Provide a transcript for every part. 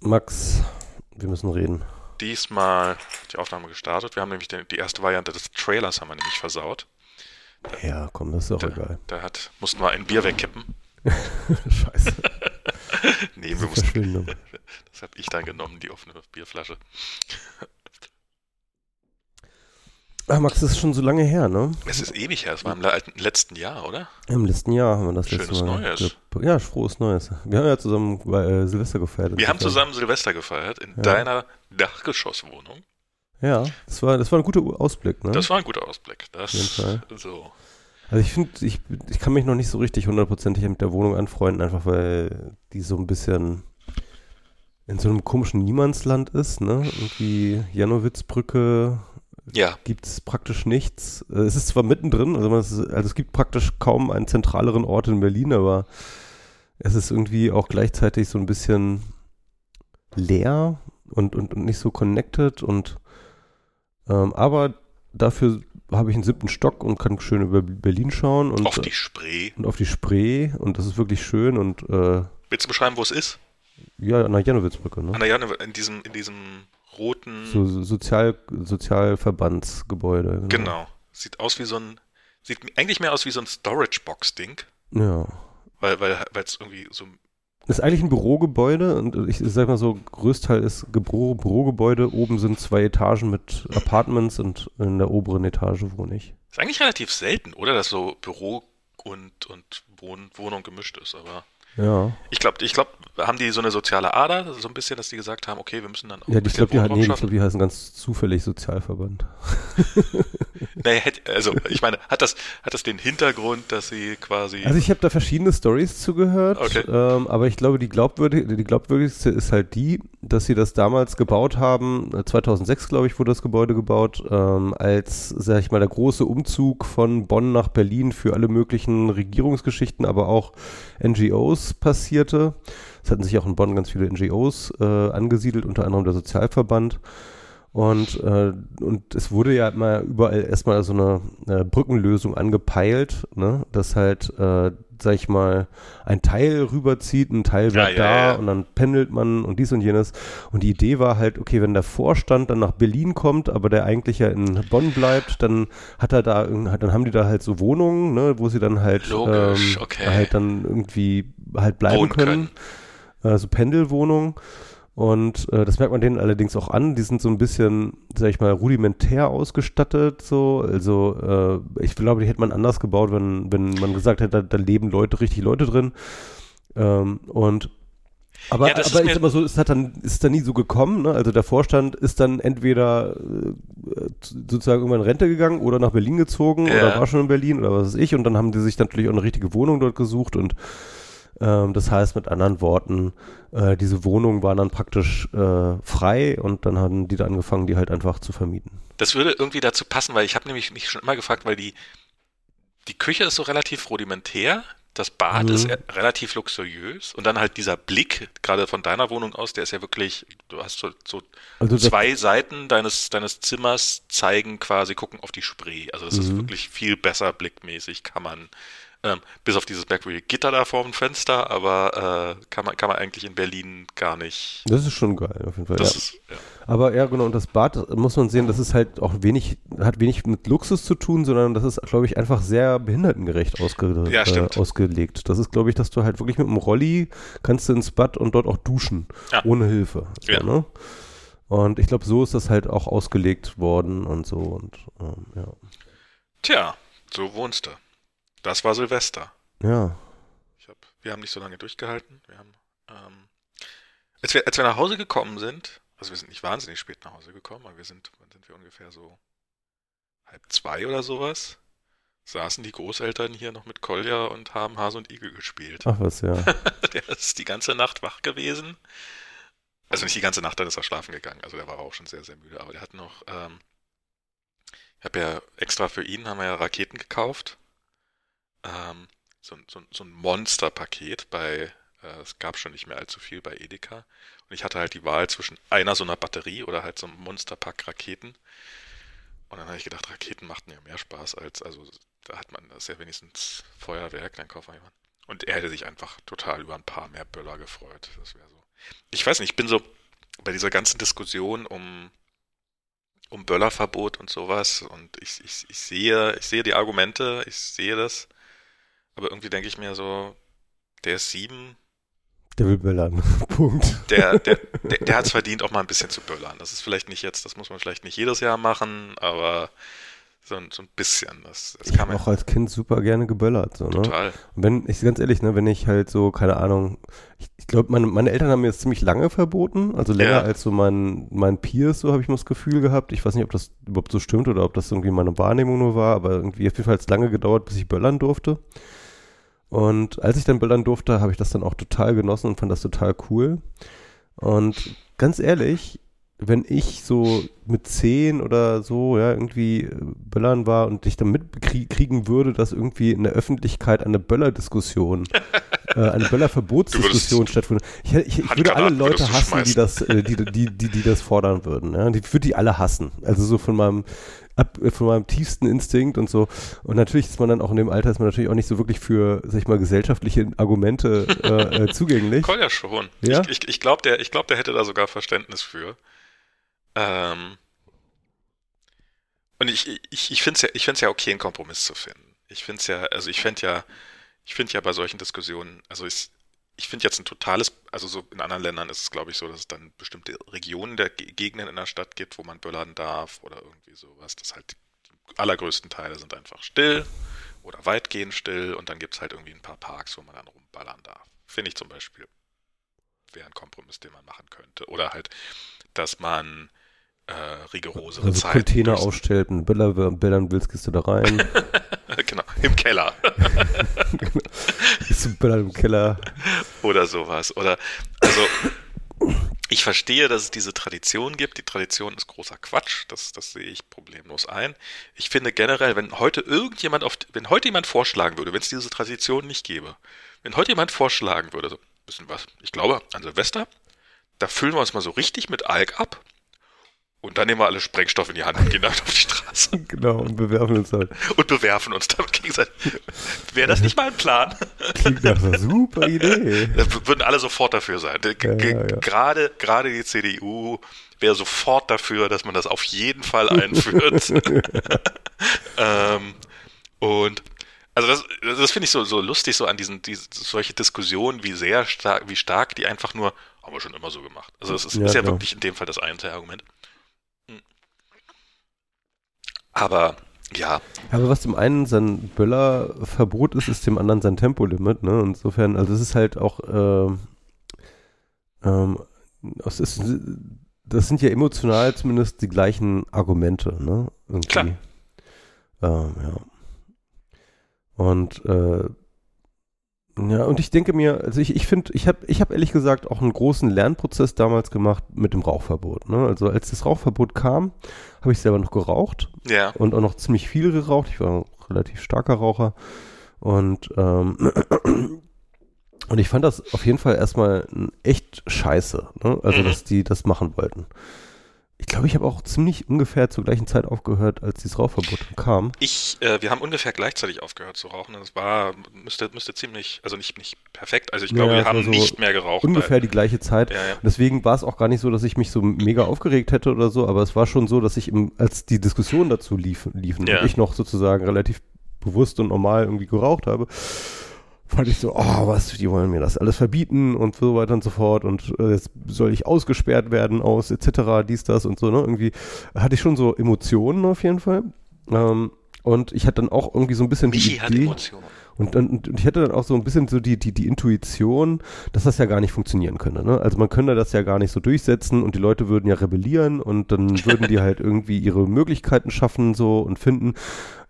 Max, wir müssen reden. Diesmal die Aufnahme gestartet. Wir haben nämlich die, die erste Variante des Trailers haben wir nämlich versaut. Ja, komm, das ist doch Da, egal. da hat, mussten wir ein Bier wegkippen. Scheiße. Nee, wir mussten, das habe ich dann genommen, die offene Bierflasche. Ah, Max, das ist schon so lange her, ne? Es ist ewig her, es war im le- letzten Jahr, oder? Im letzten Jahr haben wir das Schönes letzte Mal. Neues. Ja, frohes Neues. Wir haben ja zusammen äh, Silvester gefeiert. Wir haben zusammen Silvester gefeiert in Ja. deiner Dachgeschosswohnung. Ja, das war, das war ein guter Ausblick, ne? Das war ein guter Ausblick. Das jeden Fall. so. Also ich finde, ich, ich kann mich noch nicht so richtig hundertprozentig mit der Wohnung anfreunden, einfach weil die so ein bisschen in so einem komischen Niemandsland ist, ne? Irgendwie Janowitzbrücke Ja, gibt es praktisch nichts. Äh, Es ist zwar mittendrin, also, ist, also es gibt praktisch kaum einen zentraleren Ort in Berlin, aber es ist irgendwie auch gleichzeitig so ein bisschen leer und, und, und nicht so connected und ähm, aber dafür habe ich einen siebten Stock und kann schön über Berlin schauen und auf die Spree. und auf die Spree und das ist wirklich schön und äh, Willst du beschreiben, wo es ist? ja, an der Janowitzbrücke, ne? An der Janne, in diesem, in diesem roten. So, so Sozial, Sozialverbandsgebäude. Genau. Sieht aus wie so ein. Sieht eigentlich mehr aus wie so ein Storage-Box-Ding. Ja. Weil, weil, weil es irgendwie so. Ist eigentlich ein Bürogebäude und ich sag mal so, größteil ist Gebüro, Bürogebäude. Oben sind zwei Etagen mit Apartments und in der oberen Etage wohne ich. Ist eigentlich relativ selten, oder? Dass so Büro und, und Wohn, Wohnung gemischt ist. Aber Ja. ich glaube, ich glaub, haben die so eine soziale Ader, so ein bisschen, dass die gesagt haben, okay, wir müssen dann auch Ja, ich glaube, die, nee, glaub, die heißen ganz zufällig Sozialverband. Hätte- also ich meine, hat das, hat das den Hintergrund, dass sie quasi. Also ich habe da verschiedene Stories zugehört, Okay. ähm, aber ich glaube, die, glaubwürdig, die glaubwürdigste ist halt die, dass sie das damals gebaut haben, äh, 2006 glaube ich wurde das Gebäude gebaut, ähm, als, sag ich mal, der große Umzug von Bonn nach Berlin für alle möglichen Regierungsgeschichten, aber auch NGOs passierte. Es hatten sich auch in Bonn ganz viele NGOs äh, angesiedelt, unter anderem der Sozialverband. Und, äh, und es wurde ja mal überall erstmal so eine, äh, Brückenlösung angepeilt, ne? dass halt, äh, sag ich mal, ein Teil rüberzieht, ein Teil Ja, bleibt ja, da ja. und dann pendelt man und dies und jenes. Und die Idee war halt, okay, wenn der Vorstand dann nach Berlin kommt, aber der eigentlich ja in Bonn bleibt, dann hat er da, dann haben die da halt so Wohnungen, ne, wo sie dann halt, Logisch, ähm, okay. halt dann irgendwie halt bleiben können können. äh, so Pendelwohnungen. Und äh, das merkt man denen allerdings auch an. Die sind so ein bisschen, sag ich mal, rudimentär ausgestattet. So, also äh, ich glaube, die hätte man anders gebaut, wenn wenn man gesagt hätte, da, da leben Leute, richtig Leute drin. Ähm, und aber, Ja, aber ist ich sag mal so, es hat dann, ist dann nie so gekommen. Ne? Also der Vorstand ist dann entweder äh, sozusagen irgendwann in Rente gegangen oder nach Berlin gezogen Ja. oder war schon in Berlin oder was weiß ich. Und dann haben die sich natürlich auch eine richtige Wohnung dort gesucht und ähm, das heißt mit anderen Worten, äh, diese Wohnungen waren dann praktisch äh, frei und dann haben die da angefangen, die halt einfach zu vermieten. Das würde irgendwie dazu passen, weil ich habe nämlich mich schon immer gefragt, weil die, die Küche ist so relativ rudimentär, das Bad Mhm. ist e- relativ luxuriös und dann halt dieser Blick, gerade von deiner Wohnung aus, der ist ja wirklich, du hast so, so Also zwei Seiten deines, deines Zimmers zeigen quasi, gucken auf die Spree. Also das ist Mhm. wirklich viel besser blickmäßig, kann man, ähm, bis auf dieses merkwürdige Gitter da vor dem Fenster, aber äh, kann, man, kann man eigentlich in Berlin gar nicht. das ist schon geil, auf jeden Fall. Ja. ist, ja. Aber ja, genau, und das Bad muss man sehen, das ist halt auch wenig, hat wenig mit Luxus zu tun, sondern das ist, glaube ich, einfach sehr behindertengerecht ausge, Ja, äh, ausgelegt. Das ist, glaube ich, dass du halt wirklich mit dem Rolli kannst du ins Bad und dort auch duschen, ohne Hilfe. So, Ja. ne? Und ich glaube, so ist das halt auch ausgelegt worden und so und ähm, ja. Tja, so wohnst du. Das war Silvester. Ja. Hab, wir haben nicht so lange durchgehalten. Wir haben, ähm, als, wir, als wir nach Hause gekommen sind, also wir sind nicht wahnsinnig spät nach Hause gekommen, aber wir sind, wann sind wir ungefähr so halb zwei oder sowas, saßen die Großeltern hier noch mit Kolja und haben Hase und Igel gespielt. Ach was, ja. Der ist die ganze Nacht wach gewesen. Also nicht die ganze Nacht, dann ist er schlafen gegangen. Also der war auch schon sehr, sehr müde. Aber der hat noch, ähm, ich habe ja extra für ihn, haben wir ja Raketen gekauft. Ähm, so, ein- so, so ein Monsterpaket bei, äh, es gab schon nicht mehr allzu viel bei Edeka. Und ich hatte halt die Wahl zwischen einer so einer Batterie oder halt so einem Monsterpack Raketen. Und dann habe ich gedacht, Raketen machten ja mehr Spaß als, also da hat man, das ja wenigstens Feuerwerk, dann kaufen wir jemanden. Und er hätte sich einfach total über ein paar mehr Böller gefreut. Das wäre so. Ich weiß nicht, ich bin so bei dieser ganzen Diskussion um, um Böllerverbot und sowas und ich, ich, ich sehe, ich sehe die Argumente, ich sehe das, aber irgendwie denke ich mir so, der ist sieben. Der will böllern. Punkt. Der, der, der, der hat es verdient, auch mal ein bisschen zu böllern. Das ist vielleicht nicht jetzt, das muss man vielleicht nicht jedes Jahr machen, aber so, ein, so ein bisschen. Das, das ich habe auch als Kind super gerne geböllert. So, ne? Total. Und wenn, ich ganz ehrlich, ne, wenn ich halt so, keine Ahnung, ich, ich glaube, meine, meine Eltern haben mir das ziemlich lange verboten, also länger ja. als so mein, mein Peers, so habe ich mal das Gefühl gehabt. Ich weiß nicht, ob das überhaupt so stimmt oder ob das irgendwie meine Wahrnehmung nur war, aber irgendwie auf jeden Fall hat es lange gedauert, bis ich böllern durfte. Und als ich dann böllern durfte, habe ich das dann auch total genossen und fand das total cool. Und ganz ehrlich, wenn ich so mit zehn oder so, ja, irgendwie äh, Böllern war und ich dann mitkriegen würde, dass irgendwie in der Öffentlichkeit eine Böller-Diskussion, äh, eine Böller-Verbotsdiskussion stattfindet. Ich, ich, ich würde alle Leute hassen, die das, äh, die, die, die, die das fordern würden. Ja? Die würde die alle hassen. Also so von meinem ab, äh, von meinem tiefsten Instinkt und so. Und natürlich ist man dann auch in dem Alter, ist man natürlich auch nicht so wirklich für, sag ich mal, gesellschaftliche Argumente äh, äh, zugänglich. Koll ja schon. Ja? Ich, ich, ich glaube, der, glaub, der hätte da sogar Verständnis für. Ähm, und ich, ich, ich finde es ja, ich find's ja okay, einen Kompromiss zu finden. Ich finde es ja, also ich finde ja, ich finde ja bei solchen Diskussionen, also ich, ich finde jetzt ein totales, also so in anderen Ländern ist es glaube ich so, dass es dann bestimmte Regionen der Gegenden in der Stadt gibt, wo man böllern darf oder irgendwie sowas. Das halt die allergrößten Teile sind einfach still oder weitgehend still und dann gibt es halt irgendwie ein paar Parks, wo man dann rumballern darf. Finde ich zum Beispiel wäre ein Kompromiss, den man machen könnte. Oder halt, dass man äh, rigorosere also Zeiten. Container ausstellt, einen Biller, Billern willst, gehst du da rein. genau, im Keller. Biller im Keller. Oder sowas. Oder, also, ich verstehe, dass es diese Tradition gibt. Die Tradition ist großer Quatsch. Das, das sehe ich problemlos ein. Ich finde generell, wenn heute irgendjemand auf, wenn heute jemand vorschlagen würde, wenn es diese Tradition nicht gäbe, wenn heute jemand vorschlagen würde, so, bisschen was, ich glaube, an Silvester, da füllen wir uns mal so richtig mit Alk ab und dann nehmen wir alle Sprengstoff in die Hand und gehen dann auf die Straße. Genau, und bewerfen uns halt. Und bewerfen uns damit gegenseitig. Wäre das nicht mal ein Plan? Klingt nach einer super Idee. Da würden alle sofort dafür sein. Ja, ja. Gerade, gerade die CDU wäre sofort dafür, dass man das auf jeden Fall einführt. ähm, und also das, das finde ich so, so lustig, so an diesen, die, solche Diskussionen, wie sehr stark, wie stark die einfach nur, haben wir schon immer so gemacht. Also das ist ja, ist ja wirklich in dem Fall das einzige Argument. Aber ja. Aber was dem einen sein Böller-Verbot ist, ist dem anderen sein Tempolimit. Ne? Insofern, also es ist halt auch, äh, ähm, das, ist, das sind ja emotional zumindest die gleichen Argumente. Ne? Irgendwie. Klar. Ähm, ja. Und äh, ja, und ich denke mir, also ich, ich finde, ich habe ich hab ehrlich gesagt auch einen großen Lernprozess damals gemacht mit dem Rauchverbot. Ne? Also als das Rauchverbot kam, habe ich selber noch geraucht. Ja. Und auch noch ziemlich viel geraucht. Ich war ein relativ starker Raucher. Und, ähm, und ich fand das auf jeden Fall erstmal echt scheiße, ne? Also, mhm. dass die das machen wollten. Ich glaube, ich habe auch ziemlich ungefähr zur gleichen Zeit aufgehört, als dieses Rauchverbot kam. Ich, äh, wir haben ungefähr gleichzeitig aufgehört zu rauchen. Das war, müsste, müsste ziemlich, also nicht, nicht perfekt. Also ich glaube, ja, wir haben so nicht mehr geraucht. Ungefähr die gleiche Zeit. Ja, ja. Deswegen war es auch gar nicht so, dass ich mich so mega aufgeregt hätte oder so, aber es war schon so, dass ich, im, als die Diskussion dazu lief, liefen ich noch sozusagen relativ bewusst und normal irgendwie geraucht habe, fand ich so, oh, was, die wollen mir das alles verbieten und so weiter und so fort und äh, jetzt soll ich ausgesperrt werden aus etc., dies, das und so, ne? Irgendwie hatte ich schon so Emotionen auf jeden Fall. Ähm, und ich hatte dann auch irgendwie so ein bisschen Michi die Idee, Emotionen. Und, und, und ich hatte dann auch so ein bisschen so die, die, die Intuition, dass das ja gar nicht funktionieren könnte. Ne? Also man könnte das ja gar nicht so durchsetzen und die Leute würden ja rebellieren und dann würden die halt irgendwie ihre Möglichkeiten schaffen so und finden.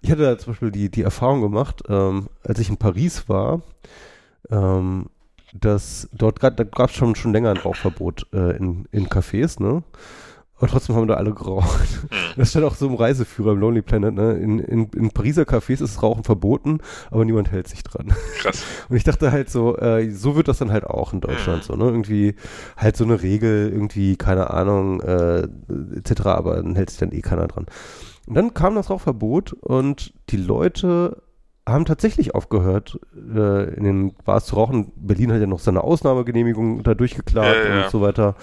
Ich hatte da zum Beispiel die, die Erfahrung gemacht, ähm, als ich in Paris war, ähm, dass dort da gab es schon, schon länger ein Rauchverbot äh, in, in Cafés, ne? Aber trotzdem haben da alle geraucht. Mhm. Das stand auch so im Reiseführer im Lonely Planet. Ne? In, in, in Pariser Cafés ist Rauchen verboten, aber niemand hält sich dran. Krass. Und ich dachte halt so, äh, so wird das dann halt auch in Deutschland mhm. so. Ne? Irgendwie halt so eine Regel, irgendwie, keine Ahnung, äh, etc., aber dann hält sich dann eh keiner dran. Und dann kam das Rauchverbot und die Leute haben tatsächlich aufgehört, äh, in den Bars zu rauchen. Berlin hat ja noch seine Ausnahmegenehmigung da durchgeklagt Ja, ja, und so weiter.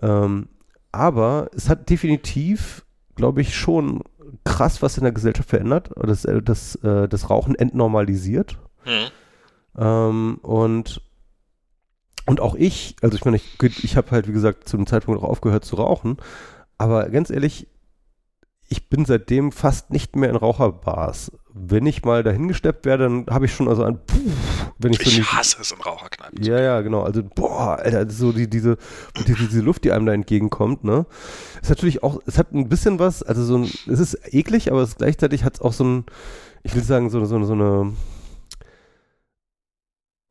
Ähm, aber es hat definitiv, glaube ich, schon krass was in der Gesellschaft verändert. Das, äh, das, äh, das Rauchen entnormalisiert. Hm. Ähm, und, und auch ich, also ich meine, ich, ich habe halt, wie gesagt, zu dem Zeitpunkt auch aufgehört zu rauchen. Aber ganz ehrlich, ich bin seitdem fast nicht mehr in Raucherbars. Wenn ich mal dahin gesteppt werde, dann habe ich schon also ein Puh, wenn ich so Ich nicht. hasse es in Raucherkneipen. Ja, ja, genau. Also, boah, Alter, so die, diese, diese, diese Luft, die einem da entgegenkommt, ne? Ist natürlich auch, es hat ein bisschen was, also so ein, es ist eklig, aber es gleichzeitig hat es auch so ein, ich will sagen, so, so, so eine,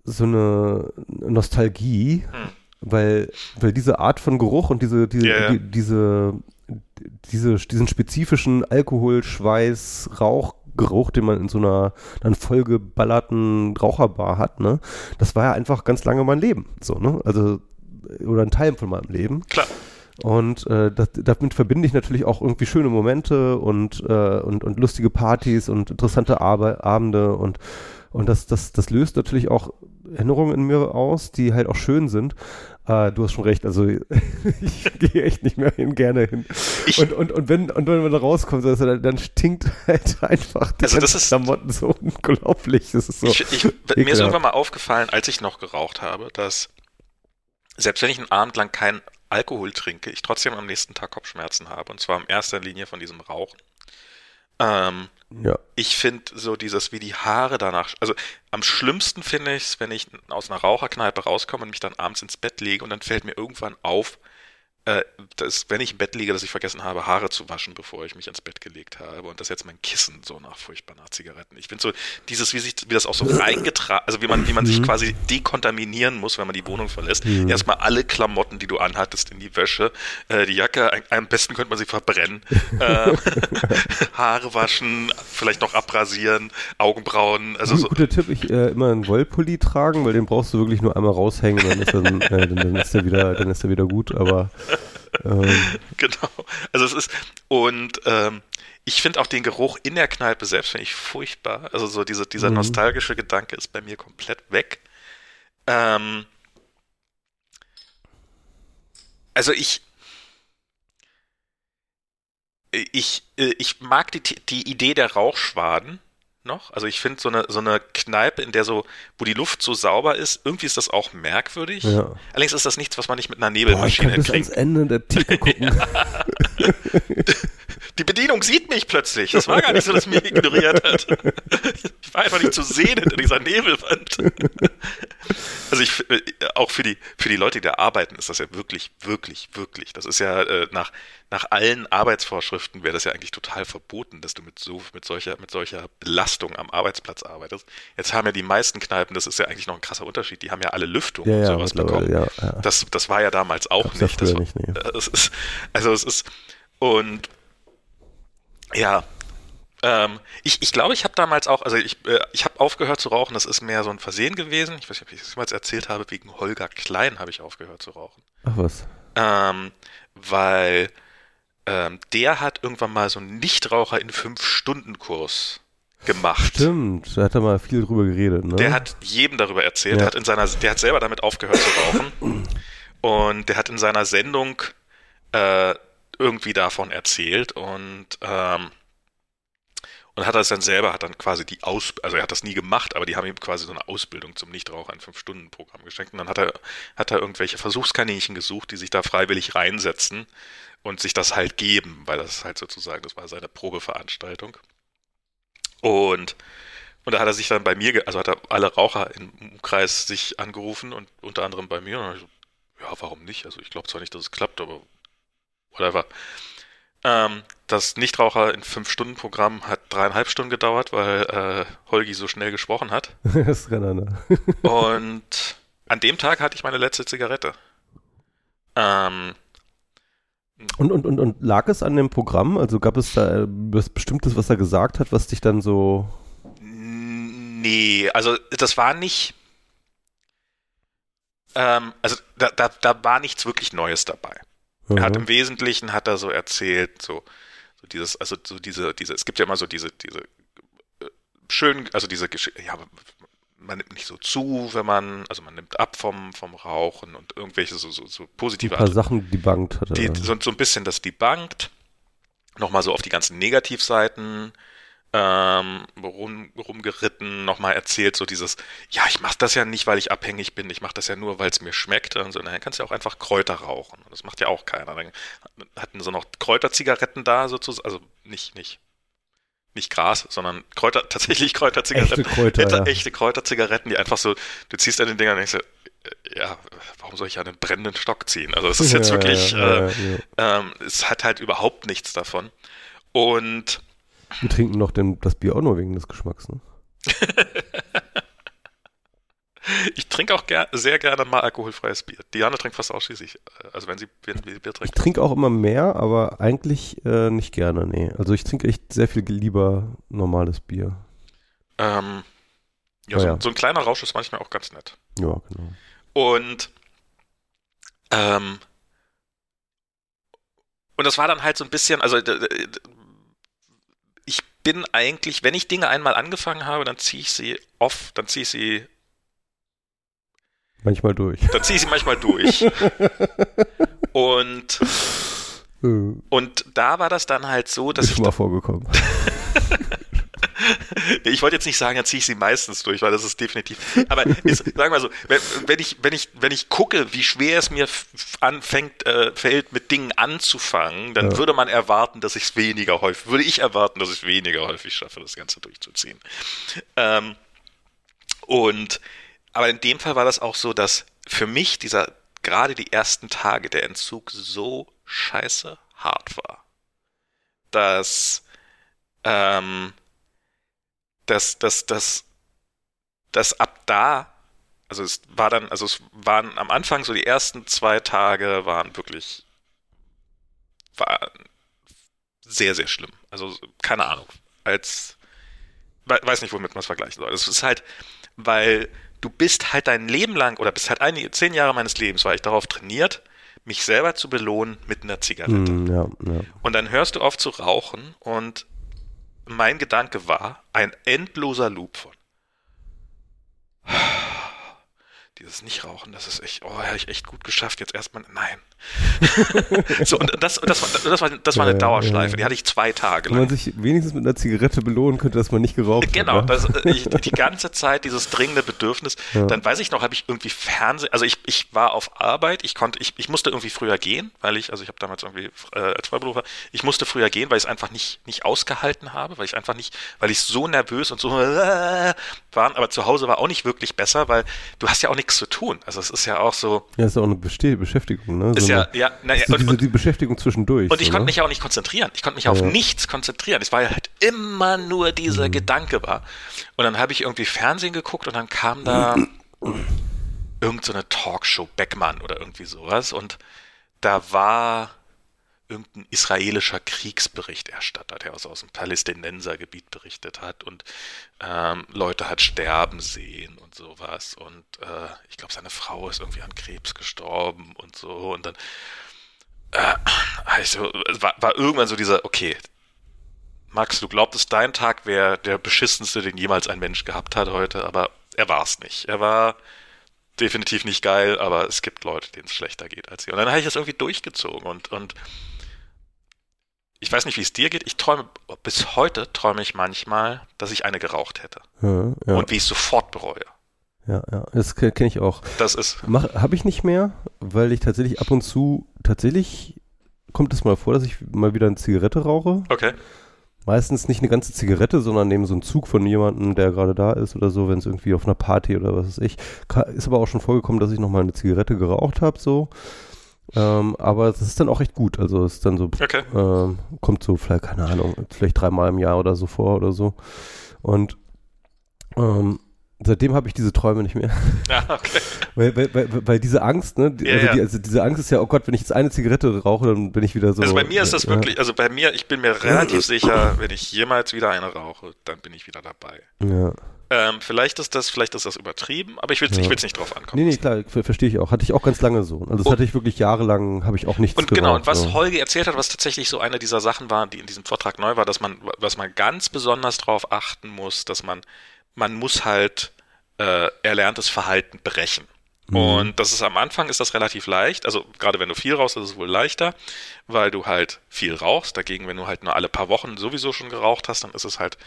so eine Nostalgie, Hm. weil, weil diese Art von Geruch und diese, diese, ja. Die, diese, diese, diesen spezifischen Alkohol, Schweiß, Rauchgeruch, den man in so einer dann vollgeballerten Raucherbar hat, ne? Das war ja einfach ganz lange mein Leben, so, ne? Also, oder ein Teil von meinem Leben. Klar. Und äh, das, damit verbinde ich natürlich auch irgendwie schöne Momente und, äh, und, und lustige Partys und interessante Arbe Abende und, und das, das, das löst natürlich auch Erinnerungen in mir aus, die halt auch schön sind. Äh, du hast schon recht, also ich gehe echt nicht mehr hin, gerne hin. Ich- und, und, und, wenn, und wenn man da rauskommt, also dann, dann stinkt halt einfach die Also das ist- Klamotten so unglaublich. Das ist so. Ich, ich, mir ist irgendwann mal aufgefallen, als ich noch geraucht habe, dass selbst wenn ich einen Abend lang keinen Alkohol trinke, ich trotzdem am nächsten Tag Kopfschmerzen habe. Und zwar in erster Linie von diesem Rauchen. Ähm, ja. ich finde so dieses, wie die Haare danach, also am schlimmsten finde ich es, wenn ich aus einer Raucherkneipe rauskomme und mich dann abends ins Bett lege und dann fällt mir irgendwann auf, äh, dass, wenn ich im Bett liege, dass ich vergessen habe, Haare zu waschen, bevor ich mich ins Bett gelegt habe und das jetzt mein Kissen so nach furchtbar nach Zigaretten. Ich finde so dieses, wie sich, wie das auch so reingetragen, also wie man, wie man sich quasi dekontaminieren muss, wenn man die Wohnung verlässt. Erstmal alle Klamotten, die du anhattest, in die Wäsche, äh, die Jacke, ein, am besten könnte man sie verbrennen, ähm, Haare waschen, vielleicht noch abrasieren, Augenbrauen, also Gut, so. guter Tipp, ich äh, immer einen Wollpulli tragen, weil den brauchst du wirklich nur einmal raushängen, dann ist, dann, äh, dann, dann ist der wieder, dann ist der wieder gut, aber ähm, Genau. Also es ist, und ähm, ich finde auch den Geruch in der Kneipe selbst finde ich furchtbar. Also so diese, dieser Mhm. nostalgische Gedanke ist bei mir komplett weg. Ähm, also ich, ich, äh, ich mag die, die Idee der Rauchschwaden noch. Also ich finde so eine, so eine Kneipe, in der so, wo die Luft so sauber ist, irgendwie ist das auch merkwürdig. ja. Allerdings ist das nichts, was man nicht mit einer Boah, ich Nebelmaschine kann bis ans. Ende der Theke gucken. Die Bedienung sieht mich plötzlich. Das war gar nicht so, dass mich ignoriert hat. Ich war einfach nicht zu sehen hinter dieser Nebelwand. Also ich, äh, auch für die, für die Leute, die da arbeiten, ist das ja wirklich, wirklich, wirklich. Das ist ja äh, nach, nach allen Arbeitsvorschriften wäre das ja eigentlich total verboten, dass du mit so, mit solcher, mit solcher Belastung am Arbeitsplatz arbeitest. Jetzt haben ja die meisten Kneipen, das ist ja eigentlich noch ein krasser Unterschied, die haben ja alle Lüftung ja, und ja, sowas bekommen. ja, ja. Das, das war ja damals auch Gab's ja nicht. Das war, nicht, nee. äh, es ist, also es ist, und ja, ähm, ich, ich glaube, ich habe damals auch, also ich, äh, ich habe aufgehört zu rauchen, das ist mehr so ein Versehen gewesen. Ich weiß nicht, ob ich das jemals erzählt habe, wegen Holger Klein habe ich aufgehört zu rauchen. Ach was. Ähm, weil ähm, der hat irgendwann mal so einen Nichtraucher in Fünf-Stunden-Kurs gemacht. Stimmt, da hat er mal viel drüber geredet, ne? Der hat jedem darüber erzählt. Ja. Der hat in seiner, der hat selber damit aufgehört zu rauchen. Und der hat in seiner Sendung äh, irgendwie davon erzählt und ähm, und hat das dann selber, hat dann quasi die Aus, also er hat das nie gemacht, aber die haben ihm quasi so eine Ausbildung zum Nichtraucher in Fünf-Stunden-Programm geschenkt. Und dann hat er, hat er irgendwelche Versuchskaninchen gesucht, die sich da freiwillig reinsetzen und sich das halt geben, weil das halt sozusagen, das war seine Probeveranstaltung. Und und da hat er sich dann bei mir, also hat er alle Raucher im Umkreis sich angerufen und unter anderem bei mir. Und dann ich so, ja, warum nicht? Also ich glaube zwar nicht, dass es klappt, aber whatever. Ähm, das Nichtraucher in fünf Stunden Programm hat dreieinhalb Stunden gedauert, weil äh, Holgi so schnell gesprochen hat. das kann er, ne? Und an dem Tag hatte ich meine letzte Zigarette. Ähm, Und, und, und, und lag es an dem Programm? Also gab es da äh, was Bestimmtes, was er gesagt hat, was dich dann so. Nee, also das war nicht. Ähm, also da, da, da war nichts wirklich Neues dabei. Er hat Mhm. im Wesentlichen hat er so erzählt, so, so dieses, also so diese, diese, es gibt ja immer so diese, diese äh, schön, also diese Geschichte, ja, man nimmt nicht so zu, wenn man, also man nimmt ab vom, vom Rauchen und irgendwelche so, so, so positive Ein paar Sachen debunked hat er. die, so, so ein bisschen das debunked, nochmal so auf die ganzen Negativseiten ähm, rum, rumgeritten, nochmal erzählt, so dieses, ja, ich mache das ja nicht, weil ich abhängig bin, ich mache das ja nur, weil es mir schmeckt. Und so, dann kannst du ja auch einfach Kräuter rauchen. Das macht ja auch keiner. Dann hatten sie noch Kräuterzigaretten da, sozusagen, also nicht, nicht, nicht Gras, sondern Kräuter, tatsächlich Kräuterzigaretten. Echte Kräuter, echte, ja. echte Kräuterzigaretten, die einfach so, du ziehst an den Dinger und denkst, äh, ja, warum soll ich an einen brennenden Stock ziehen? Also es ist jetzt Ja, wirklich, ja, äh, ähm, es hat halt überhaupt nichts davon. Und Wir trinken noch den, das Bier auch nur wegen des Geschmacks, ne? ich trinke auch ger sehr gerne mal alkoholfreies Bier. Diana trinkt fast ausschließlich, äh, also wenn sie, wenn sie Bier Ich trinkt. trinke auch immer mehr, aber eigentlich äh, nicht gerne, nee. Also ich trinke echt sehr viel lieber normales Bier. Ähm, ja, Ah, so, ja. so ein kleiner Rausch ist manchmal auch ganz nett. Ja, genau. Und ähm, und das war dann halt so ein bisschen, also ich bin eigentlich, wenn ich Dinge einmal angefangen habe, dann ziehe ich sie off, dann ziehe ich sie, Manchmal durch. dann ziehe ich sie manchmal durch. Und Äh, und da war das dann halt so, dass ist ich schon mal vorgekommen. Ich wollte jetzt nicht sagen, dann ziehe ich sie meistens durch, weil das ist definitiv. Aber ist, sagen wir mal so, wenn, wenn ich, wenn ich, wenn ich gucke, wie schwer es mir anfängt, äh, fällt, mit Dingen anzufangen, dann Ja. würde man erwarten, dass ich es weniger häufig, würde ich erwarten, dass ich es weniger häufig schaffe, das Ganze durchzuziehen. Ähm, und aber in dem Fall war das auch so, dass für mich dieser gerade die ersten Tage der Entzug so scheiße hart war, dass ähm, dass, dass, dass, dass ab da, also es war dann, also es waren am Anfang so die ersten zwei Tage waren wirklich, war sehr, sehr schlimm. Also keine Ahnung, als, we- weiß nicht, womit man es vergleichen soll. Es ist halt, weil du bist halt dein Leben lang, oder bist halt einige, zehn Jahre meines Lebens, war ich darauf trainiert, mich selber zu belohnen mit einer Zigarette. Hm, ja, ja. Und dann hörst du auf zu rauchen und mein Gedanke war ein endloser Loop von dieses Nicht-Rauchen, das ist echt, oh, habe ich echt gut geschafft, jetzt erstmal, nein. so, und das, das, war, das, war, das war eine ja, Dauerschleife, ja. die hatte ich zwei Tage Wenn man lang. sich wenigstens mit einer Zigarette belohnen könnte, dass man nicht geraucht Genau, hat. das, äh, ich, die ganze Zeit dieses dringende Bedürfnis. Ja. Dann weiß ich noch, habe ich irgendwie Fernsehen, also ich, ich war auf Arbeit, ich konnte, ich, ich musste irgendwie früher gehen, weil ich, also ich habe damals irgendwie äh, als Freiberufler, ich musste früher gehen, weil ich es einfach nicht, nicht ausgehalten habe, weil ich einfach nicht, weil ich so nervös und so äh, waren, aber zu Hause war auch nicht wirklich besser, weil du hast ja auch nichts zu tun. Also es ist ja auch so, Ja, ist ja auch eine Beste Beschäftigung, ne? ist so ja, ja, naja, so und, diese, und, die Beschäftigung zwischendurch. und ich so, konnte ne? mich auch nicht konzentrieren. Ich konnte mich auf Ja. nichts konzentrieren. Es war halt immer nur dieser Mhm. Gedanke war. Und dann habe ich irgendwie Fernsehen geguckt und dann kam da irgend so eine Talkshow, Beckmann oder irgendwie sowas. Und da war irgendein israelischer Kriegsberichterstatter, der aus, aus dem Palästinensergebiet berichtet hat und ähm, Leute hat sterben sehen und sowas. Und äh, ich glaube, seine Frau ist irgendwie an Krebs gestorben und so. Und dann äh, also, war, war irgendwann so dieser, okay, Max, du glaubtest, dein Tag wäre der beschissenste, den jemals ein Mensch gehabt hat heute, aber er war es nicht. Er war definitiv nicht geil, aber es gibt Leute, denen es schlechter geht als sie. Und dann habe ich das irgendwie durchgezogen und, und ich weiß nicht, wie es dir geht. Ich träume, bis heute träume ich manchmal, dass ich eine geraucht hätte. Ja, ja, Und wie ich es sofort bereue. ja, ja. Das kenne kenn ich auch. Das ist, Habe ich nicht mehr, weil ich tatsächlich ab und zu, tatsächlich kommt es mal vor, dass ich mal wieder eine Zigarette rauche. okay. Meistens nicht eine ganze Zigarette, sondern neben so einen Zug von jemandem, der gerade da ist oder so, wenn es irgendwie auf einer Party oder was weiß ich. Ist aber auch schon vorgekommen, dass ich nochmal eine Zigarette geraucht habe, so. Ähm, aber das ist dann auch echt gut. Also es ist dann so, Okay. ähm, kommt so vielleicht, keine Ahnung, vielleicht dreimal im Jahr oder so vor oder so. Und ähm, Seitdem habe ich diese Träume nicht mehr. Ja, okay. weil, weil, weil, weil diese Angst, ne? Ja, also, die, also, diese Angst ist ja, oh Gott, wenn ich jetzt eine Zigarette rauche, dann bin ich wieder so. Also bei mir ist das wirklich, also bei mir, ich bin mir relativ sicher, wenn ich jemals wieder eine rauche, dann bin ich wieder dabei. Ja. Ähm, vielleicht ist das, vielleicht ist das übertrieben, aber ich will es ja. nicht drauf ankommen. Nee, nee, klar, verstehe ich auch. Hatte ich auch ganz lange so. Also das und, hatte ich wirklich jahrelang, habe ich auch nichts Und geraucht, genau, und was so. Holger erzählt hat, was tatsächlich so eine dieser Sachen war, die in diesem Vortrag neu war, dass man, was man ganz besonders drauf achten muss, dass man, man muss halt äh, erlerntes Verhalten brechen. Mhm. Und das ist am Anfang ist das relativ leicht. Also gerade wenn du viel rauchst, ist es wohl leichter, weil du halt viel rauchst. Dagegen, wenn du halt nur alle paar Wochen sowieso schon geraucht hast, dann ist es halt,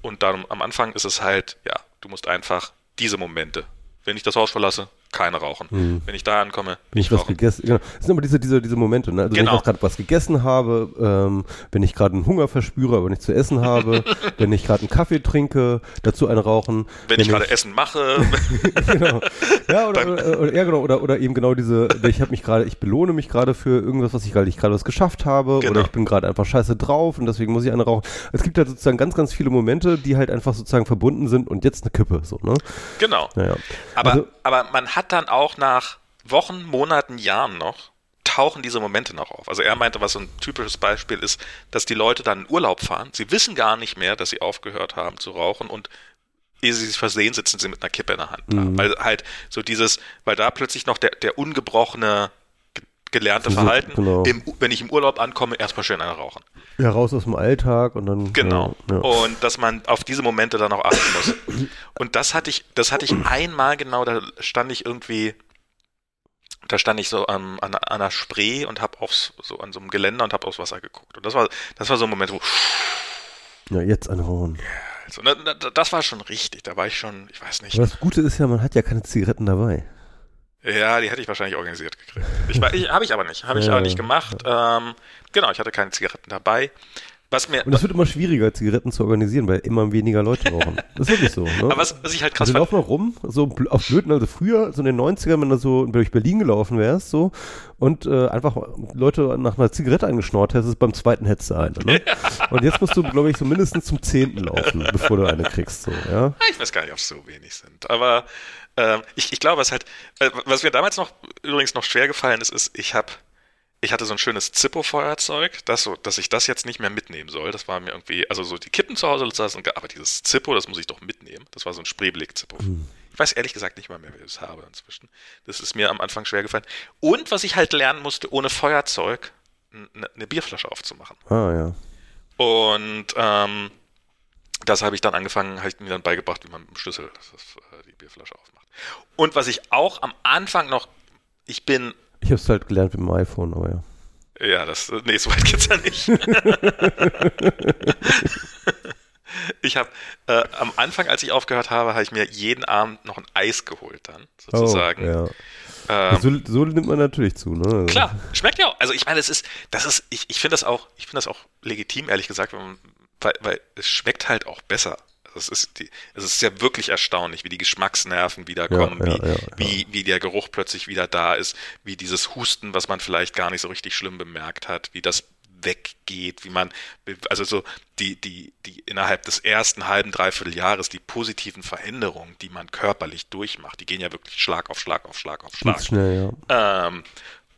und dann am Anfang ist es halt, ja, du musst einfach diese Momente. Wenn ich das Haus verlasse, keine rauchen. Mhm. Wenn ich da ankomme, wenn ich was gegessen. Genau. Das sind immer diese, diese, diese Momente, ne? Also genau. wenn ich genau. gerade was gegessen habe, ähm, wenn ich gerade einen Hunger verspüre, aber nichts zu essen habe, wenn ich gerade einen Kaffee trinke, dazu einen rauchen. Wenn, wenn ich gerade Essen mache. genau. Ja, oder, oder, oder, ja, genau, oder, oder eben genau diese, ich habe mich gerade, ich belohne mich gerade für irgendwas, was ich gerade, ich gerade was geschafft habe, genau. oder ich bin gerade einfach scheiße drauf und deswegen muss ich eine rauchen. Es gibt halt sozusagen ganz, ganz viele Momente, die halt einfach sozusagen verbunden sind und jetzt eine Kippe, so, ne? Genau. Naja. Aber, also, aber man hat dann auch nach Wochen, Monaten, Jahren noch, tauchen diese Momente noch auf. Also er meinte, was so ein typisches Beispiel ist, dass die Leute dann in Urlaub fahren, sie wissen gar nicht mehr, dass sie aufgehört haben zu rauchen und ehe sie sich versehen, sitzen sie mit einer Kippe in der Hand. Mhm. Weil halt so dieses, weil da plötzlich noch der, der ungebrochene gelernte Verhalten, genau. im, wenn ich im Urlaub ankomme, erstmal schön eine rauchen. Ja, raus aus dem Alltag und dann. Genau. Ja, ja. Und dass man auf diese Momente dann auch achten muss. Und das hatte ich, das hatte ich einmal genau, da stand ich irgendwie, da stand ich so an, an, an einer Spree und habe aufs, so an so einem Geländer und habe aufs Wasser geguckt. Und das war, das war so ein Moment, wo. Ja, jetzt eine Rauchen. Also, das war schon richtig. Da war ich schon, ich weiß nicht. Aber das Gute ist ja, man hat ja keine Zigaretten dabei. Ja, die hätte ich wahrscheinlich organisiert gekriegt. Ich, ich, habe ich aber nicht. Habe ich ja, aber nicht gemacht. Ähm, genau, ich hatte keine Zigaretten dabei. Was mir, und es wird immer schwieriger, Zigaretten zu organisieren, weil immer weniger Leute rauchen. Das ist wirklich so. Ne? Aber was, was ich halt krass also, fand. lauf mal rum, so auf Blöden, also früher, so in den 90ern, wenn du so durch Berlin gelaufen wärst, so, und äh, einfach Leute nach einer Zigarette eingeschnort hättest, beim zweiten hättest du eine. Ne? und jetzt musst du, glaube ich, so mindestens zum zehnten laufen, bevor du eine kriegst. So, ja? Ich weiß gar nicht, ob es so wenig sind. Aber ähm, ich, ich glaube, was halt, äh, was mir damals noch übrigens noch schwer gefallen ist, ist, ich habe ich hatte so ein schönes Zippo-Feuerzeug, das so, dass ich das jetzt nicht mehr mitnehmen soll. Das war mir irgendwie, also so die Kippen zu Hause, aber dieses Zippo, das muss ich doch mitnehmen. Das war so ein Spreeblick-Zippo. Hm. Ich weiß ehrlich gesagt nicht mal mehr, wie ich es habe inzwischen. Das ist mir am Anfang schwer gefallen. Und was ich halt lernen musste, ohne Feuerzeug eine, eine Bierflasche aufzumachen. Ah, ja. Und ähm, das habe ich dann angefangen, habe ich mir dann beigebracht, wie man mit dem Schlüssel das, äh, die Bierflasche aufmacht. Und was ich auch am Anfang noch, ich bin. Ich habe es halt gelernt mit dem iPhone, aber ja. Ja, das, nee, so weit geht's ja nicht. ich habe äh, am Anfang, als ich aufgehört habe, habe ich mir jeden Abend noch ein Eis geholt dann, sozusagen. Oh, ja. Ähm, so, so, nimmt man natürlich zu, ne? Also klar, schmeckt ja auch. Also ich meine, es ist, das ist, ich, ich finde das auch, ich finde das auch legitim, ehrlich gesagt, weil, weil es schmeckt halt auch besser. Es ist, die, es ist ja wirklich erstaunlich, wie die Geschmacksnerven wiederkommen, ja, ja, wie, ja, wie, wie der Geruch plötzlich wieder da ist, wie dieses Husten, was man vielleicht gar nicht so richtig schlimm bemerkt hat, wie das weggeht, wie man, also so die, die, die innerhalb des ersten halben, dreiviertel Jahres die positiven Veränderungen, die man körperlich durchmacht, die gehen ja wirklich Schlag auf Schlag auf Schlag auf Schlag. Schnell, ja. Ähm,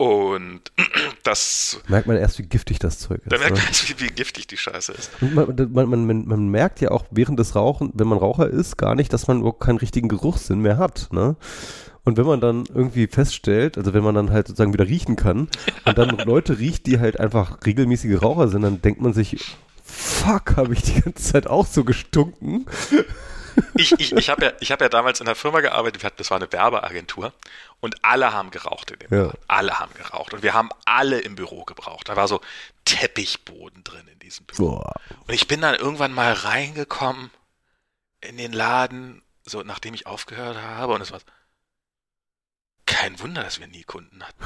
und das. Merkt man erst, wie giftig das Zeug ist. Da merkt man erst, wie, wie giftig die Scheiße ist. Man, man, man, man, merkt ja auch während des Rauchen, wenn man Raucher ist, gar nicht, dass man überhaupt keinen richtigen Geruchssinn mehr hat. Ne? Und wenn man dann irgendwie feststellt, also wenn man dann halt sozusagen wieder riechen kann und dann Leute riecht, die halt einfach regelmäßige Raucher sind, dann denkt man sich, fuck, habe ich die ganze Zeit auch so gestunken ich, ich, ich habe ja, hab ja damals in der Firma gearbeitet, das war eine Werbeagentur und alle haben geraucht in dem ja. Laden. Alle haben geraucht und wir haben alle im Büro gebraucht. Da war so Teppichboden drin in diesem Büro. Boah. Und ich bin dann irgendwann mal reingekommen in den Laden, so nachdem ich aufgehört habe und es war kein Wunder, dass wir nie Kunden hatten.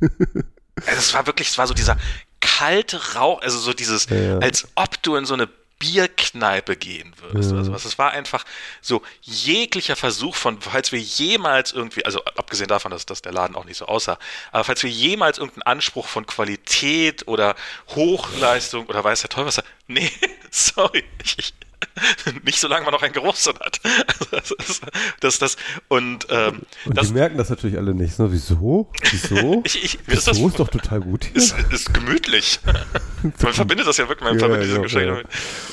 also es war wirklich, es war so dieser kalte Rauch, also so dieses, ja. als ob du in so eine Bierkneipe gehen würdest mhm. oder sowas. Es war einfach so jeglicher Versuch von, falls wir jemals irgendwie, also abgesehen davon, dass, dass der Laden auch nicht so aussah, aber falls wir jemals irgendeinen Anspruch von Qualität oder Hochleistung oder weiß der Teufel was, nee, sorry, ich, Nicht solange man noch einen Geruchssinn hat. Also das, das, das, und ähm, und das, die merken das natürlich alle nicht. So, wieso? Wieso? ich, ich, Wieso ist das ist doch total gut hier. ist, ist gemütlich. man verbindet das ja wirklich, man Ja, verbindet diese ja, Geschenke ja.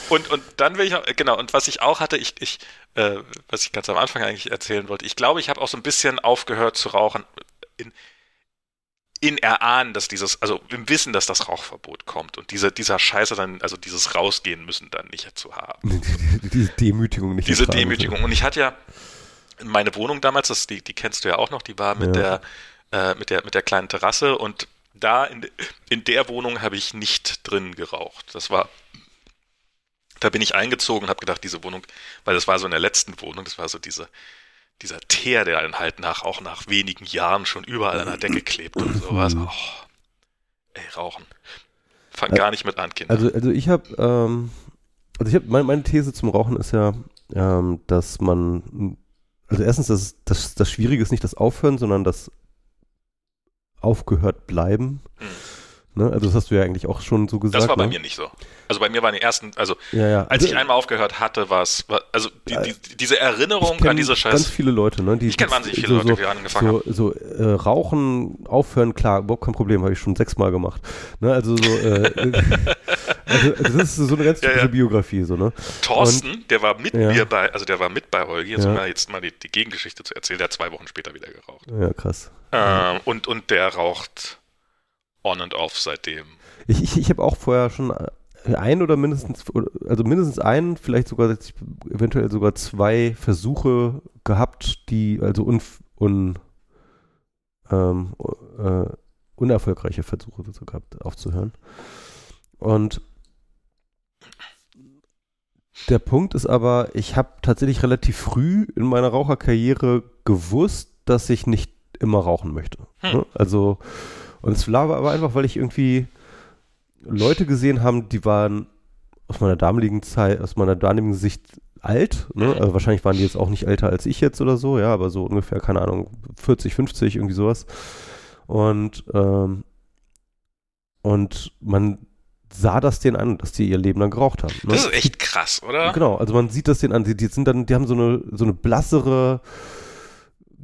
Und, und dann will ich auch, genau, und was ich auch hatte, ich, ich äh, was ich ganz am Anfang eigentlich erzählen wollte, ich glaube, ich habe auch so ein bisschen aufgehört zu rauchen in, in Erahnen, dass dieses, also im Wissen, dass das Rauchverbot kommt und diese, dieser Scheiße dann, also dieses Rausgehen müssen dann nicht zu haben. Diese Demütigung nicht. Diese. Demütigung. Und ich hatte ja meine Wohnung damals, das, die, die kennst du ja auch noch, die war mit Ja. der, äh, mit der, mit der kleinen Terrasse und da in, in der Wohnung habe ich nicht drin geraucht. Das war, da bin ich eingezogen und habe gedacht, diese Wohnung, weil das war so in der letzten Wohnung, das war so diese, dieser Teer, der dann halt nach, auch nach wenigen Jahren schon überall an der Decke klebt und sowas. Mhm. Oh, ey, rauchen. Fang gar nicht mit an, Kinder. Also, also ich habe, ähm, also ich habe, meine, meine These zum Rauchen ist ja, ähm, dass man, also erstens, dass das, das Schwierige ist nicht das Aufhören, sondern das Aufgehört bleiben. Hm. Ne? Also das hast du ja eigentlich auch schon so gesagt. das war bei ne? mir nicht so. Also bei mir waren die ersten, also Ja, ja. Als ich Also, einmal aufgehört hatte, war es, also die, Ja, die, diese Erinnerung an diese Ganz Scheiß. viele Leute, ne? Die, Ich kenn die wahnsinnig viele so, Leute, so, die angefangen so, so äh, Rauchen, aufhören, klar, überhaupt kein Problem, habe ich schon sechsmal gemacht. Ne? Also so, äh, also, also das ist so eine ganz typische ja. Biografie, so, ne? Thorsten, der war mit mir bei, also der war mit bei Holgi, jetzt Ja. um mal jetzt mal die, die Gegengeschichte zu erzählen, der hat zwei Wochen später wieder geraucht. Ja, krass. Ähm, und, und der raucht on and off seitdem. Ich, ich, ich habe auch vorher schon ein oder mindestens, also mindestens einen, vielleicht sogar eventuell sogar zwei Versuche gehabt, die also un, un, ähm, äh, unerfolgreiche Versuche dazu gehabt, aufzuhören. Und der Punkt ist aber, ich habe tatsächlich relativ früh in meiner Raucherkarriere gewusst, dass ich nicht immer rauchen möchte. Hm. Ne? Also, und es war aber einfach, weil ich irgendwie Leute gesehen haben, die waren aus meiner damaligen Zeit, aus meiner damaligen Sicht alt. Ne? Also wahrscheinlich waren die jetzt auch nicht älter als ich jetzt oder so, ja, aber so ungefähr, keine Ahnung, 40, 50, irgendwie sowas. Und, ähm, und man sah das denen an, dass die ihr Leben lang geraucht haben. Ne? Das ist echt krass, oder? Genau, also man sieht das denen an. Die, die sind dann, die haben so eine, so eine blassere,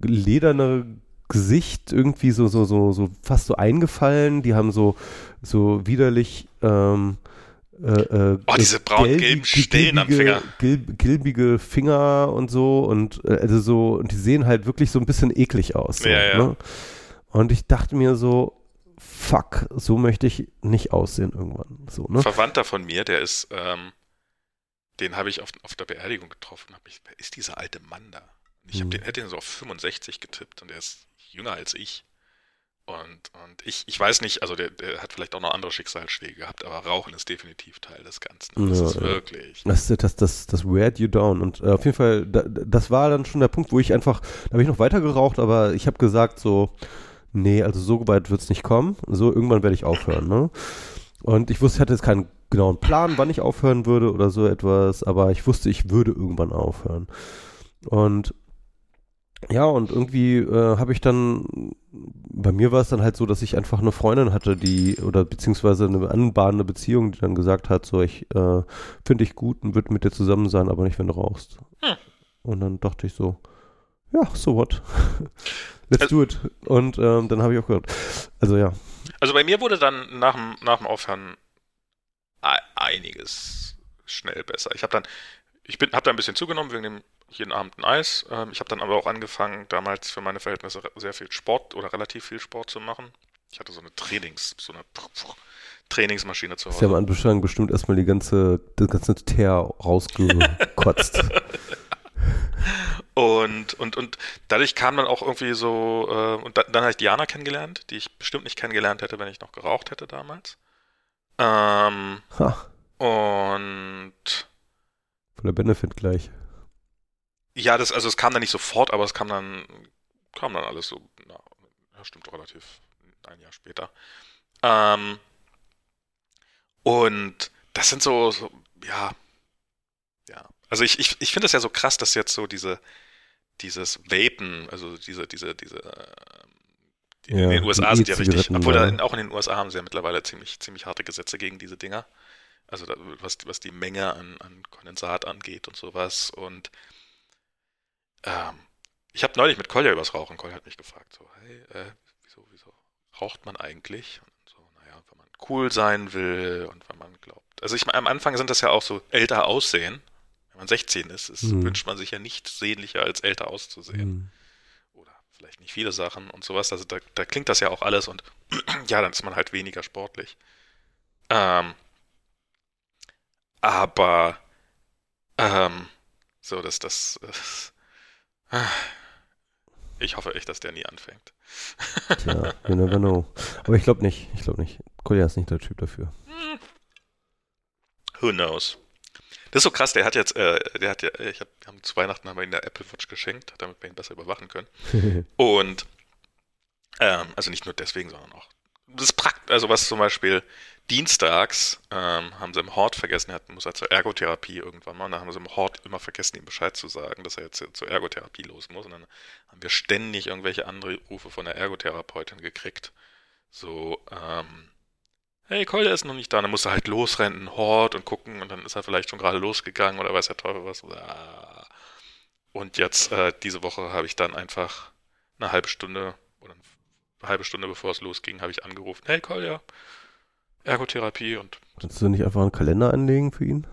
lederne Gesicht irgendwie so, so, so, so fast so eingefallen. Die haben so, so widerlich, ähm, äh, äh, Oh, diese braun-gelben Stellen am gilbige- Finger. Gilb, gilbige Finger und so und äh, also so, und die sehen halt wirklich so ein bisschen eklig aus. So, Ja, ja. Ne? Und ich dachte mir so, fuck, so möchte ich nicht aussehen irgendwann. So, ne? Verwandter von mir, der ist, ähm, den habe ich auf, auf der Beerdigung getroffen. Ich, ist dieser alte Mann da? Ich hab Hm. den, hätte den so auf 65 getippt und der ist jünger als ich. Und, und ich, ich weiß nicht, also der, der hat vielleicht auch noch andere Schicksalsschläge gehabt, aber Rauchen ist definitiv Teil des Ganzen. Das Ja, ist wirklich. Das, das, das, das weird you down. Und äh, auf jeden Fall, da, das war dann schon der Punkt, wo ich einfach, da habe ich noch weiter geraucht, aber ich habe gesagt so, nee, also so weit wird es nicht kommen. So, irgendwann werde ich aufhören. Ne? Und ich wusste, ich hatte jetzt keinen genauen Plan, wann ich aufhören würde oder so etwas, aber ich wusste, ich würde irgendwann aufhören. Und ja, und irgendwie äh, habe ich dann, bei mir war es dann halt so, dass ich einfach eine Freundin hatte, die, oder beziehungsweise eine anbahnende Beziehung, die dann gesagt hat, so, ich äh, finde ich gut und würde mit dir zusammen sein, aber nicht, wenn du rauchst. Hm. Und dann dachte ich so, ja, so what? Let's Also- do it. Und ähm, dann habe ich auch gehört. Also ja. Also bei mir wurde dann nach dem, nach dem Aufhören e- einiges schnell besser. Ich habe dann, ich bin, habe da ein bisschen zugenommen wegen dem jeden Abend ein Eis. Ähm, ich habe dann aber auch angefangen, damals für meine Verhältnisse sehr viel Sport oder relativ viel Sport zu machen. Ich hatte so eine Trainings, so eine Trainingsmaschine zu Sie haben Hause. an Anfang bestimmt erstmal die ganze, das ganze Teer rausgekotzt. Und, und, und dadurch kam dann auch irgendwie so, äh, und da, dann habe ich Diana kennengelernt, die ich bestimmt nicht kennengelernt hätte, wenn ich noch geraucht hätte damals. Ähm, ha, und voller Benefit gleich. Ja, das, also es kam dann nicht sofort, aber es kam dann, kam dann alles so, na, ja, stimmt relativ ein Jahr später. Ähm, und das sind so, so ja, ja. Also ich, ich, ich finde es ja so krass, dass jetzt so diese, dieses Vapen, also diese, diese, diese, ähm, die in Ja, den USA sind ja richtig, obwohl da ja. in, auch in den USA haben sie ja mittlerweile ziemlich, ziemlich harte Gesetze gegen diese Dinger. Also da, was, was die Menge an, an Kondensat angeht und sowas. Und ähm, ich habe neulich mit Kolja übers Rauchen. Kolja hat mich gefragt, so, hey, äh, wieso, wieso raucht man eigentlich? Und so, naja, wenn man cool sein will und wenn man glaubt. Also ich am Anfang sind das ja auch so älter aussehen. Wenn man 16 ist, ist mhm. wünscht man sich ja nicht sehnlicher als älter auszusehen. Mhm. Oder vielleicht nicht viele Sachen und sowas. Also da, da klingt das ja auch alles und ja, dann ist man halt weniger sportlich. Ähm, aber ähm, so, dass das, das ich hoffe echt, dass der nie anfängt. Tja, you never know. Aber ich glaube nicht. Ich glaube nicht. Kolja ist nicht der Typ dafür. Who knows? Das ist so krass, der hat jetzt, äh, der hat ja, ich hab, wir haben zu Weihnachten haben wir ihn der Apple Watch geschenkt, damit wir ihn besser überwachen können. Und ähm, also nicht nur deswegen, sondern auch das ist praktisch, also was zum Beispiel dienstags ähm, haben sie im Hort vergessen, er muss er zur Ergotherapie irgendwann mal, und dann haben sie im Hort immer vergessen, ihm Bescheid zu sagen, dass er jetzt zur Ergotherapie los muss. Und dann haben wir ständig irgendwelche Anrufe von der Ergotherapeutin gekriegt. So, ähm, hey, Kolja ist noch nicht da, dann muss er halt losrennen, Hort und gucken und dann ist er vielleicht schon gerade losgegangen oder weiß der Teufel was. Und jetzt, äh, diese Woche habe ich dann einfach eine halbe Stunde oder eine halbe Stunde bevor es losging, habe ich angerufen, hey Kolja, Ergotherapie und. Kannst du nicht einfach einen Kalender anlegen für ihn?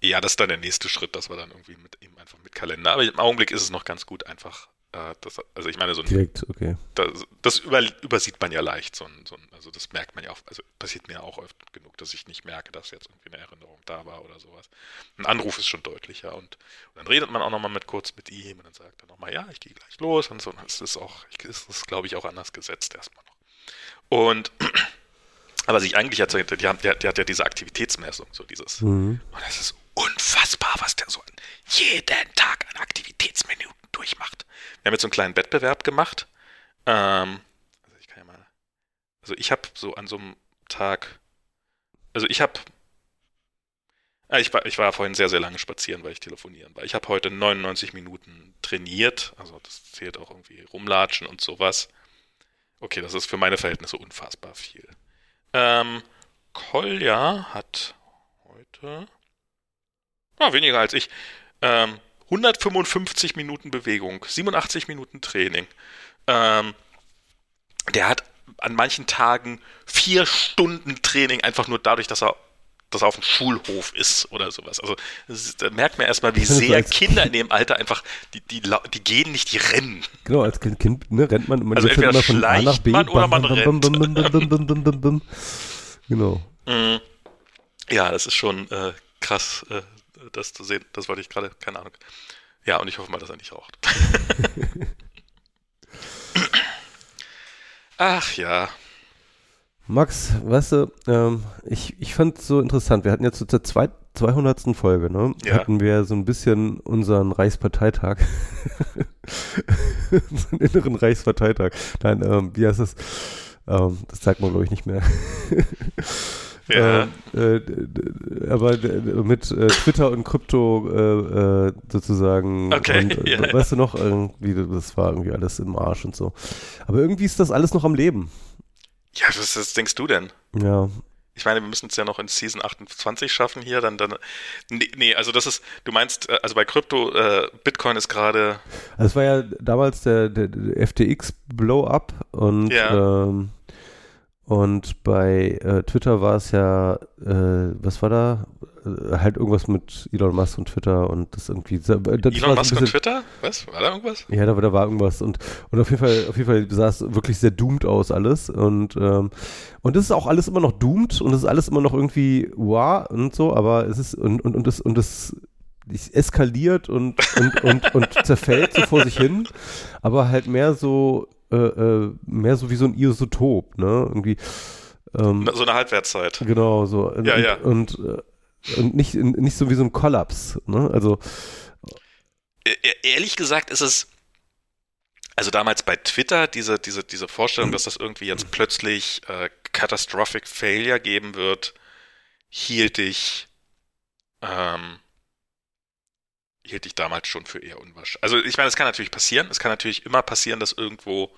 Ja, das ist dann der nächste Schritt, dass wir dann irgendwie mit ihm einfach mit Kalender. Aber im Augenblick ist es noch ganz gut, einfach. Äh, das, also ich meine, so ein, Direkt, okay. Das, das über, übersieht man ja leicht. So ein, so ein, also das merkt man ja auch. Also passiert mir auch oft genug, dass ich nicht merke, dass jetzt irgendwie eine Erinnerung da war oder sowas. Ein Anruf ist schon deutlicher und, und dann redet man auch nochmal mit kurz mit ihm und dann sagt er nochmal, ja, ich gehe gleich los und so. Und das ist auch, das ist, glaube ich, auch anders gesetzt erstmal noch. Und aber was ich eigentlich erzählte, die, haben, die, die hat ja diese Aktivitätsmessung, so dieses. Mhm. Und es ist unfassbar, was der so jeden Tag an Aktivitätsminuten durchmacht. Wir haben jetzt so einen kleinen Wettbewerb gemacht. Ähm, also ich kann ja mal. Also ich habe so an so einem Tag. Also ich habe. Ah, ich war, ich war vorhin sehr, sehr lange spazieren, weil ich telefonieren war. Ich habe heute 99 Minuten trainiert. Also das zählt auch irgendwie rumlatschen und sowas. Okay, das ist für meine Verhältnisse unfassbar viel. Ähm, Kolja hat heute, ah, weniger als ich, ähm, 155 Minuten Bewegung, 87 Minuten Training. Ähm, der hat an manchen Tagen vier Stunden Training einfach nur dadurch, dass er das auf dem Schulhof ist oder sowas. Also da merkt man erstmal, wie sehr Kinder in dem Alter einfach, die, die, die gehen nicht, die rennen. Genau, als Kind ne, rennt man, man also entweder immer von A nach B, man oder man rennt. Genau. Ja, das ist schon äh, krass, äh, das zu sehen. Das wollte ich gerade, keine Ahnung. Ja, und ich hoffe mal, dass er nicht raucht. Ach ja. Max, weißt du, ähm, ich, ich fand es so interessant. Wir hatten jetzt zur zwei, 200. Folge, ne? Ja. Hatten wir so ein bisschen unseren Reichsparteitag. unseren inneren Reichsparteitag. Nein, ähm, wie heißt das? Ähm, das zeigt man, glaube ich, nicht mehr. ja. Äh, äh, aber mit äh, Twitter und Krypto äh, äh, sozusagen. Okay. Und, äh, ja. Weißt du noch, irgendwie, das war irgendwie alles im Arsch und so. Aber irgendwie ist das alles noch am Leben. Ja, was, was denkst du denn? Ja. Ich meine, wir müssen es ja noch in Season 28 schaffen hier, dann, dann, nee, nee, also das ist, du meinst, äh, also bei Krypto, äh, Bitcoin ist gerade. Also es war ja damals der, der, der FTX Blow-up und, ja. ähm, und bei äh, Twitter war es ja, äh, was war da? Äh, halt irgendwas mit Elon Musk und Twitter und das irgendwie. Das Elon Musk bisschen, und Twitter? Was? War da irgendwas? Ja, da, da war irgendwas und, und auf jeden Fall, auf jeden Fall sah es wirklich sehr doomed aus alles und, ähm, und das ist auch alles immer noch doomed und es ist alles immer noch irgendwie wow und so, aber es ist und, und, und das, und das eskaliert und, und, und, und zerfällt so vor sich hin, aber halt mehr so äh, äh, mehr so wie so ein Isotop, ne? Irgendwie. Ähm, so eine Halbwertszeit. Genau, so. Ja, und, ja. Und, und, äh, und nicht, nicht so wie so ein Kollaps, ne? Also. Ehrlich gesagt ist es, also damals bei Twitter, diese, diese, diese Vorstellung, dass das irgendwie jetzt plötzlich äh, Catastrophic Failure geben wird, hielt ich ähm, hielt ich damals schon für eher unwahrscheinlich. Also ich meine, es kann natürlich passieren. Es kann natürlich immer passieren, dass irgendwo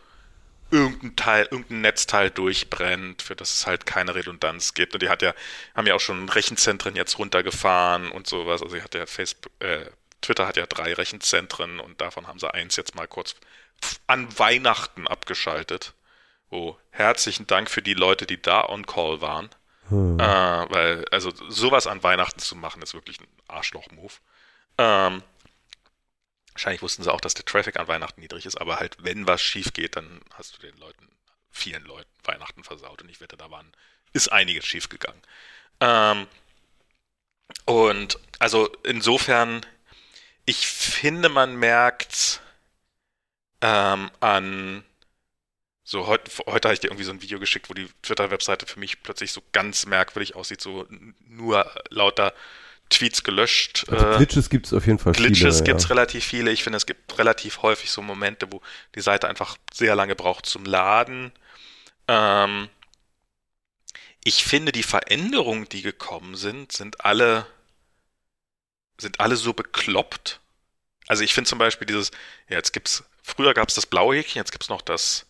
irgendein Teil, irgendein Netzteil durchbrennt, für das es halt keine Redundanz gibt. Und die hat ja, haben ja auch schon Rechenzentren jetzt runtergefahren und sowas. Also hat ja Facebook, äh, Twitter hat ja drei Rechenzentren und davon haben sie eins jetzt mal kurz an Weihnachten abgeschaltet. Oh, herzlichen Dank für die Leute, die da on call waren. Hm. Äh, weil, also sowas an Weihnachten zu machen, ist wirklich ein Arschloch-Move. Ähm, wahrscheinlich wussten sie auch, dass der Traffic an Weihnachten niedrig ist, aber halt, wenn was schief geht, dann hast du den Leuten, vielen Leuten Weihnachten versaut. Und ich wette, da waren, ist einiges schief gegangen. Ähm, und also insofern, ich finde, man merkt ähm, an so heute, heute habe ich dir irgendwie so ein Video geschickt, wo die Twitter-Webseite für mich plötzlich so ganz merkwürdig aussieht, so nur lauter Tweets gelöscht. Also äh, Glitches gibt es auf jeden Fall Glitches viele. Glitches gibt es ja. relativ viele. Ich finde, es gibt relativ häufig so Momente, wo die Seite einfach sehr lange braucht zum Laden. Ähm, ich finde, die Veränderungen, die gekommen sind, sind alle, sind alle so bekloppt. Also ich finde zum Beispiel dieses, ja, jetzt gibt's, früher gab es das blaue Häkchen, jetzt gibt es noch das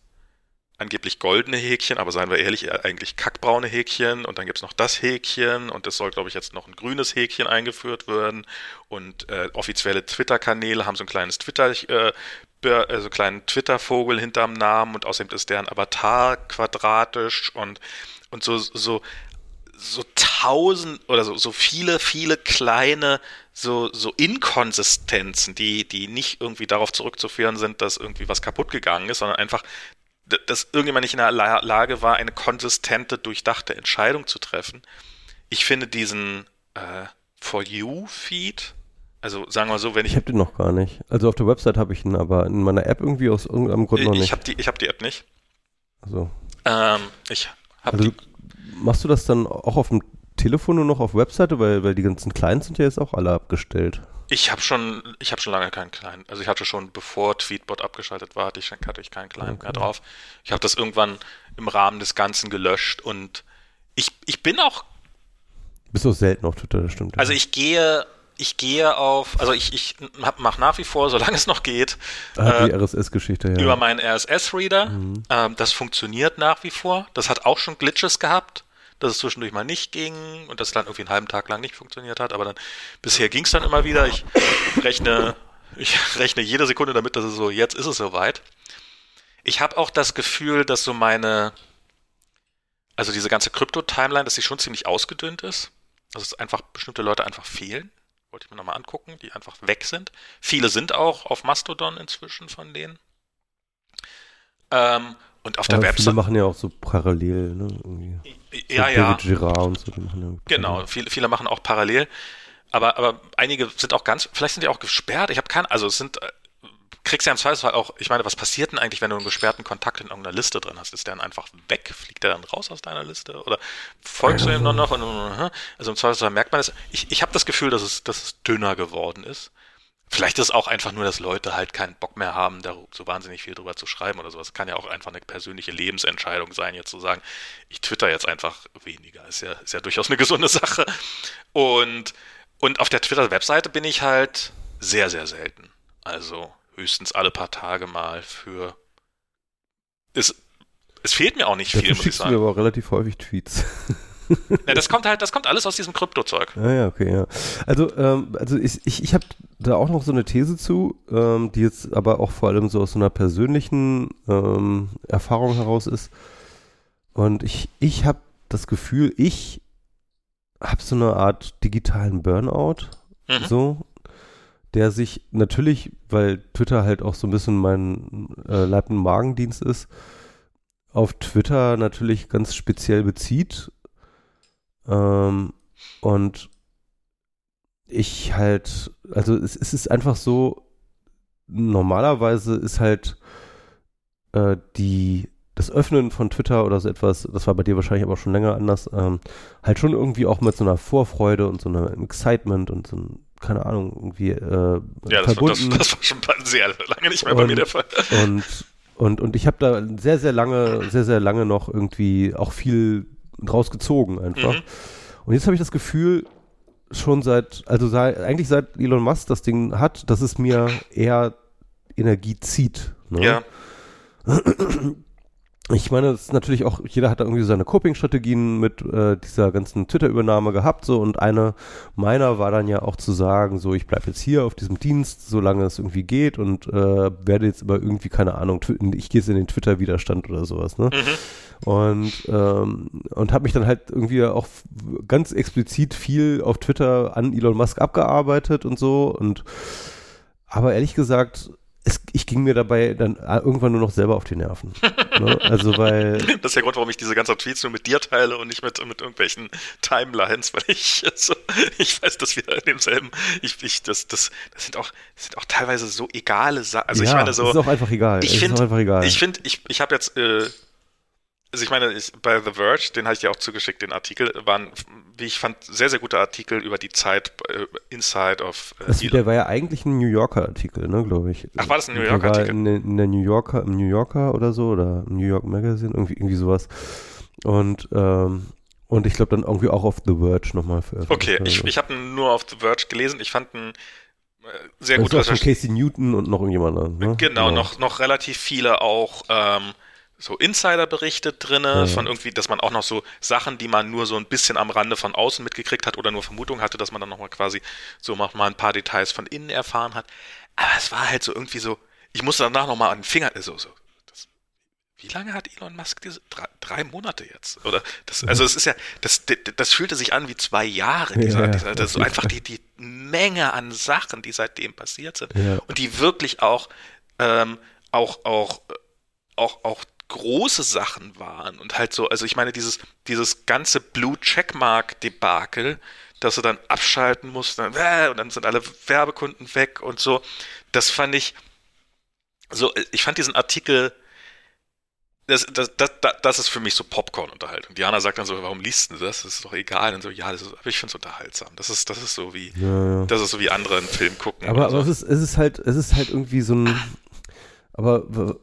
angeblich goldene Häkchen, aber seien wir ehrlich, eigentlich kackbraune Häkchen. Und dann gibt's noch das Häkchen und es soll, glaube ich, jetzt noch ein grünes Häkchen eingeführt werden. Und äh, offizielle Twitter-Kanäle haben so ein kleines Twitter, äh, also kleinen Twitter-Vogel hinterm Namen und außerdem ist deren Avatar quadratisch und, und so, so, so tausend oder so, so viele, viele kleine so, so Inkonsistenzen, die, die nicht irgendwie darauf zurückzuführen sind, dass irgendwie was kaputt gegangen ist, sondern einfach dass irgendjemand nicht in der Lage war, eine konsistente, durchdachte Entscheidung zu treffen. Ich finde diesen äh, For You-Feed, also sagen wir so, wenn ich. Ich habe den noch gar nicht. Also auf der Website habe ich ihn, aber in meiner App irgendwie aus irgendeinem Grund noch nicht. Ich habe die, hab die App nicht. Also. Ähm, ich habe also, Machst du das dann auch auf dem Telefon nur noch auf Webseite, weil, weil die ganzen Clients sind ja jetzt auch alle abgestellt. Ich habe schon, ich habe schon lange keinen Client. Also ich hatte schon, bevor Tweetbot abgeschaltet war, hatte ich, hatte ich keinen Client okay. mehr drauf. Ich habe das irgendwann im Rahmen des Ganzen gelöscht und ich, ich bin auch. Bist du selten auf Twitter, das stimmt. Also ich gehe, ich gehe auf, also ich, ich mache nach wie vor, solange es noch geht, ah, die äh, RSS-Geschichte, ja. über meinen RSS-Reader. Mhm. Ähm, das funktioniert nach wie vor. Das hat auch schon Glitches gehabt dass es zwischendurch mal nicht ging und dass es dann irgendwie einen halben Tag lang nicht funktioniert hat. Aber dann bisher ging es dann immer wieder. Ich rechne, ich rechne jede Sekunde damit, dass es so, jetzt ist es soweit. Ich habe auch das Gefühl, dass so meine, also diese ganze Krypto-Timeline, dass sie schon ziemlich ausgedünnt ist. Dass es einfach bestimmte Leute einfach fehlen. Wollte ich mir nochmal angucken, die einfach weg sind. Viele sind auch auf Mastodon inzwischen von denen. Ähm, und auf ja, der Website. Viele machen ja auch so parallel, ne? Irgendwie. Ja, so ja. Girard und so, die machen ja genau, viele, viele machen auch parallel. Aber, aber einige sind auch ganz, vielleicht sind die auch gesperrt. Ich habe keine, also es sind, äh, kriegst ja im Zweifelsfall auch, ich meine, was passiert denn eigentlich, wenn du einen gesperrten Kontakt in irgendeiner Liste drin hast? Ist der dann einfach weg? Fliegt der dann raus aus deiner Liste? Oder folgst du ihm noch noch? Und, also im Zweifelsfall merkt man es. Ich, ich habe das Gefühl, dass es, dass es dünner geworden ist. Vielleicht ist es auch einfach nur, dass Leute halt keinen Bock mehr haben, da so wahnsinnig viel drüber zu schreiben oder sowas. Kann ja auch einfach eine persönliche Lebensentscheidung sein, jetzt zu sagen, ich twitter jetzt einfach weniger. Ist ja, ist ja durchaus eine gesunde Sache. Und, und auf der Twitter-Webseite bin ich halt sehr, sehr selten. Also höchstens alle paar Tage mal für. Es, es fehlt mir auch nicht viel, muss ich sagen. mir aber relativ häufig Tweets. ja, das kommt halt, das kommt alles aus diesem Kryptozeug. Ja, ja, okay, ja. Also, ähm, also ich, ich, ich habe da auch noch so eine These zu, ähm, die jetzt aber auch vor allem so aus so einer persönlichen ähm, Erfahrung heraus ist. Und ich, ich habe das Gefühl, ich habe so eine Art digitalen Burnout, mhm. so, der sich natürlich, weil Twitter halt auch so ein bisschen mein äh, Leib- und Magendienst ist, auf Twitter natürlich ganz speziell bezieht ähm, und ich halt, also es, es, ist einfach so, normalerweise ist halt äh, die, das Öffnen von Twitter oder so etwas, das war bei dir wahrscheinlich aber schon länger anders, ähm, halt schon irgendwie auch mit so einer Vorfreude und so einem Excitement und so ein, keine Ahnung, irgendwie äh, Ja, das. War, das, das war schon sehr lange nicht mehr und, bei mir der Fall. Und, und, und ich habe da sehr, sehr lange, sehr, sehr lange noch irgendwie auch viel draus gezogen einfach. Mhm. Und jetzt habe ich das Gefühl, schon seit, also sei, eigentlich seit Elon Musk das Ding hat, dass es mir eher Energie zieht. Ne? Ja. ich meine, es ist natürlich auch, jeder hat da irgendwie seine Coping-Strategien mit äh, dieser ganzen Twitter-Übernahme gehabt, so und eine meiner war dann ja auch zu sagen, so ich bleibe jetzt hier auf diesem Dienst, solange es irgendwie geht und äh, werde jetzt aber irgendwie, keine Ahnung, ich gehe jetzt in den Twitter-Widerstand oder sowas, ne? Mhm. Und, ähm, und habe mich dann halt irgendwie auch ganz explizit viel auf Twitter an Elon Musk abgearbeitet und so und aber ehrlich gesagt, es, ich ging mir dabei dann irgendwann nur noch selber auf die Nerven. ne? Also weil. Das ist der Grund, warum ich diese ganzen Tweets nur mit dir teile und nicht mit, mit irgendwelchen Timelines, weil ich also, ich weiß, dass wir in demselben, ich, ich, das, das, das sind auch, das sind auch teilweise so egale Sachen. Also ja, ich meine so. Ist auch einfach egal. Ich finde, ich finde, ich, ich habe jetzt äh, also ich meine, ich, bei The Verge, den habe ich dir auch zugeschickt, den Artikel, waren, wie ich fand, sehr, sehr gute Artikel über die Zeit äh, Inside of äh, das, Der war ja eigentlich ein New Yorker Artikel, ne, glaube ich. Ach, war das ein New Yorker Artikel? In, in, der New Yorker, im New Yorker oder so, oder New York Magazine, irgendwie, irgendwie sowas. Und, ähm, und ich glaube dann irgendwie auch auf The Verge nochmal veröffentlicht. Okay, ich, ich habe nur auf The Verge gelesen. Ich fand einen äh, sehr gut. Das Casey Newton und noch irgendjemand. Ne? Genau, ja. noch, noch relativ viele auch ähm, so Insider-Berichte drinne, mhm. von irgendwie, dass man auch noch so Sachen, die man nur so ein bisschen am Rande von außen mitgekriegt hat oder nur Vermutungen hatte, dass man dann nochmal quasi so mal ein paar Details von innen erfahren hat. Aber es war halt so irgendwie so, ich musste danach nochmal an den Finger, so, so, das, wie lange hat Elon Musk diese, drei, drei Monate jetzt? Oder, das, also es ist ja, das, das fühlte sich an wie zwei Jahre, dieser, ja, dieser, das so einfach die, die Menge an Sachen, die seitdem passiert sind ja. und die wirklich auch, ähm, auch, auch, auch, auch große Sachen waren und halt so, also ich meine, dieses, dieses ganze Blue Checkmark Debakel, dass du dann abschalten musst dann, äh, und dann sind alle Werbekunden weg und so, das fand ich so, ich fand diesen Artikel, das, das, das, das ist für mich so Popcorn-Unterhaltung. Diana sagt dann so, warum liest du das? Das ist doch egal. Und so, ja, das ist, aber ich finde es unterhaltsam. Das ist, das ist so wie, ja, ja. das ist so wie andere einen Film gucken. Aber, aber so. es, ist, es ist halt, es ist halt irgendwie so ein, aber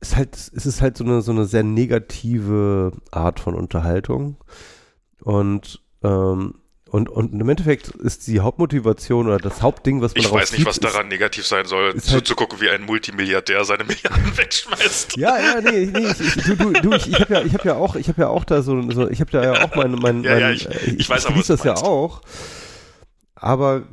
ist halt, es ist halt so eine, so eine sehr negative Art von Unterhaltung. Und, ähm, und, und im Endeffekt ist die Hauptmotivation oder das Hauptding, was man Ich weiß nicht, sieht, was daran ist, negativ sein soll, so halt, zu gucken, wie ein Multimilliardär seine Milliarden wegschmeißt. Ja, ja, nee, nee, ich, ich, du, du, du, ich, ich habe ja, ich habe ja auch, ich habe ja auch da so, so ich habe da ja auch mein, mein, ja, mein ja, ich, ich, ich weiß aber, was das ja auch. Aber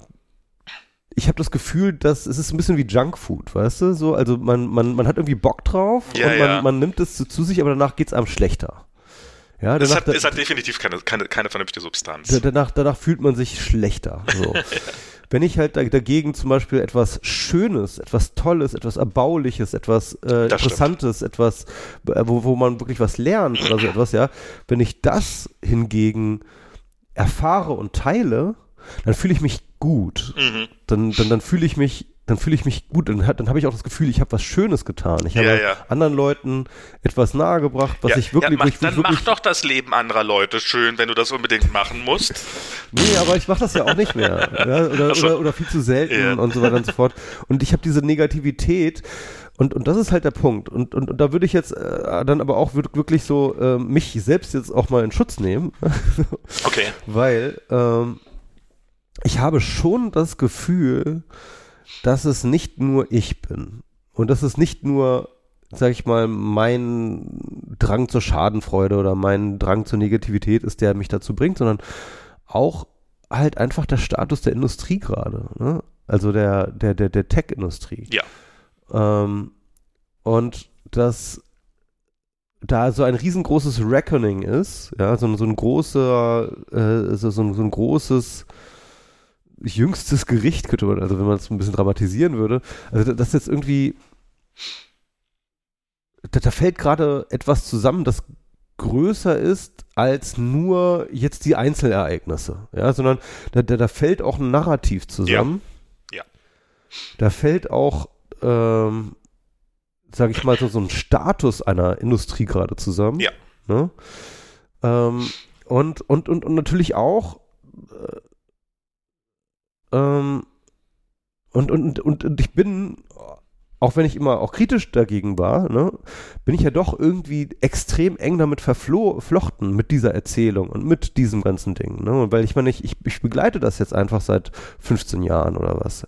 ich habe das Gefühl, dass es ist ein bisschen wie Junkfood, weißt du? So, also man, man, man hat irgendwie Bock drauf ja, und man, ja. man nimmt es zu, zu sich, aber danach geht's einem schlechter. Ja, danach, es, hat, es hat definitiv keine, keine, keine vernünftige Substanz. Danach, danach fühlt man sich schlechter. So. Wenn ich halt dagegen zum Beispiel etwas Schönes, etwas Tolles, etwas Erbauliches, etwas äh, Interessantes, stimmt. etwas, äh, wo, wo man wirklich was lernt oder so etwas, ja, wenn ich das hingegen erfahre und teile, dann fühle ich mich gut. Mhm. Dann, dann, dann fühle ich mich dann fühle ich mich gut. Dann, dann habe ich auch das Gefühl, ich habe was Schönes getan. Ich habe ja. anderen Leuten etwas nahegebracht, was ja, ich wirklich. Ja, mach, wirklich, dann wirklich, mach doch das Leben anderer Leute schön, wenn du das unbedingt machen musst. Nee, aber ich mache das ja auch nicht mehr. ja, oder, so. oder, oder, viel zu selten und so weiter und so fort. Und ich habe diese Negativität. Und, und das ist halt der Punkt. Und, und, und da würde ich jetzt äh, dann aber auch wirklich so äh, mich selbst jetzt auch mal in Schutz nehmen. okay. Weil ähm, ich habe schon das Gefühl, dass es nicht nur ich bin und dass es nicht nur, sag ich mal, mein Drang zur Schadenfreude oder mein Drang zur Negativität ist, der mich dazu bringt, sondern auch halt einfach der Status der Industrie gerade, ne? also der, der, der, der Tech-Industrie. Ja. Ähm, und dass da so ein riesengroßes Reckoning ist, ja, so, so ein großer, äh, so, so, ein, so ein großes jüngstes Gericht, könnte man, also wenn man es ein bisschen dramatisieren würde. Also das ist jetzt irgendwie, da, da fällt gerade etwas zusammen, das größer ist als nur jetzt die Einzelereignisse, ja, sondern da, da, da fällt auch ein Narrativ zusammen. Ja. ja. Da fällt auch, ähm, sage ich mal, so, so ein Status einer Industrie gerade zusammen. Ja. Ne? Ähm, und, und, und, und natürlich auch äh, ähm, und, und, und, und ich bin auch wenn ich immer auch kritisch dagegen war, ne, bin ich ja doch irgendwie extrem eng damit verflochten mit dieser Erzählung und mit diesem ganzen Ding. Ne? Weil ich meine, ich, ich begleite das jetzt einfach seit 15 Jahren oder was.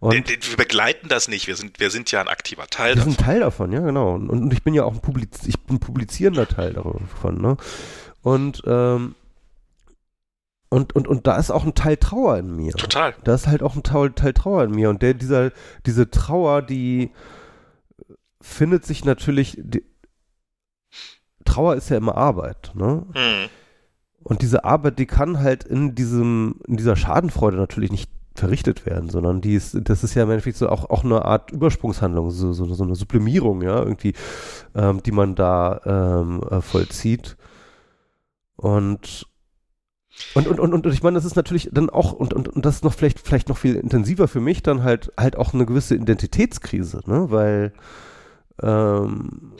Und wir begleiten das nicht, wir sind, wir sind ja ein aktiver Teil wir davon. Wir sind Teil davon, ja, genau. Und, und ich bin ja auch ein, Publiz ich bin publizierender Teil davon. Ne? Und ähm, und, und, und da ist auch ein Teil Trauer in mir. Total. Da ist halt auch ein Teil, Teil Trauer in mir. Und der, dieser, diese Trauer, die findet sich natürlich. Die, Trauer ist ja immer Arbeit, ne? Hm. Und diese Arbeit, die kann halt in diesem, in dieser Schadenfreude natürlich nicht verrichtet werden, sondern die ist, das ist ja im Endeffekt so auch, auch eine Art Übersprungshandlung, so, so, so eine Sublimierung, ja, irgendwie, ähm, die man da ähm, äh, vollzieht. Und und, und, und, und ich meine, das ist natürlich dann auch, und, und, und das ist noch vielleicht, vielleicht noch viel intensiver für mich, dann halt, halt auch eine gewisse Identitätskrise, ne? Weil, ähm,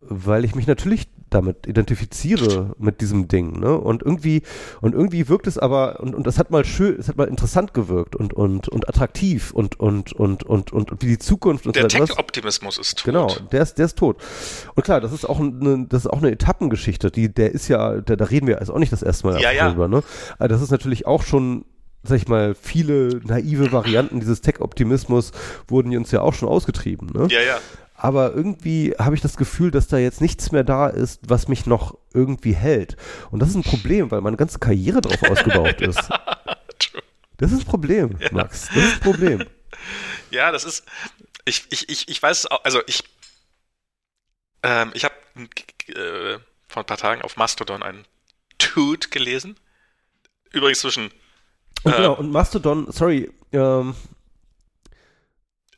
weil ich mich natürlich damit identifiziere mit diesem Ding, ne? Und irgendwie und irgendwie wirkt es aber und, und das hat mal schön, es hat mal interessant gewirkt und und und attraktiv und und und und und, und wie die Zukunft und der so Tech-Optimismus ist tot. Genau, der ist der ist tot. Und klar, das ist auch eine das ist auch eine Etappengeschichte, die der ist ja, der, da reden wir also auch nicht das erste Mal ja, darüber, ja. ne? Aber das ist natürlich auch schon sag ich mal, viele naive Varianten dieses Tech-Optimismus wurden uns ja auch schon ausgetrieben. Ne? Ja, ja aber irgendwie habe ich das Gefühl, dass da jetzt nichts mehr da ist, was mich noch irgendwie hält. Und das ist ein Problem, weil meine ganze Karriere darauf ausgebaut ist. Das ist ein Problem, ja. Max. Das ist ein Problem. Ja, das ist. Ich, ich, ich, ich weiß es auch, also ich. Ähm, ich habe äh, vor ein paar Tagen auf Mastodon einen Toot gelesen. Übrigens zwischen. Und genau, und Mastodon, sorry, ähm,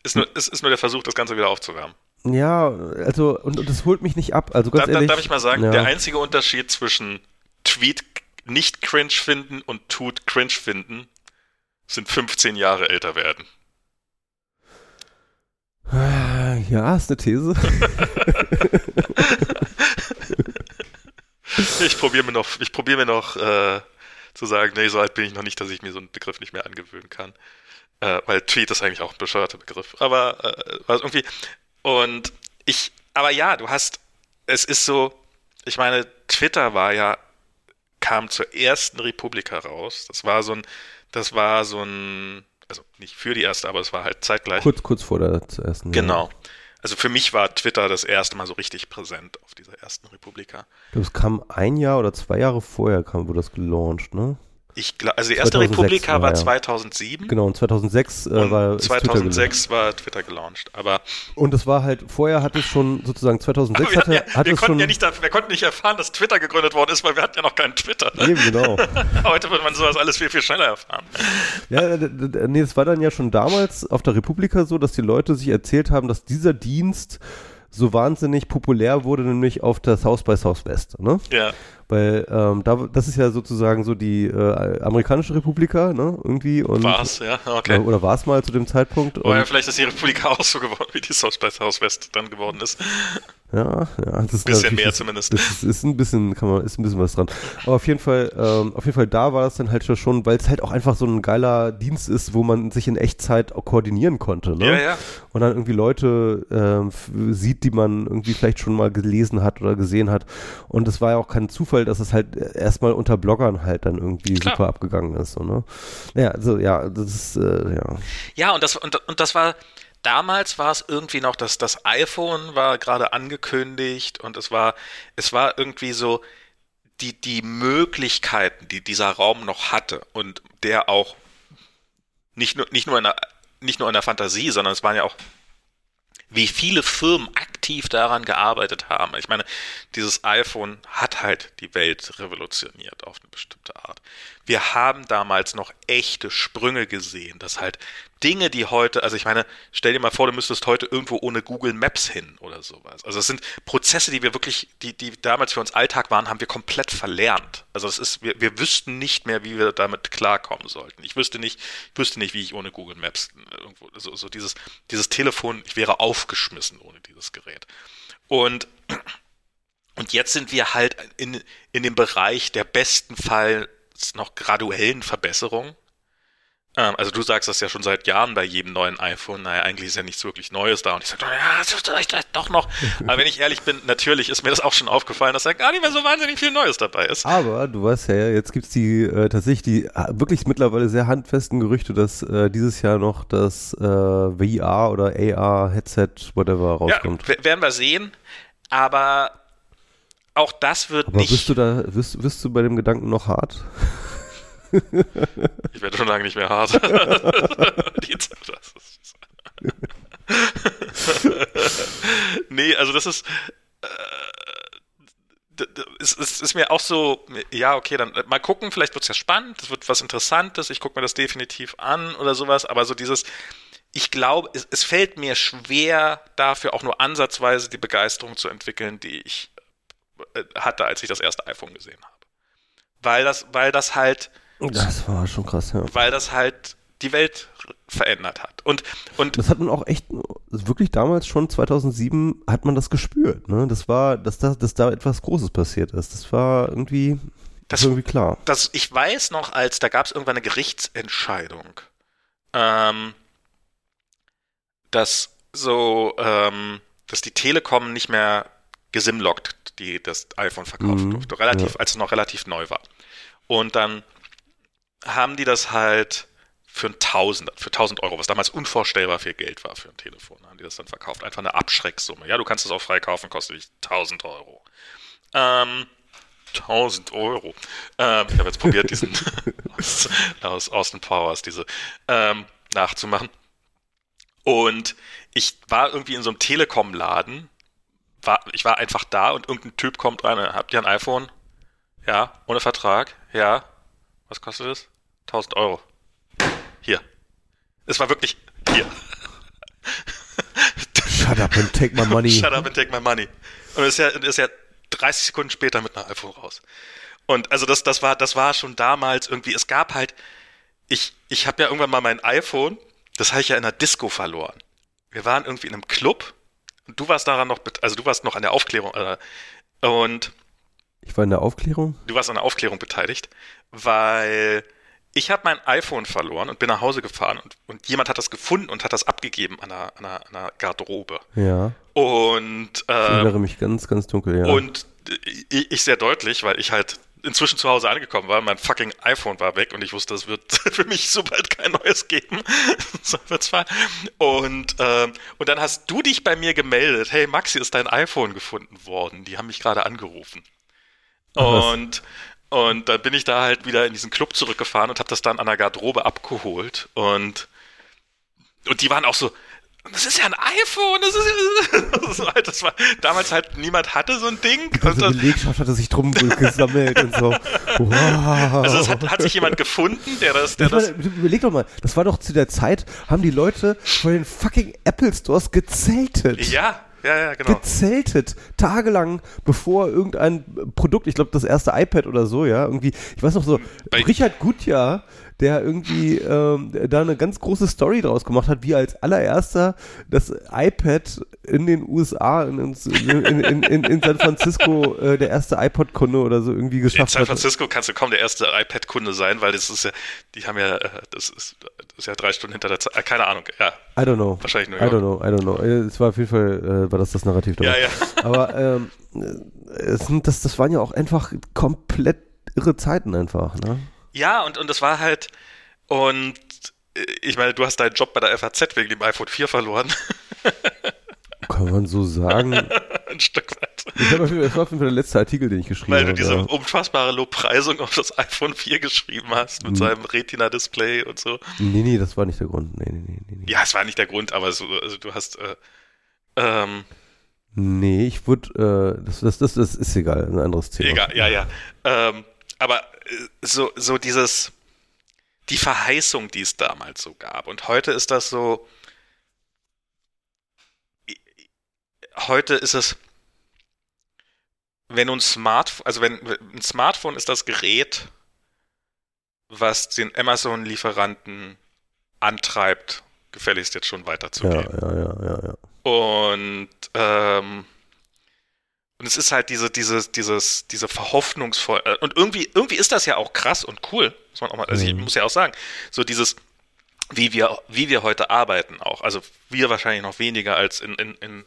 ist nur, ist, ist nur der Versuch, das Ganze wieder aufzuwärmen. Ja, also, und, und das holt mich nicht ab. Also ganz da, ehrlich. Darf ich mal sagen, ja. der einzige Unterschied zwischen Tweet nicht cringe finden und Tut cringe finden sind 15 Jahre älter werden. Ja, ist eine These. ich probiere mir noch, ich probiere mir noch äh, zu sagen, nee, so alt bin ich noch nicht, dass ich mir so einen Begriff nicht mehr angewöhnen kann. Äh, weil Tweet ist eigentlich auch ein bescheuerter Begriff. Aber äh, also irgendwie, und ich, aber ja, du hast, es ist so, ich meine, Twitter war ja, kam zur ersten Republik heraus. Das war so ein, das war so ein, also nicht für die erste, aber es war halt zeitgleich. Kurz, kurz vor der ersten. Genau. Also für mich war Twitter das erste Mal so richtig präsent auf dieser ersten Republika. Ich glaube, es kam ein Jahr oder zwei Jahre vorher, kam, wurde das gelauncht, ne? Ich glaub, also die erste 2006, Republika war ja. 2007. Genau, und 2006 äh, war 2006 Twitter war Twitter gelauncht, aber und es war halt vorher hat es schon sozusagen 2006 hatte, ja, hat wir es konnten schon ja nicht, wir konnten nicht erfahren, dass Twitter gegründet worden ist, weil wir hatten ja noch keinen Twitter. Eben genau. Heute wird man sowas alles viel viel schneller erfahren. Ja, nee, es war dann ja schon damals auf der Republika so, dass die Leute sich erzählt haben, dass dieser Dienst so wahnsinnig populär wurde, nämlich auf der South by Southwest. Ne? Ja. Weil ähm, da, das ist ja sozusagen so die äh, amerikanische Republika, ne? Irgendwie. War es, ja, okay. Oder, oder war es mal zu dem Zeitpunkt. Oder ja, vielleicht ist die Republika auch so geworden, wie die South by Southwest dann geworden ist. Ja, ja. Das ist ein bisschen mehr zumindest. Das ist, ist, ein bisschen, kann man, ist ein bisschen was dran. Aber auf jeden Fall, ähm, auf jeden Fall da war das dann halt schon, weil es halt auch einfach so ein geiler Dienst ist, wo man sich in Echtzeit auch koordinieren konnte, ne? Ja, ja. Und dann irgendwie Leute ähm, sieht, die man irgendwie vielleicht schon mal gelesen hat oder gesehen hat. Und es war ja auch kein Zufall, dass es halt erstmal unter Bloggern halt dann irgendwie Klar. super abgegangen ist, so, ne? Ja, also, ja, das ist, äh, ja. Ja, und das, und, und das war, damals war es irgendwie noch, dass das iPhone war gerade angekündigt und es war, es war irgendwie so die, die Möglichkeiten, die dieser Raum noch hatte und der auch nicht nur, nicht nur in der, nicht nur in der Fantasie, sondern es waren ja auch wie viele Firmen aktiv daran gearbeitet haben. Ich meine, dieses iPhone hat halt die Welt revolutioniert auf eine bestimmte Art. Wir haben damals noch echte Sprünge gesehen, dass halt Dinge, die heute, also ich meine, stell dir mal vor, du müsstest heute irgendwo ohne Google Maps hin oder sowas. Also es sind Prozesse, die wir wirklich, die, die damals für uns Alltag waren, haben wir komplett verlernt. Also es ist, wir, wir wüssten nicht mehr, wie wir damit klarkommen sollten. Ich wüsste nicht, ich wüsste nicht, wie ich ohne Google Maps irgendwo, so, so dieses, dieses Telefon, ich wäre aufgeschmissen ohne dieses Gerät. Und und jetzt sind wir halt in, in dem Bereich der besten Fall noch graduellen Verbesserung Ähm, also du sagst das ja schon seit Jahren bei jedem neuen iPhone. Naja, eigentlich ist ja nichts wirklich Neues da. Und ich sage, ja, das ist vielleicht doch noch. Aber wenn ich ehrlich bin, natürlich ist mir das auch schon aufgefallen, dass da gar nicht mehr so wahnsinnig viel Neues dabei ist. Aber du weißt ja, jetzt gibt's die äh, tatsächlich die wirklich mittlerweile sehr handfesten Gerüchte, dass äh, dieses Jahr noch das äh, VR oder AR-Headset, whatever, rauskommt. Ja, werden wir sehen. Aber auch das wird Aber nicht. Bist du da, wirst, wirst du bei dem Gedanken noch hart? ich werde schon lange nicht mehr hart. Nee, also das ist. Äh, es, es ist mir auch so, ja, okay, dann mal gucken, vielleicht wird es ja spannend, es wird was Interessantes, ich gucke mir das definitiv an oder sowas, aber so dieses, ich glaube, es, es, fällt mir schwer, dafür auch nur ansatzweise die Begeisterung zu entwickeln, die ich äh, hatte, als ich das erste iPhone gesehen habe. Weil das, weil das halt. Das war schon krass, ja. Weil das halt die Welt verändert hat. Und, und das hat man auch echt, wirklich damals schon 2007 hat man das gespürt. Ne? Das war, dass da, dass da etwas Großes passiert ist. Das war irgendwie, das, das irgendwie klar. Das, ich weiß noch, als da gab es irgendwann eine Gerichtsentscheidung, ähm, dass so, ähm, dass die Telekom nicht mehr gesimlockt, die das iPhone verkaufen mhm, durfte, relativ, ja. als es noch relativ neu war. Und dann haben die das halt für ein Tausender, für 1000 Euro, was damals unvorstellbar viel Geld war für ein Telefon, haben die das dann verkauft. Einfach eine Abschrecksumme. Ja, du kannst es auch frei kaufen, kostet dich 1000 Euro. Ähm, 1000 Euro. Ähm, ich habe jetzt probiert, diesen aus, aus Austin Powers, diese ähm, nachzumachen. Und ich war irgendwie in so einem Telekom-Laden. War, ich war einfach da und irgendein Typ kommt rein. Habt ihr ein iPhone? Ja, ohne Vertrag? Ja. Was kostet es? 1000 Euro. Hier. Es war wirklich hier. Shut up and take my money. Shut up and take my money. Und ist ja, ist ja 30 Sekunden später mit einem iPhone raus. Und also das, das war, das war schon damals irgendwie, es gab halt, ich, ich habe ja irgendwann mal mein iPhone, das habe ich ja in einer Disco verloren. Wir waren irgendwie in einem Club und du warst daran noch, also du warst noch an der Aufklärung, äh, und ich war in der Aufklärung? Du warst an der Aufklärung beteiligt, weil ich habe mein iPhone verloren und bin nach Hause gefahren und, und jemand hat das gefunden und hat das abgegeben an einer, an einer, an einer Garderobe. Ja. Und äh, ich erinnere mich ganz, ganz dunkel, ja. Und ich, ich sehr deutlich, weil ich halt inzwischen zu Hause angekommen war, mein fucking iPhone war weg und ich wusste, es wird für mich sobald kein neues geben. so wird's fallen. Und, ähm, und dann hast du dich bei mir gemeldet, hey Maxi, ist dein iPhone gefunden worden? Die haben mich gerade angerufen. Und, und dann bin ich da halt wieder in diesen Club zurückgefahren und habe das dann an der Garderobe abgeholt. Und, und die waren auch so, das ist ja ein iPhone, das ist, das halt, das war damals halt niemand hatte so ein Ding. Die und Belegschaft hatte sich drum gesammelt und so. Wow. Also es hat, hat sich jemand gefunden, der das, der das. Meine, überleg doch mal, das war doch zu der Zeit, haben die Leute vor den fucking Apple Stores gezeltet. Ja, ja, ja, genau. Gezeltet, tagelang, bevor irgendein Produkt, ich glaube das erste iPad oder so, ja, irgendwie, ich weiß noch so, Bei Richard Gutjahr, der irgendwie ähm, da eine ganz große Story draus gemacht hat, wie als allererster das iPad in den USA, in, in, in, in, San Francisco äh, der erste iPod-Kunde oder so irgendwie geschafft hat. In San Francisco hat. kannst du kaum der erste iPad-Kunde sein, weil das ist ja, die haben ja, äh, das ist, das ist ja drei Stunden hinter der Zeit, äh, keine Ahnung, ja. I don't know. Wahrscheinlich York. I don't know, I don't know. Äh, es war auf jeden Fall, äh, war das das Narrativ dabei. Ja, ja. Aber ähm, es sind, das, das waren ja auch einfach komplett irre Zeiten einfach, ne? Ja, und, und das war halt, und äh, ich meine, du hast deinen Job bei der FAZ wegen dem iPhone 4 verloren. Kann man so sagen. Ein Stück weit. Ich das war auf jeden Fall der letzte Artikel, den ich geschrieben habe. Weil du diese ja. unfassbare Lobpreisung auf das iPhone 4 geschrieben hast, mit mhm. seinem Retina-Display und so. Nee, nee, das war nicht der Grund. Nee, nee, nee, nee. Ja, es war nicht der Grund, aber so, also du hast, äh, ähm, Nee, ich würde, äh, das, das, das, das ist egal, ein anderes Thema. Egal, ja, ja. Ähm, aber so, so dieses, die Verheißung, die es damals so gab. Und heute ist das so, heute ist es, wenn ein Smartphone, also wenn ein Smartphone ist das Gerät, was den Amazon-Lieferanten antreibt, gefälligst jetzt schon weiterzugeben. Ja, ja, ja, ja, ja. Und ähm, und es ist halt diese, diese, dieses, diese verhoffnungsvoll. Äh, und irgendwie, irgendwie ist das ja auch krass und cool. Muss man auch mal, also ich mhm. muss ja auch sagen, so dieses, wie wir, wie wir heute arbeiten auch. Also wir wahrscheinlich noch weniger als in, in, in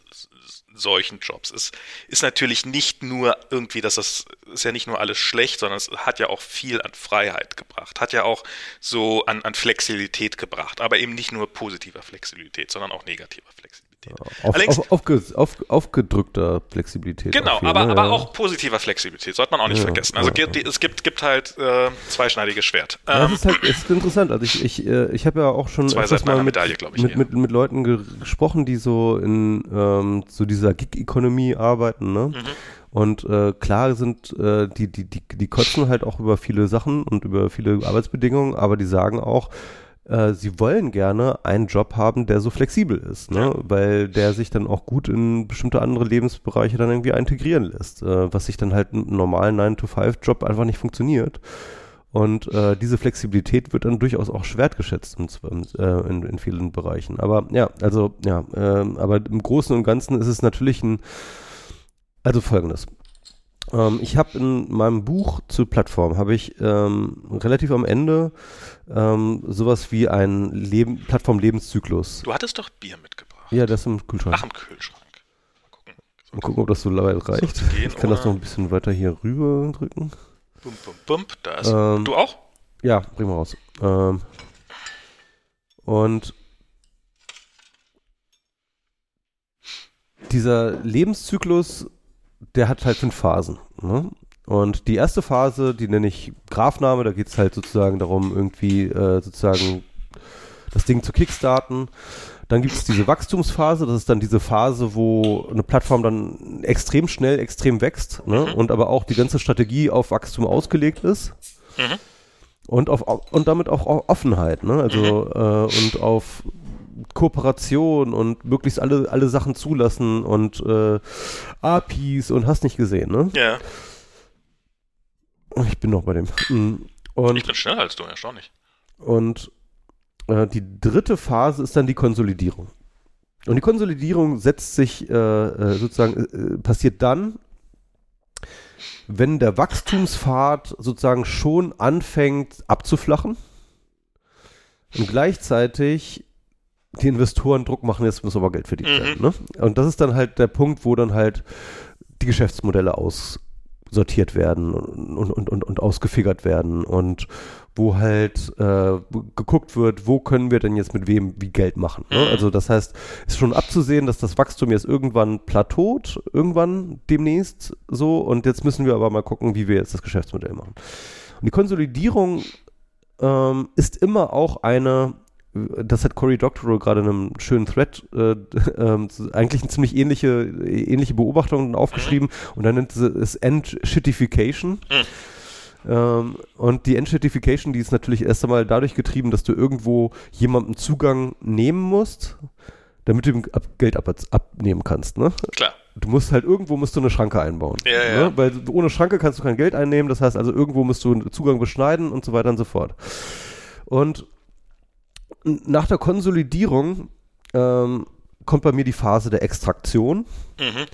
solchen Jobs. Es ist natürlich nicht nur irgendwie, dass das ist ja nicht nur alles schlecht, sondern es hat ja auch viel an Freiheit gebracht, hat ja auch so an, an Flexibilität gebracht, aber eben nicht nur positiver Flexibilität, sondern auch negativer Flexibilität. Auf, Allerdings, auf, auf, aufgedrückter Flexibilität. Genau, aber, ne? aber auch positiver Flexibilität, sollte man auch nicht ja, vergessen. Also ja, es gibt, gibt halt äh, zweischneidiges Schwert. Ja, ähm, es ist halt ist interessant. Also ich, ich, äh, ich habe ja auch schon zwei Seiten mal mit, Medaille, ich, mit, mit, mit, Leuten ge gesprochen, die so in ähm, so dieser Gig-Economy arbeiten, ne? Mhm. Und äh, klar sind äh, die, die, die, die kotzen halt auch über viele Sachen und über viele Arbeitsbedingungen, aber die sagen auch, äh, sie wollen gerne einen Job haben, der so flexibel ist, ne? Ja. weil der sich dann auch gut in bestimmte andere Lebensbereiche dann irgendwie integrieren lässt, äh, was sich dann halt im normalen 9-to-5-Job einfach nicht funktioniert. Und äh, diese Flexibilität wird dann durchaus auch wertgeschätzt in, äh, in, in vielen Bereichen. Aber ja, also ja, äh, aber im Großen und Ganzen ist es natürlich ein, also folgendes. Ähm, ich habe in meinem Buch zur Plattform, habe ich ähm, relativ am Ende ähm, sowas wie ein Leben, Plattform-Lebenszyklus. Du hattest doch Bier mitgebracht. Ja, das ist im Kühlschrank. Ach, im Kühlschrank. Mal gucken. Mal gucken, ob das so weit reicht. Gehen, ich kann das noch ein bisschen weiter hier rüber drücken. Bum, bum, bum, da ist. Ähm, du auch? Ja, bring mal raus. Ähm, und dieser Lebenszyklus der hat halt fünf Phasen. Ne? Und die erste Phase, die nenne ich Graphname, da geht es halt sozusagen darum, irgendwie äh, sozusagen das Ding zu kickstarten. Dann gibt es diese Wachstumsphase, das ist dann diese Phase, wo eine Plattform dann extrem schnell, extrem wächst ne? Mhm. und aber auch die ganze Strategie auf Wachstum ausgelegt ist. Mhm. Und, auf, und damit auch auf Offenheit, ne? Also mhm. äh, und auf Kooperation und möglichst alle, alle Sachen zulassen und äh, APIs und hast nicht gesehen, ne? Ja. Ich bin noch bei dem. Mm. Und, ich bin schneller als du, erstaunlich. Und äh, die dritte Phase ist dann die Konsolidierung. Und die Konsolidierung setzt sich äh, äh sozusagen, äh, passiert dann, wenn der Wachstumspfad sozusagen schon anfängt abzuflachen und gleichzeitig die Investoren Druck machen, jetzt muss aber Geld verdient mhm. Ne? Und das ist dann halt der Punkt, wo dann halt die Geschäftsmodelle aussortiert werden und, und, und, und ausgefigert werden und wo halt äh, geguckt wird, wo können wir denn jetzt mit wem wie Geld machen. Ne? Mhm. Also das heißt, ist schon abzusehen, dass das Wachstum jetzt irgendwann plateaut, irgendwann demnächst so und jetzt müssen wir aber mal gucken, wie wir jetzt das Geschäftsmodell machen. Und die Konsolidierung ähm, ist immer auch eine das hat Cory Doctorow gerade in einem schönen Thread äh, äh, eigentlich eine ziemlich ähnliche, ähnliche Beobachtung aufgeschrieben und dann nennt es End-Shitification. Mhm. Ähm, und die End-Shitification, die ist natürlich erst einmal dadurch getrieben, dass du irgendwo jemandem Zugang nehmen musst, damit du ihm Geld ab abnehmen kannst. Ne? Klar. Du musst halt irgendwo musst du eine Schranke einbauen. Ja, ne? ja. Weil ohne Schranke kannst du kein Geld einnehmen, das heißt also irgendwo musst du Zugang beschneiden und so weiter und so fort. Und nach der Konsolidierung ähm, kommt bei mir die Phase der Extraktion. Mhm.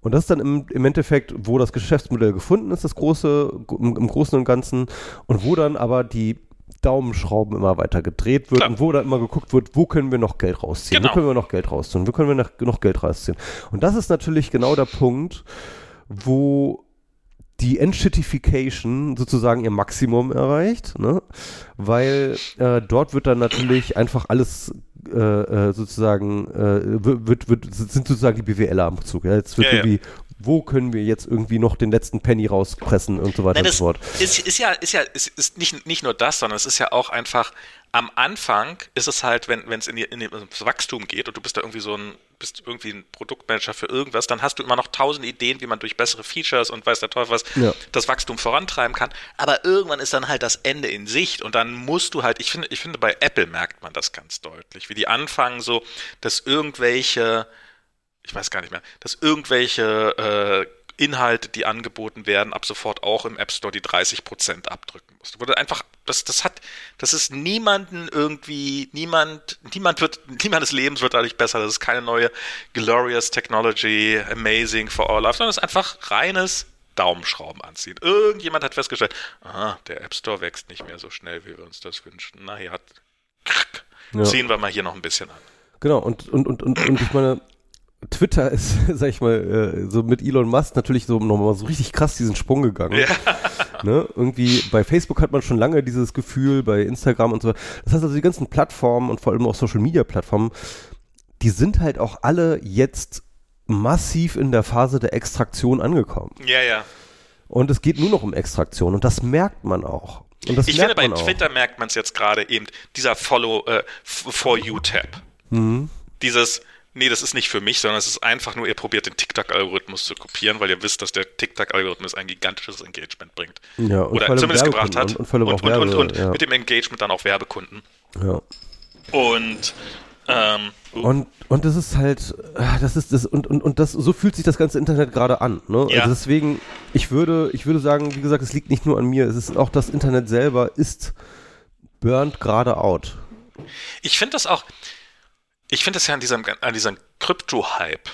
Und das ist dann im, im, Endeffekt, wo das Geschäftsmodell gefunden ist, das große, im, im, Großen und Ganzen, und wo dann aber die Daumenschrauben immer weiter gedreht wird Klar. und wo dann immer geguckt wird, wo können wir noch Geld rausziehen, genau. wo können wir noch Geld rausziehen, wo können wir noch, noch Geld rausziehen. Und das ist natürlich genau der Punkt, wo die Entshittification sozusagen ihr Maximum erreicht, ne? weil äh, dort wird dann natürlich einfach alles äh, äh sozusagen äh, wird, wird, sind sozusagen die BWLer am Zug. Ja? Jetzt wird ja, irgendwie, ja. wo können wir jetzt irgendwie noch den letzten Penny rauspressen und so weiter Nein, und so fort. Ist, ist ja, ist ja, ist, ist nicht, nicht nur das, sondern es ist ja auch einfach am Anfang ist es halt, wenn es in, in das Wachstum geht und du bist da irgendwie so ein, bist irgendwie ein Produktmanager für irgendwas, dann hast du immer noch tausend Ideen, wie man durch bessere Features und weiß der Teufel was ja. das Wachstum vorantreiben kann. Aber irgendwann ist dann halt das Ende in Sicht und dann musst du halt, ich finde, ich finde, bei Apple merkt man das ganz deutlich, wie die anfangen so, dass irgendwelche, ich weiß gar nicht mehr, dass irgendwelche äh, Inhalte, die angeboten werden, ab sofort auch im App Store die 30% abdrücken musst. Wurde einfach, das, das hat, das ist niemanden irgendwie, niemand, niemand wird, niemandes Lebens wird dadurch besser. Das ist keine neue glorious Technology, amazing for our life, sondern es ist einfach reines Daumenschrauben anziehen. Irgendjemand hat festgestellt, aha, der App Store wächst nicht mehr so schnell, wie wir uns das wünschen. Na, hier hat Ja. Ziehen wir mal hier noch ein bisschen an. Genau, und, und, und, und, und ich meine, Twitter ist, sag ich mal, äh, so mit Elon Musk natürlich so nochmal so richtig krass diesen Sprung gegangen. Ja. Ne? Irgendwie bei Facebook hat man schon lange dieses Gefühl, bei Instagram und so. Das heißt also, die ganzen Plattformen und vor allem auch Social Media Plattformen, die sind halt auch alle jetzt massiv in der Phase der Extraktion angekommen. Ja, ja. Und es geht nur noch um Extraktion und das merkt man auch. Und das ich finde, bei Twitter merkt man es jetzt gerade eben, dieser Follow äh, For You-Tab. Mhm. Dieses, nee, das ist nicht für mich, sondern es ist einfach nur, ihr probiert den TikTok-Algorithmus zu kopieren, weil ihr wisst, dass der TikTok-Algorithmus ein gigantisches Engagement bringt. Ja, Oder zumindest gebracht hat. Und, und, und, und, und ja. mit dem Engagement dann auch Werbekunden. Ja. Und ähm, uh. und, und das ist halt, das ist das, und, und, und das, so fühlt sich das ganze Internet gerade an. Ne? Ja. Also deswegen, ich würde, ich würde sagen, wie gesagt, es liegt nicht nur an mir, es ist auch das Internet selber ist burnt gerade out. Ich finde das auch, ich finde das ja an diesem, an diesem Krypto-Hype,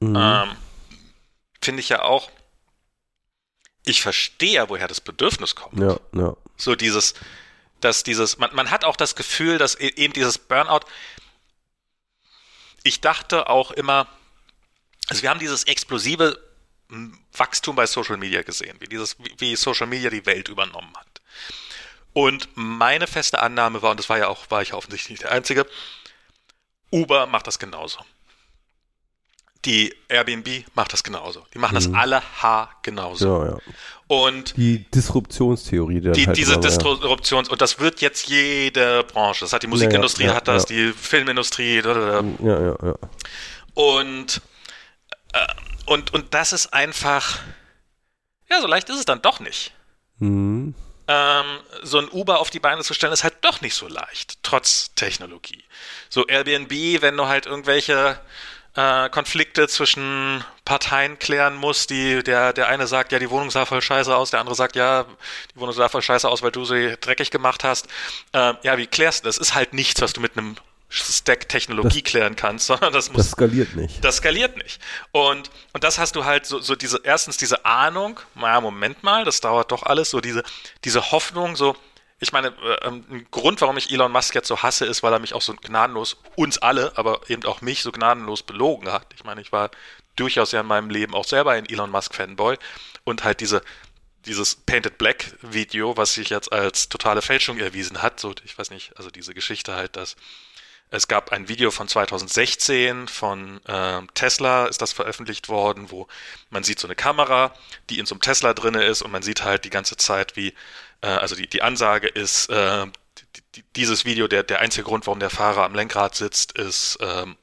mhm. ähm, finde ich ja auch, ich verstehe ja, woher das Bedürfnis kommt. Ja, ja. So dieses, dass dieses, man, man hat auch das Gefühl, dass e, eben dieses Burnout, ich dachte auch immer, also wir haben dieses explosive Wachstum bei Social Media gesehen, wie dieses, wie Social Media die Welt übernommen hat. Und meine feste Annahme war, und das war ja auch, war ich offensichtlich nicht der Einzige, Uber macht das genauso. Die Airbnb macht das genauso. Die machen mhm. das alle H genauso. Ja, ja. Und die Disruptionstheorie, die, halt diese Disruptions und das wird jetzt jede Branche. Das hat die Musikindustrie, ja, hat das, die Filmindustrie. Ja, ja, ja. Und äh, und und das ist einfach ja so leicht ist es dann doch nicht. Mhm so ein Uber auf die Beine zu stellen, ist halt doch nicht so leicht, trotz Technologie. So Airbnb, wenn du halt irgendwelche äh, Konflikte zwischen Parteien klären musst, die, der, der eine sagt, ja, die Wohnung sah voll scheiße aus, der andere sagt, ja, die Wohnung sah voll scheiße aus, weil du sie dreckig gemacht hast. Ähm, ja, wie klärst du das? Ist halt nichts, was du mit einem Stack Technologie das, klären kannst, sondern das muss. Das skaliert nicht. Das skaliert nicht. Und, und das hast du halt so, so diese, erstens diese Ahnung, naja, Moment mal, das dauert doch alles, so diese, diese Hoffnung, so, ich meine, äh, ein Grund, warum ich Elon Musk jetzt so hasse, ist, weil er mich auch so gnadenlos, uns alle, aber eben auch mich so gnadenlos belogen hat. Ich meine, ich war durchaus ja in meinem Leben auch selber ein Elon Musk Fanboy und halt diese, dieses Painted Black Video, was sich jetzt als totale Fälschung erwiesen hat, so, ich weiß nicht, also diese Geschichte halt, dass es gab ein Video von 2016 von äh, Tesla, ist das veröffentlicht worden, wo man sieht so eine Kamera, die in so einem Tesla drinne ist und man sieht halt die ganze Zeit, wie, äh, also die, die Ansage ist, äh, die, dieses Video, der, der einzige Grund, warum der Fahrer am Lenkrad sitzt, ist ähm,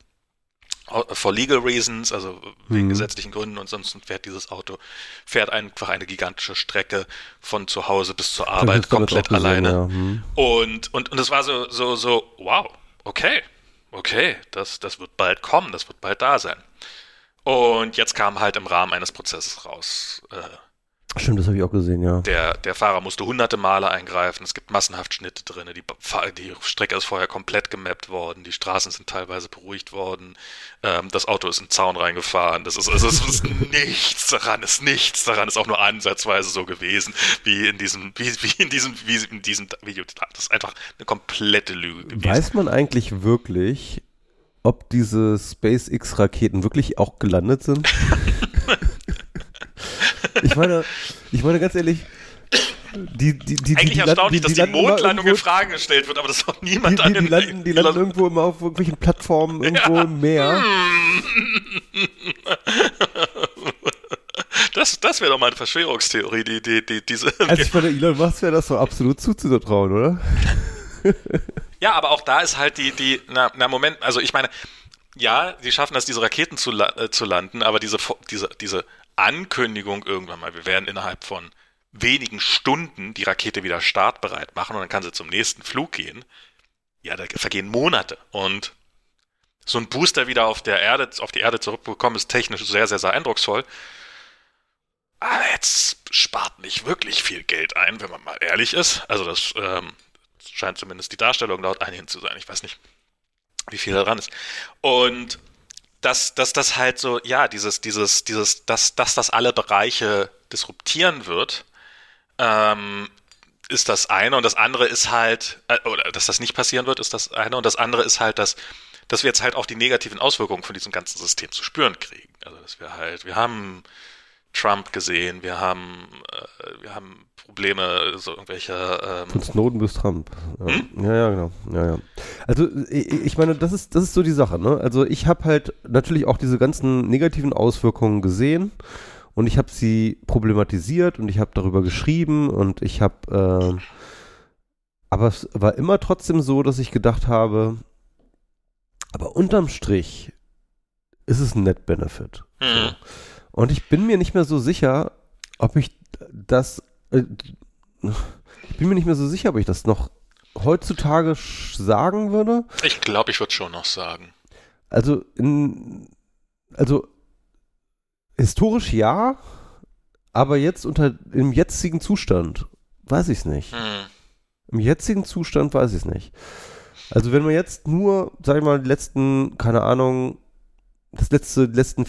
for legal reasons, also wegen mhm. gesetzlichen Gründen und sonst fährt dieses Auto, fährt einfach eine gigantische Strecke von zu Hause bis zur Arbeit komplett gesehen, alleine. Ja. Mhm. Und, und, und es war so, so, so, wow, okay, okay, das, das wird bald kommen, das wird bald da sein. Und jetzt kam halt im Rahmen eines Prozesses raus, äh, Stimmt, das habe ich auch gesehen, ja. Der, der Fahrer musste hunderte Male eingreifen. Es gibt massenhaft Schnitte drin. Die, die Strecke ist vorher komplett gemappt worden. Die Straßen sind teilweise beruhigt worden. Ähm, das Auto ist in den Zaun reingefahren. Das ist, es ist nichts daran, ist nichts daran, ist auch nur ansatzweise so gewesen, wie in diesem, wie, wie in diesem, wie in diesem Video. Das ist einfach eine komplette Lüge gewesen. Weiß man eigentlich wirklich, ob diese SpaceX-Raketen wirklich auch gelandet sind? Ich meine, ich meine ganz ehrlich, die, die, die, Eigentlich die, erstaunlich, die, dass die Mondlandung in Frage gestellt wird, aber das hat niemand die, die, landen, die landen irgendwo immer auf irgendwelchen Plattformen irgendwo ja. im Meer. Das, das wäre doch mal eine Verschwörungstheorie, die, die, die, diese. Also ich meine, Elon Musk wäre das so absolut zuzutrauen, oder? ja, aber auch da ist halt die, die, na, na Moment, also ich meine, ja, sie schaffen es, diese Raketen zu, äh, zu landen, aber diese, diese, diese Ankündigung irgendwann mal, wir werden innerhalb von wenigen Stunden die Rakete wieder startbereit machen und dann kann sie zum nächsten Flug gehen. Ja, da vergehen Monate und so ein Booster wieder auf der Erde, auf die Erde zurückbekommen, ist technisch sehr, sehr, sehr eindrucksvoll. Aber jetzt spart nicht wirklich viel Geld ein, wenn man mal ehrlich ist. Also das ähm, scheint zumindest die Darstellung laut einigen zu sein. Ich weiß nicht, wie viel da dran ist. Und dass, dass das halt so, ja, dieses, dieses, dieses, dass, dass das alle Bereiche disruptieren wird, ähm, ist das eine und das andere ist halt, äh, oder dass das nicht passieren wird, ist das eine und das andere ist halt, dass, dass wir jetzt halt auch die negativen Auswirkungen von diesem ganzen System zu spüren kriegen. Also dass wir halt, wir haben Trump gesehen, wir haben, äh, wir haben Probleme, so irgendwelche. Ähm Von Snowden bis Trump. Ja, hm? ja, ja, genau. Ja, ja. Also ich, meine, das ist, das ist so die Sache. Ne? Also ich habe halt natürlich auch diese ganzen negativen Auswirkungen gesehen und ich habe sie problematisiert und ich habe darüber geschrieben und ich habe, äh, aber es war immer trotzdem so, dass ich gedacht habe, aber unterm Strich ist es ein Net Benefit. Hm. So. Und ich bin mir nicht mehr so sicher, ob ich das, äh, ich bin mir nicht mehr so sicher, ob ich das noch heutzutage sagen würde. Ich glaube, ich würde schon noch sagen. Also in, also historisch ja, aber jetzt unter im jetzigen Zustand weiß ich es nicht. Hm. Im jetzigen Zustand weiß ich es nicht. Also wenn man jetzt nur, sag ich mal, die letzten, keine Ahnung, das letzte, letzten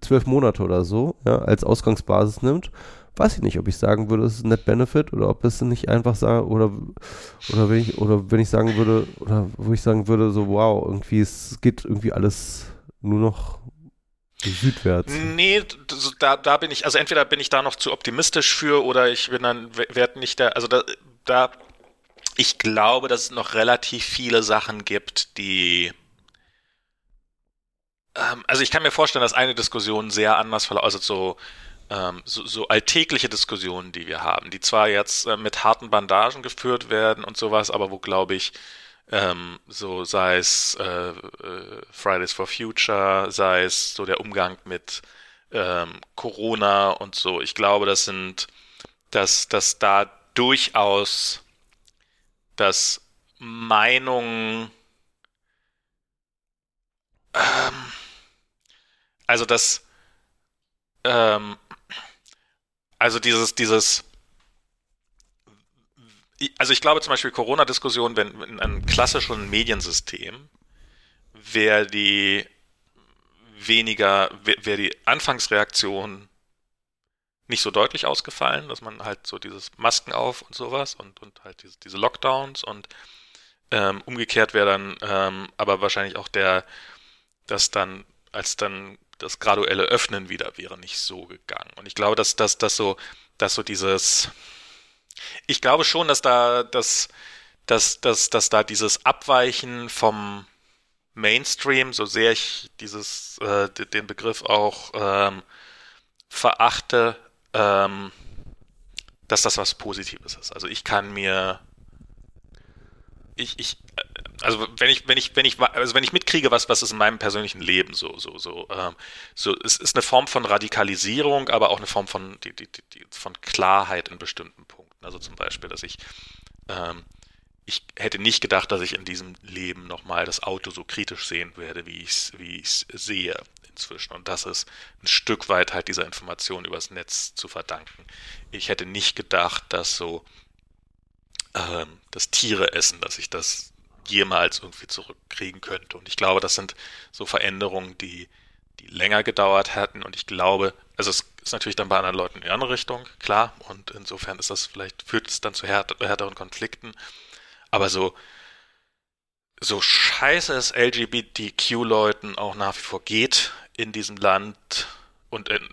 zwölf Monate oder so, ja, als Ausgangsbasis nimmt, weiß ich nicht, ob ich sagen würde, es ist ein Net Benefit oder ob es nicht einfach sagen, oder, oder wenn ich, oder wenn ich sagen würde, oder wo ich sagen würde, so, wow, irgendwie, es geht irgendwie alles nur noch südwärts. Nee, da, da bin ich, also entweder bin ich da noch zu optimistisch für oder ich bin dann, werde nicht der, also da, da, ich glaube, dass es noch relativ viele Sachen gibt, die ähm, also ich kann mir vorstellen, dass eine Diskussion sehr anders verläuft, also so, ähm, so, so, alltägliche Diskussionen, die wir haben, die zwar jetzt äh, mit harten Bandagen geführt werden und sowas, aber wo, glaube ich, ähm, so sei es äh, äh, Fridays for Future, sei es so der Umgang mit ähm, Corona und so. Ich glaube, das sind, dass, dass da durchaus dass Meinungen ähm, also das, ähm, also dieses, dieses, also ich glaube zum Beispiel Corona-Diskussion, wenn in einem klassischen Mediensystem wäre die weniger, wäre die Anfangsreaktion nicht so deutlich ausgefallen, dass man halt so dieses Masken auf und sowas und, und halt diese, diese Lockdowns und ähm, umgekehrt wäre dann ähm, aber wahrscheinlich auch der, dass dann, als dann das graduelle Öffnen wieder wäre nicht so gegangen. Und ich glaube, dass, dass, dass so, dass so dieses, ich glaube schon, dass da, dass, dass, dass, dass da dieses Abweichen vom Mainstream, so sehr ich dieses, äh, den Begriff auch ähm, verachte, ähm, dass das was Positives ist. Also ich kann mir, ich, ich, also wenn ich, wenn ich, wenn ich, also wenn ich mitkriege, was, was ist in meinem persönlichen Leben so, so, so, ähm, so, es ist eine Form von Radikalisierung, aber auch eine Form von, die, die, die, von Klarheit in bestimmten Punkten. Also zum Beispiel, dass ich, ähm, ich hätte nicht gedacht, dass ich in diesem Leben nochmal das Auto so kritisch sehen werde, wie ich wie ich's sehe inzwischen. Und das ist ein Stück weit halt dieser Information übers Netz zu verdanken. Ich hätte nicht gedacht, dass so ähm, das Tiere essen, dass ich das jemals irgendwie zurückkriegen könnte. Und ich glaube, das sind so Veränderungen, die, die länger gedauert hätten. Und ich glaube, also es ist natürlich dann bei anderen Leuten in die andere Richtung, klar. Und insofern ist das vielleicht, führt es dann zu härter, härteren Konflikten. Aber so, so scheiße es LGBTQ-Leuten auch nach wie vor geht in diesem Land und in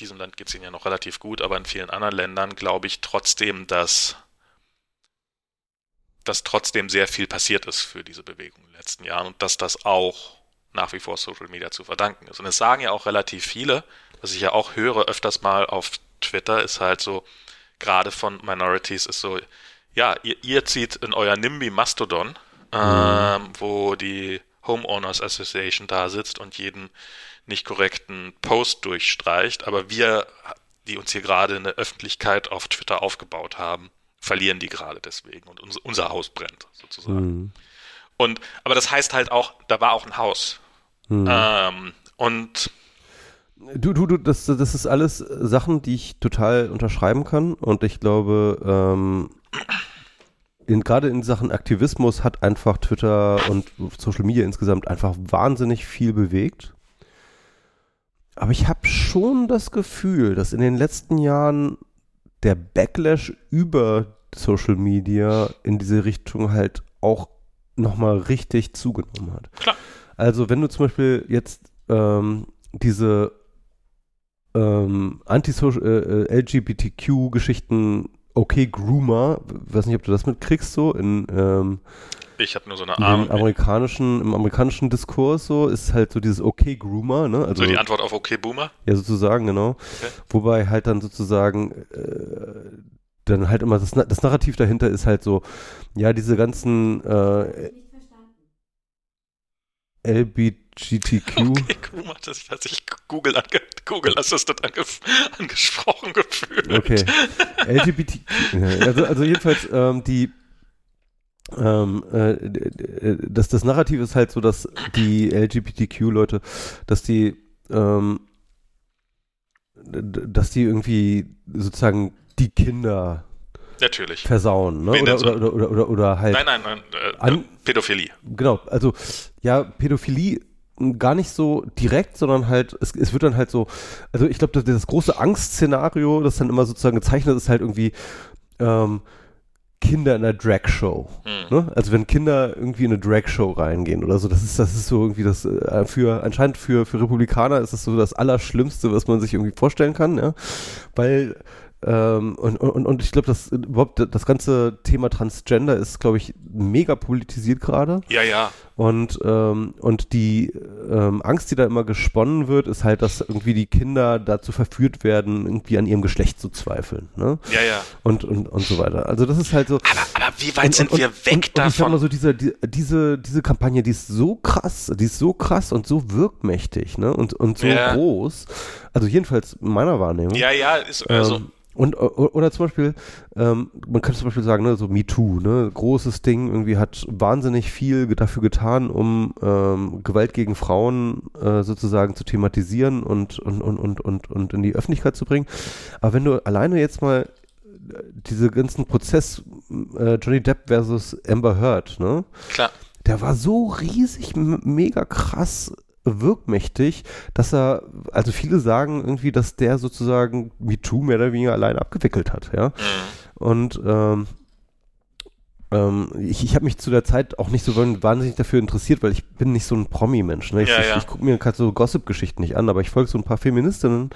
diesem Land geht es ihnen ja noch relativ gut, aber in vielen anderen Ländern glaube ich trotzdem, dass dass trotzdem sehr viel passiert ist für diese Bewegung in den letzten Jahren und dass das auch nach wie vor Social Media zu verdanken ist. Und es sagen ja auch relativ viele, was ich ja auch höre öfters mal auf Twitter, ist halt so, gerade von Minorities ist so, ja, ihr, ihr zieht in euer NIMBY Mastodon, mhm. ähm, wo die Homeowners Association da sitzt und jeden nicht korrekten Post durchstreicht, aber wir, die uns hier gerade eine Öffentlichkeit auf Twitter aufgebaut haben, verlieren die gerade deswegen und unser, unser Haus brennt sozusagen. Mhm. Und aber das heißt halt auch, da war auch ein Haus. Mhm. Ähm, und Du, du, du, das, das ist alles Sachen, die ich total unterschreiben kann. Und ich glaube, ähm, in, gerade in Sachen Aktivismus hat einfach Twitter und Social Media insgesamt einfach wahnsinnig viel bewegt. Aber ich habe schon das Gefühl, dass in den letzten Jahren der Backlash über Social Media in diese Richtung halt auch nochmal richtig zugenommen hat. Klar. Also wenn du zum Beispiel jetzt ähm, diese ähm, Anti-LGBTQ-Geschichten okay Groomer, weiß nicht, ob du das mitkriegst so in ähm, ich habe nur so eine im Arm. amerikanischen im amerikanischen Diskurs so ist halt so dieses okay Groomer, ne? Also so die Antwort auf Okay Boomer. ja sozusagen genau, Okay. wobei halt dann sozusagen äh, dann halt immer das, das Narrativ dahinter ist halt so, ja diese ganzen äh, LBGTQ Okay, das hat sich Google, ange Google Assistant ange angesprochen gefühlt. Okay. LGBTQ. Also, also jedenfalls ähm, die ähm, äh, d- d- das, das Narrativ ist halt so, dass die LGBTQ-Leute, dass die ähm, dass die irgendwie sozusagen die Kinder Natürlich. versauen, ne? Oder, so? oder, oder, oder, oder, halt Nein, nein, nein. Äh, An- Pädophilie. Genau, also ja, Pädophilie m, gar nicht so direkt, sondern halt, es, es wird dann halt so, also ich glaube, das, das große Angstszenario, das dann immer sozusagen gezeichnet ist, halt irgendwie ähm, Kinder in einer Drag-Show. Hm. Ne? Also wenn Kinder irgendwie in eine Drag-Show reingehen oder so, das ist, das ist so irgendwie das, äh, für, anscheinend für, für Republikaner ist das so das Allerschlimmste, was man sich irgendwie vorstellen kann, ja. Weil ähm, und, und, und ich glaube, dass überhaupt das ganze Thema Transgender ist, glaube ich, mega politisiert gerade. Ja, ja. Und, ähm, und die ähm, Angst, die da immer gesponnen wird, ist halt, dass irgendwie die Kinder dazu verführt werden, irgendwie an ihrem Geschlecht zu zweifeln. Ne? Ja, ja. Und, und, und so weiter. Also das ist halt so. Aber, aber wie weit sind wir weg und, und ich sag mal davon? so, diese, die, diese, diese Kampagne, die ist so krass, die ist so krass und so wirkmächtig, ne? Und, und so Ja. groß. Also jedenfalls in meiner Wahrnehmung. ja, ja, ist also. Ähm, und oder zum Beispiel, ähm, man könnte zum Beispiel sagen, ne, so MeToo, ne, großes Ding, irgendwie hat wahnsinnig viel dafür getan, um ähm, Gewalt gegen Frauen äh, sozusagen zu thematisieren und, und, und, und, und, und in die Öffentlichkeit zu bringen. Aber wenn du alleine jetzt mal äh, diese ganzen Prozess äh, Johnny Depp versus Amber Heard, ne, klar. der war so riesig, mega krass wirkmächtig, dass er, also viele sagen irgendwie, dass der sozusagen MeToo mehr oder weniger allein abgewickelt hat, ja. Mhm. Und ähm, ähm, ich, ich habe mich zu der Zeit auch nicht so wahnsinnig dafür interessiert, weil ich bin nicht so ein Promi-Mensch. Ne? Ich, Ja, ich, ja. ich gucke mir gerade so Gossip-Geschichten nicht an, aber ich folge so ein paar Feministinnen,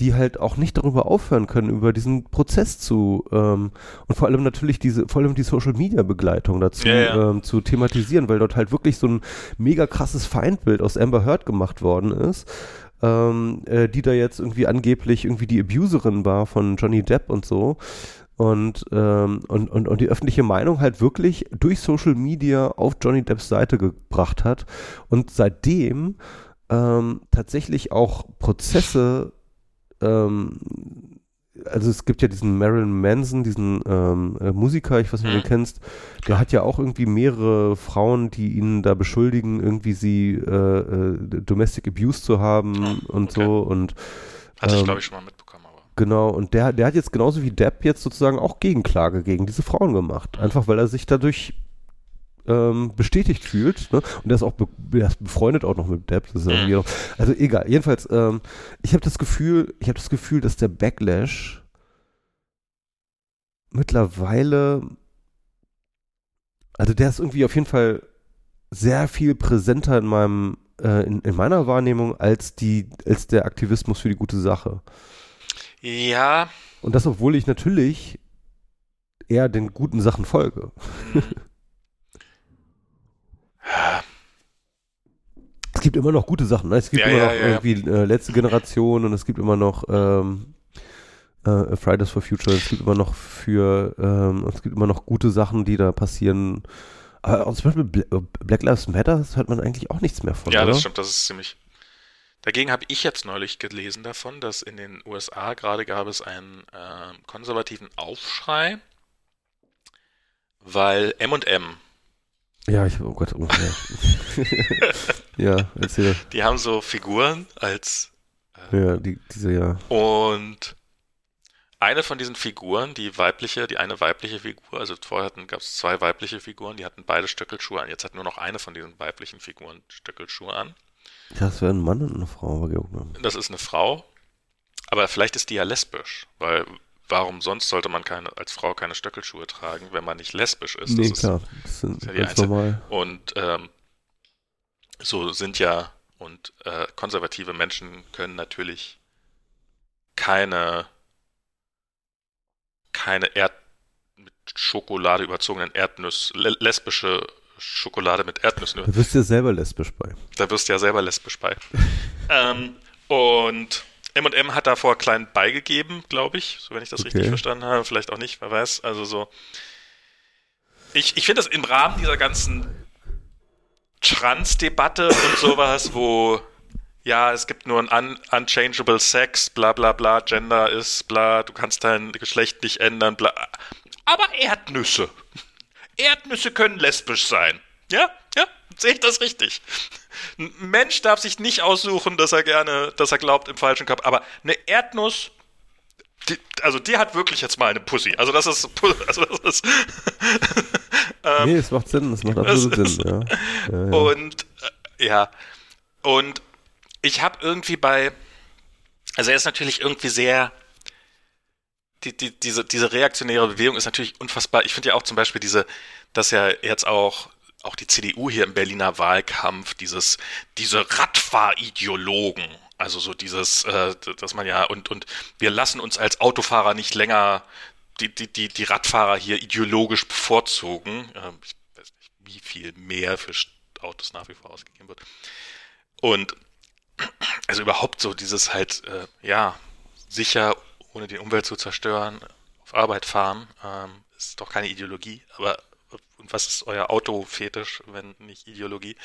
die halt auch nicht darüber aufhören können, über diesen Prozess zu ähm, und vor allem natürlich diese, vor allem die Social Media Begleitung dazu Ja, ja. Ähm, zu thematisieren, weil dort halt wirklich so ein mega krasses Feindbild aus Amber Heard gemacht worden ist. Ähm, äh, die da jetzt irgendwie angeblich irgendwie die Abuserin war von Johnny Depp und so und, ähm, und, und, und die öffentliche Meinung halt wirklich durch Social Media auf Johnny Depps Seite gebracht hat und seitdem ähm, tatsächlich auch Prozesse ähm, also es gibt ja diesen Marilyn Manson, diesen ähm, äh, Musiker, ich weiß nicht, ob du Mhm. ihn kennst, der hat ja auch irgendwie mehrere Frauen, die ihn da beschuldigen, irgendwie sie äh, äh, Domestic Abuse zu haben Oh, und okay. so und Hatte ich, ähm, glaube ich, schon mal mitbekommen. Genau, und der, der hat jetzt genauso wie Depp jetzt sozusagen auch Gegenklage gegen diese Frauen gemacht. Einfach weil er sich dadurch ähm, bestätigt fühlt. Ne? Und der ist auch be der ist befreundet auch noch mit Depp. Noch, also egal. Jedenfalls, ähm, ich habe das Gefühl, ich habe das Gefühl, dass der Backlash mittlerweile, also der ist irgendwie auf jeden Fall sehr viel präsenter in meinem äh, in, in meiner Wahrnehmung als die als der Aktivismus für die gute Sache. Ja. Und das, obwohl ich natürlich eher den guten Sachen folge. mhm. Es gibt immer noch gute Sachen. Ne? Es gibt Ja, immer ja, noch ja, irgendwie äh, letzte Generation und es gibt immer noch ähm, äh, Fridays for Future. Es gibt immer noch für ähm, es gibt immer noch gute Sachen, die da passieren. Aber auch zum Beispiel Bla Black Lives Matter, das hört man eigentlich auch nichts mehr von. ja, oder? das stimmt, das ist ziemlich. Dagegen habe ich jetzt neulich gelesen davon, dass in den USA gerade gab es einen ähm, konservativen Aufschrei, weil M&M, Ja, ich, oh Gott, oh, ja. ja, erzähl. die haben so Figuren als Ja, die, diese, ja. Und eine von diesen Figuren, die weibliche, die eine weibliche Figur, also vorher gab es zwei weibliche Figuren, die hatten beide Stöckelschuhe an. Jetzt hat nur noch eine von diesen weiblichen Figuren Stöckelschuhe an. Ich dachte, es wäre ein Mann und eine Frau. Aber geguckt haben. Das ist eine Frau, aber vielleicht ist die ja lesbisch, weil warum sonst sollte man keine, als Frau keine Stöckelschuhe tragen, wenn man nicht lesbisch ist? Nee, das klar. Ist, das sind ja ganz normal. Und ähm, so sind ja, und äh, konservative Menschen können natürlich keine, keine Erd mit Schokolade überzogenen Erdnuss, lesbische Schokolade mit Erdnüssen. Da wirst du ja selber lesbisch bei. Da wirst du ja selber lesbisch bei. ähm, und M&M hat davor klein beigegeben, glaube ich, so wenn ich das okay. richtig verstanden habe. Vielleicht auch nicht, wer weiß. Also so. Ich, ich finde das im Rahmen dieser ganzen Trans-Debatte und sowas, wo ja, es gibt nur ein un unchangeable Sex, bla bla bla, Gender ist, bla, du kannst dein Geschlecht nicht ändern, bla. Aber Erdnüsse. Erdnüsse können lesbisch sein. Ja, ja, sehe ich das richtig. Ein Mensch darf sich nicht aussuchen, dass er gerne, dass er glaubt im falschen Kopf. Aber eine Erdnuss, die, also die hat wirklich jetzt mal eine Pussy. Also das ist, also das ist. ähm, nee, es macht Sinn, es macht absolut Sinn. Ja. Ja, ja. Und äh, ja, und ich habe irgendwie bei, also er ist natürlich irgendwie sehr die, die, diese, diese reaktionäre Bewegung ist natürlich unfassbar. Ich finde ja auch zum Beispiel diese, dass ja jetzt auch auch die CDU hier im Berliner Wahlkampf, dieses, diese Radfahrideologen, also so dieses, äh, dass man ja, und, und wir lassen uns als Autofahrer nicht länger die, die, die, die Radfahrer hier ideologisch bevorzugen. Äh, ich weiß nicht, wie viel mehr für Autos nach wie vor ausgegeben wird. Und also überhaupt so dieses halt, äh, ja, sicher ohne die Umwelt zu zerstören, auf Arbeit fahren, ähm, ist doch keine Ideologie, aber und was ist euer Autofetisch, wenn nicht Ideologie?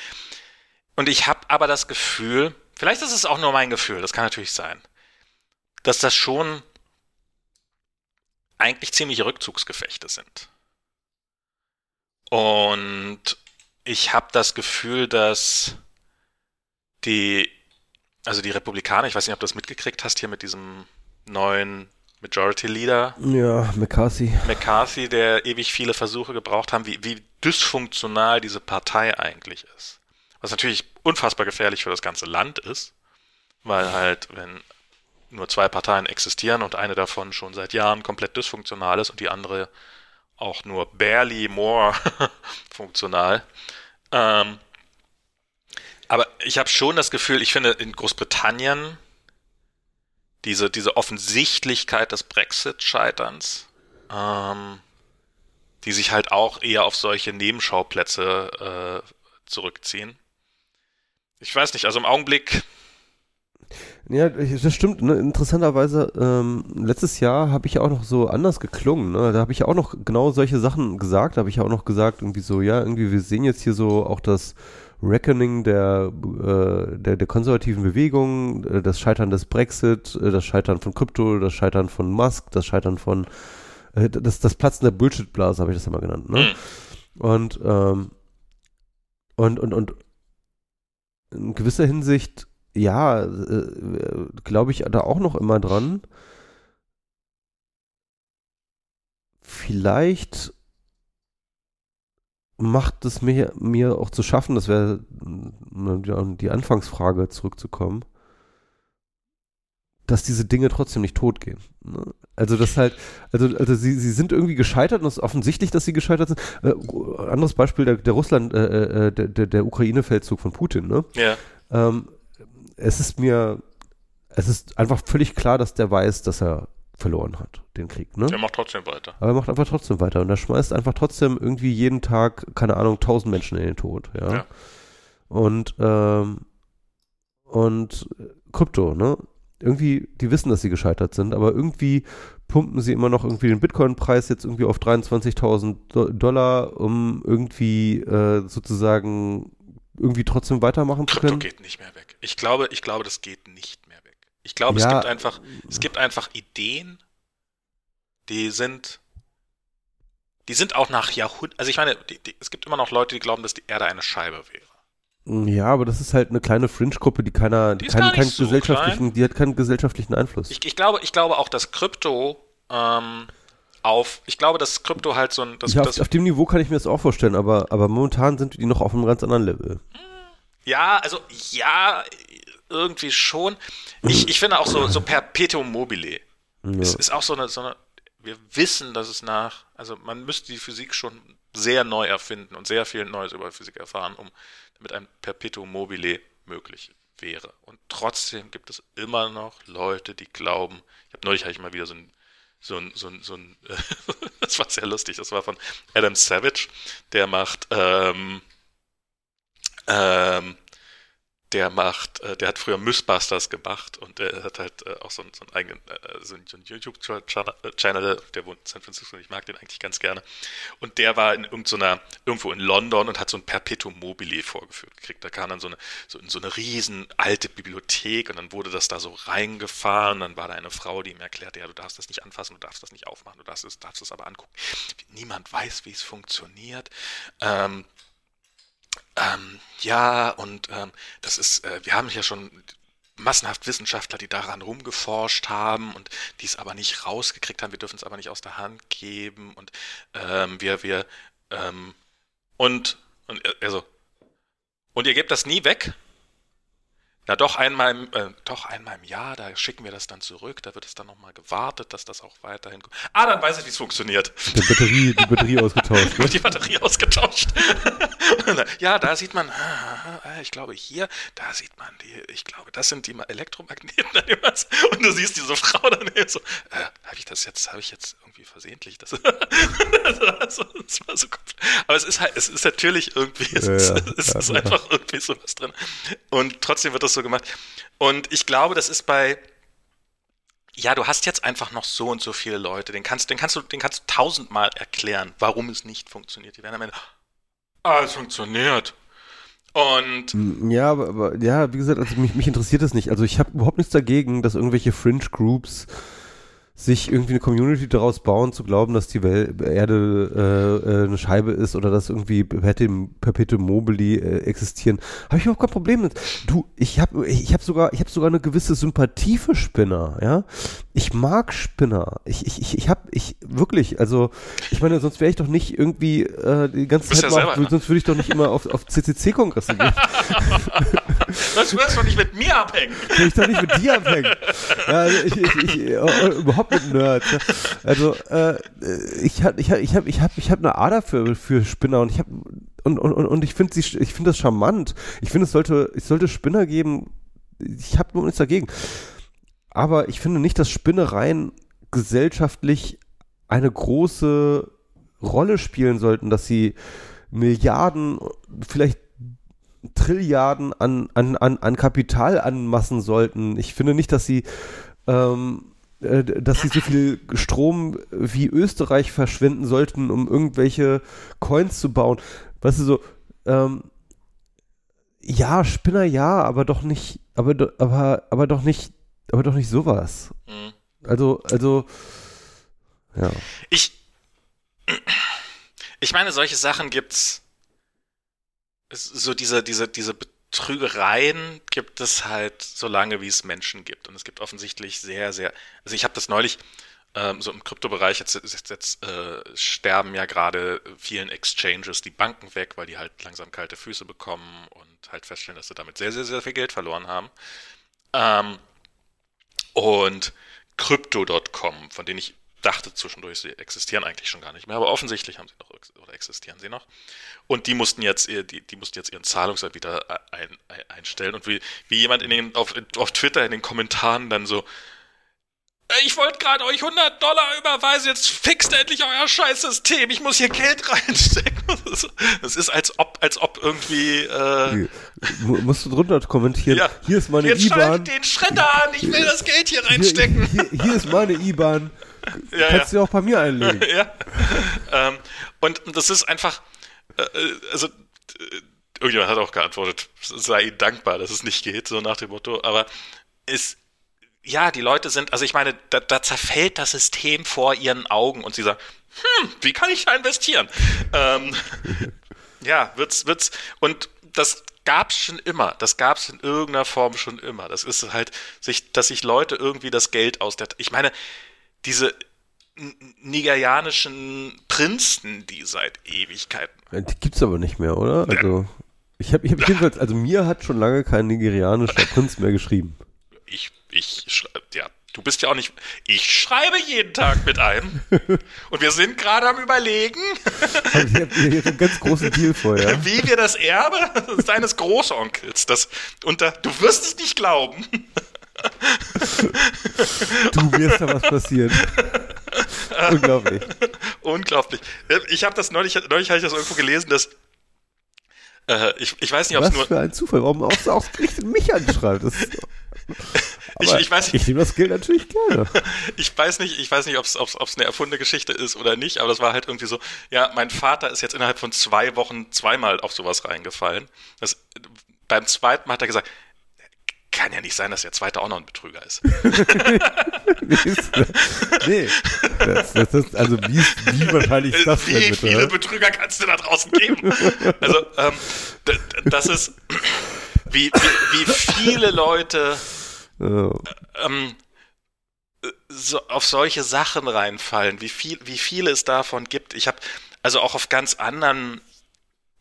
Und ich habe aber das Gefühl, vielleicht ist es auch nur mein Gefühl, das kann natürlich sein, dass das schon eigentlich ziemliche Rückzugsgefechte sind. Und ich habe das Gefühl, dass die, also die Republikaner, ich weiß nicht, ob du das mitgekriegt hast hier mit diesem neuen Majority Leader. Ja, McCarthy. McCarthy, der ewig viele Versuche gebraucht haben, wie, wie dysfunktional diese Partei eigentlich ist. Was natürlich unfassbar gefährlich für das ganze Land ist, weil halt, wenn nur zwei Parteien existieren und eine davon schon seit Jahren komplett dysfunktional ist und die andere auch nur barely more funktional. Ähm, aber ich habe schon das Gefühl, ich finde in Großbritannien diese, diese Offensichtlichkeit des Brexit-Scheiterns, ähm, die sich halt auch eher auf solche Nebenschauplätze äh, zurückziehen. Ich weiß nicht, also im Augenblick. Ja, das stimmt. Ne? Interessanterweise, ähm, letztes Jahr habe ich ja auch noch so anders geklungen. Ne? Da habe ich ja auch noch genau solche Sachen gesagt. Da habe ich ja auch noch gesagt, irgendwie so, ja, irgendwie, wir sehen jetzt hier so auch das Reckoning der, äh, der, der konservativen Bewegung, äh, das Scheitern des Brexit, äh, das Scheitern von Krypto, das Scheitern von Musk, das Scheitern von äh, das, das Platzen der Bullshit-Blase, habe ich das immer genannt. Ne? Mhm. Und, ähm, und, und, und in gewisser Hinsicht, ja, äh, glaube ich da auch noch immer dran. Vielleicht macht es mir, mir auch zu schaffen, das wäre die Anfangsfrage zurückzukommen, dass diese Dinge trotzdem nicht tot gehen. Ne? Also das halt, also, also sie, sie sind irgendwie gescheitert und es ist offensichtlich, dass sie gescheitert sind. Äh, anderes Beispiel, der, der Russland, äh, äh, der, der Ukraine-Feldzug von Putin, ne? Ja. Ähm, es ist mir, es ist einfach völlig klar, dass der weiß, dass er verloren hat, den Krieg. Ne? Der macht trotzdem weiter. Aber er macht einfach trotzdem weiter und er schmeißt einfach trotzdem irgendwie jeden Tag, keine Ahnung, tausend Menschen in den Tod. Ja. ja. Und, ähm, und Krypto, ne? Irgendwie, die wissen, dass sie gescheitert sind, aber irgendwie pumpen sie immer noch irgendwie den Bitcoin-Preis jetzt irgendwie auf 23.000 Dollar, um irgendwie äh, sozusagen irgendwie trotzdem weitermachen Krypto zu können. Krypto geht nicht mehr weg. Ich glaube, ich glaube, das geht nicht ich glaube, ja. es gibt einfach, es gibt einfach Ideen, die sind, die sind auch nach Jahrhunderten, also ich meine, die, die, es gibt immer noch Leute, die glauben, dass die Erde eine Scheibe wäre. Ja, aber das ist halt eine kleine Fringe-Gruppe, die keiner, die keinen, keinen so gesellschaftlichen, klein. die hat keinen gesellschaftlichen Einfluss. Ich, ich, glaube, ich glaube auch, dass Krypto ähm, auf, ich glaube, dass Krypto halt so ein, das, ja, auf, das, auf, dem Niveau kann ich mir das auch vorstellen, aber, aber momentan sind die noch auf einem ganz anderen Level. Ja, also ja, irgendwie schon. Ich, ich finde auch so, so Perpetuum mobile. Ja. Ist, ist auch so eine, so eine wir wissen, dass es nach, also man müsste die Physik schon sehr neu erfinden und sehr viel Neues über Physik erfahren, um damit ein Perpetuum mobile möglich wäre. Und trotzdem gibt es immer noch Leute, die glauben, ich habe neulich hatte ich mal wieder so ein so ein, so ein, so ein das war sehr lustig, das war von Adam Savage, der macht ähm, ähm, der macht, äh, der hat früher Mythbusters gemacht und der hat halt äh, auch so, so einen eigenen, äh, so einen, YouTube-Channel, der wohnt in San Francisco und ich mag den eigentlich ganz gerne. Und der war in irgendeiner, irgendwo in London und hat so ein Perpetuum mobile vorgeführt gekriegt. Da kam dann so eine, so, so eine riesen alte Bibliothek und dann wurde das da so reingefahren. Dann war da eine Frau, die ihm erklärte, ja, du darfst das nicht anfassen, du darfst das nicht aufmachen, du darfst es, darfst es aber angucken. Niemand weiß, wie es funktioniert. Ähm, ähm, ja, und ähm, das ist, äh, wir haben ja schon massenhaft Wissenschaftler, die daran rumgeforscht haben und die es aber nicht rausgekriegt haben. Wir dürfen es aber nicht aus der Hand geben und ähm, wir, wir, ähm, und, und, also, und ihr gebt das nie weg? Na doch einmal, im, äh, doch einmal im Jahr, da schicken wir das dann zurück, da wird es dann nochmal gewartet, dass das auch weiterhin. Ah, dann weiß ich, wie es funktioniert. Die Batterie, die Batterie ausgetauscht. Ne? die Batterie ausgetauscht. ja, da sieht man, ich glaube hier, da sieht man die, ich glaube, das sind die Elektromagneten. Und du siehst diese Frau dann so, äh, habe ich das jetzt, habe ich jetzt irgendwie versehentlich das. das war so Aber es ist halt, es ist natürlich irgendwie, es, ja, ist, ja, es ja, ist einfach irgendwie sowas drin. Und trotzdem wird das so gemacht. Und ich glaube, das ist bei, ja, du hast jetzt einfach noch so und so viele Leute, den kannst, den kannst du, den kannst du tausendmal erklären, warum es nicht funktioniert. Die werden am Ende, ah, es funktioniert. Und ja, aber, aber ja, wie gesagt, also mich, mich interessiert das nicht. Also ich habe überhaupt nichts dagegen, dass irgendwelche Fringe Groups sich irgendwie eine Community daraus bauen, zu glauben, dass die Welt, Erde äh, äh, eine Scheibe ist oder dass irgendwie Perpetuum mobili äh, existieren, habe ich überhaupt kein Problem mit. Du, ich habe ich hab sogar ich habe sogar eine gewisse Sympathie für Spinner, ja. Ich mag Spinner. Ich ich ich, ich habe ich wirklich, also ich meine, sonst wäre ich doch nicht irgendwie äh, die ganze Zeit ja mal, sonst würde ich doch nicht immer auf auf CCC Kongresse gehen. sonst würdest du doch nicht mit mir abhängen. Würde ich doch nicht mit dir abhängen. Ja, also ich, ich, ich, äh, überhaupt mit Nerds. Ne? Also äh, ich habe ich hab, ich hab, ich hab, ich hab eine Ader für, für Spinner und ich habe und, und, und ich finde ich finde das charmant. Ich finde es sollte es sollte Spinner geben. Ich habe nur nichts dagegen. Aber ich finde nicht, dass Spinnereien gesellschaftlich eine große Rolle spielen sollten, dass sie Milliarden, vielleicht Trilliarden an, an, an, an Kapital anmassen sollten. Ich finde nicht, dass sie ähm, äh, dass sie so viel Strom wie Österreich verschwenden sollten, um irgendwelche Coins zu bauen. Weißt du, so, ähm, ja, Spinner ja, aber doch nicht, aber, aber, aber doch nicht, aber doch nicht sowas. Mhm. Also, also, ja. Ich, ich meine, solche Sachen gibt's, so diese, diese, diese Trügereien gibt es halt so lange, wie es Menschen gibt. Und es gibt offensichtlich sehr, sehr, also ich habe das neulich ähm, so im Kryptobereich, jetzt, jetzt, jetzt äh, sterben ja gerade vielen Exchanges die Banken weg, weil die halt langsam kalte Füße bekommen und halt feststellen, dass sie damit sehr, sehr, sehr viel Geld verloren haben. Ähm, und Crypto.com, von denen ich dachte zwischendurch, sie existieren eigentlich schon gar nicht mehr, aber offensichtlich haben sie noch oder existieren sie noch. Und die mussten jetzt, die, die mussten jetzt ihren Zahlungswert wieder ein, ein, einstellen. Und wie, wie jemand in den, auf, auf Twitter in den Kommentaren dann so, ich wollte gerade euch 100 Dollar überweisen, jetzt fixt endlich euer Scheißsystem, ich muss hier Geld reinstecken. Das ist als ob, als ob irgendwie. Äh, musst du drunter kommentieren. Ja. Hier ist meine IBAN. Jetzt schalt den Schredder an, ich will das Geld hier reinstecken. Hier, hier, hier ist meine IBAN. Ja, Kannst ja. du auch bei mir einlegen. ja. Ähm, und das ist einfach, äh, also äh, irgendjemand hat auch geantwortet, sei dankbar, dass es nicht geht, so nach dem Motto, aber es, ja, die Leute sind, also ich meine, da, da zerfällt das System vor ihren Augen und sie sagen, hm, wie kann ich da investieren? ähm, ja, wird's, wird's, und das gab's schon immer, das gab's in irgendeiner Form schon immer. Das ist halt, sich, dass sich Leute irgendwie das Geld aus der, ich meine, diese nigerianischen Prinzen, die seit Ewigkeiten. Die gibt's aber nicht mehr, oder? Also ich habe ich hab jedenfalls, also mir hat schon lange kein nigerianischer Prinz mehr geschrieben. Ich, ich, ja, Du bist ja auch nicht. Ich schreibe jeden Tag mit einem. Und wir sind gerade am Überlegen, Also ich habe hier einen ganz großen Deal vor, ja. wie wir das Erbe seines Großonkels. Das, und da, du wirst es nicht glauben. Du wirst da was passieren. Unglaublich. Unglaublich. Ich habe das neulich, neulich habe ich das irgendwo gelesen, dass äh, ich, ich weiß nicht, ob es Was nur. für ein Zufall. Warum ausgerechnet mich anschreibt. Das ist, Ich, ich weiß ich nehme das Geld natürlich gerne. Ich weiß nicht, ich weiß nicht, ob es eine erfundene Geschichte ist oder nicht, aber das war halt irgendwie so, ja, mein Vater ist jetzt innerhalb von zwei Wochen zweimal auf sowas reingefallen. Das, beim zweiten Mal hat er gesagt, kann ja nicht sein, dass der zweite auch noch ein Betrüger ist. nee. Das, das ist, also wie, wie wahrscheinlich ist das Wie denn bitte? viele Betrüger kannst du da draußen geben? Also, ähm, das ist, wie, wie, wie viele Leute Ja. ähm, so, auf solche Sachen reinfallen, wie viel, wie viele es davon gibt. Ich habe also auch auf ganz anderen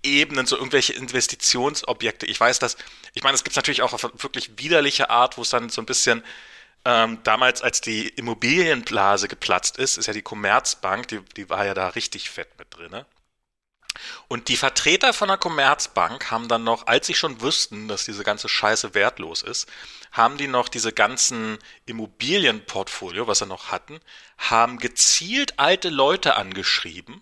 Ebenen so irgendwelche Investitionsobjekte. Ich weiß, dass, ich meine, es gibt natürlich auch auf wirklich widerliche Art, wo es dann so ein bisschen ähm, damals, als die Immobilienblase geplatzt ist, ist ja die Commerzbank, die, die war ja da richtig fett mit drin. Und die Vertreter von der Commerzbank haben dann noch, als sie schon wussten, dass diese ganze Scheiße wertlos ist, haben die noch diese ganzen Immobilienportfolio, was sie noch hatten, haben gezielt alte Leute angeschrieben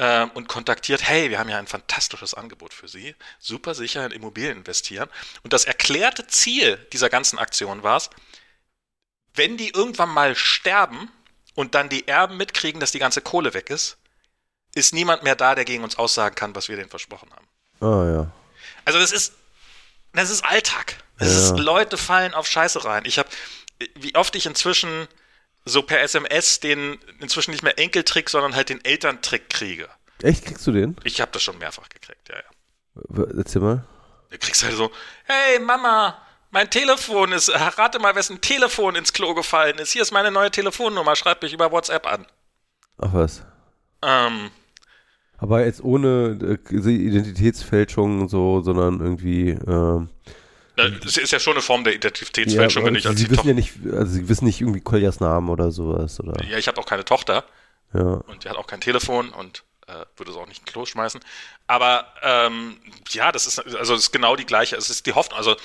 ähm, und kontaktiert, hey, wir haben ja ein fantastisches Angebot für Sie, super sicher in Immobilien investieren. Und das erklärte Ziel dieser ganzen Aktion war es, wenn die irgendwann mal sterben und dann die Erben mitkriegen, dass die ganze Kohle weg ist, ist niemand mehr da, der gegen uns aussagen kann, was wir denen versprochen haben. Ah, ja. Also das ist, das ist Alltag. Das Ja. ist, Leute fallen auf Scheiße rein. Ich habe, wie oft ich inzwischen so per SMS den inzwischen nicht mehr Enkeltrick, sondern halt den Elterntrick kriege. Echt, kriegst du den? Ich habe das schon mehrfach gekriegt, ja, ja. Erzähl mal. Du kriegst halt so, hey Mama, mein Telefon ist, rate mal, wessen Telefon ins Klo gefallen ist. Hier ist meine neue Telefonnummer, schreib mich über WhatsApp an. Ach was. Ähm, Aber jetzt ohne äh, Identitätsfälschung so, sondern irgendwie. Ähm, das ist ja schon eine Form der ja, Identitätsfälschung, wenn aber ich als sie die wissen Tochter. ja nicht, also sie wissen nicht irgendwie Koljas Namen oder sowas, oder? Ja, ich habe auch keine Tochter. Ja. und die hat auch kein Telefon und äh, würde es auch nicht in Klo schmeißen. Aber ähm, ja, das ist also das ist genau die gleiche. Es ist die Hoffnung. Also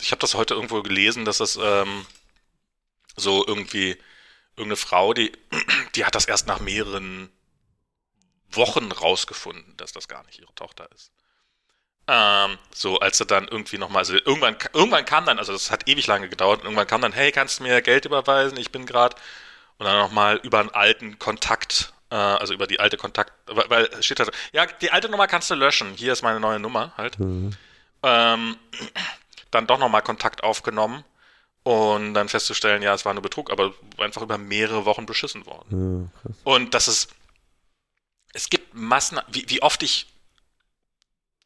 ich habe das heute irgendwo gelesen, dass das ähm, so irgendwie irgendeine Frau, die die hat das erst nach mehreren Wochen rausgefunden, dass das gar nicht ihre Tochter ist. Ähm, so, als sie dann irgendwie nochmal, also irgendwann, irgendwann kam dann, also das hat ewig lange gedauert, und irgendwann kam dann, hey, kannst du mir Geld überweisen? Ich bin gerade und dann nochmal über einen alten Kontakt, äh, also über die alte Kontakt, weil, weil steht so, ja, die alte Nummer kannst du löschen, hier ist meine neue Nummer halt. Mhm. Ähm, dann doch nochmal Kontakt aufgenommen und dann festzustellen, ja, es war nur Betrug, aber einfach über mehrere Wochen beschissen worden. krass. Und das ist, Massen, wie, wie oft ich,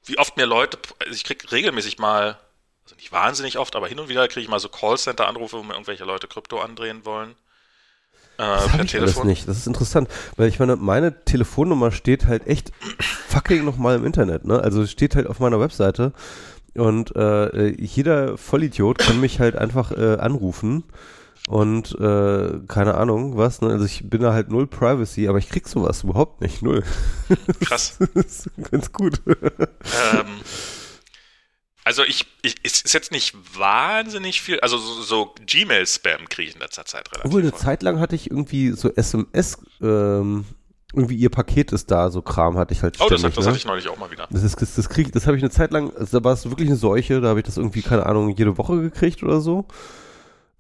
wie oft mir Leute, also ich krieg regelmäßig mal, also nicht wahnsinnig oft, aber hin und wieder kriege ich mal so Callcenter-Anrufe, wo mir irgendwelche Leute Krypto andrehen wollen. Äh, Das per ich alles nicht. Das ist interessant, weil ich meine, meine Telefonnummer steht halt echt fucking nochmal im Internet, ne? Also steht halt auf meiner Webseite und äh, jeder Vollidiot kann mich halt einfach äh, anrufen und äh, keine Ahnung was, ne? Also ich bin da halt null Privacy, aber ich krieg sowas überhaupt nicht, null. Krass. das ist ganz gut. ähm, also ich, ich, ist jetzt nicht wahnsinnig viel, also so, so Gmail-Spam kriege ich in letzter Zeit relativ Obwohl eine voll. Zeit lang hatte ich irgendwie so SMS, ähm, irgendwie ihr Paket ist da, so Kram hatte ich halt Oh, ständig. das, das ne? hatte ich neulich auch mal wieder. Das ist, das, das krieg, das habe ich eine Zeit lang, also da war es wirklich eine Seuche, da habe ich das irgendwie, keine Ahnung, jede Woche gekriegt oder so.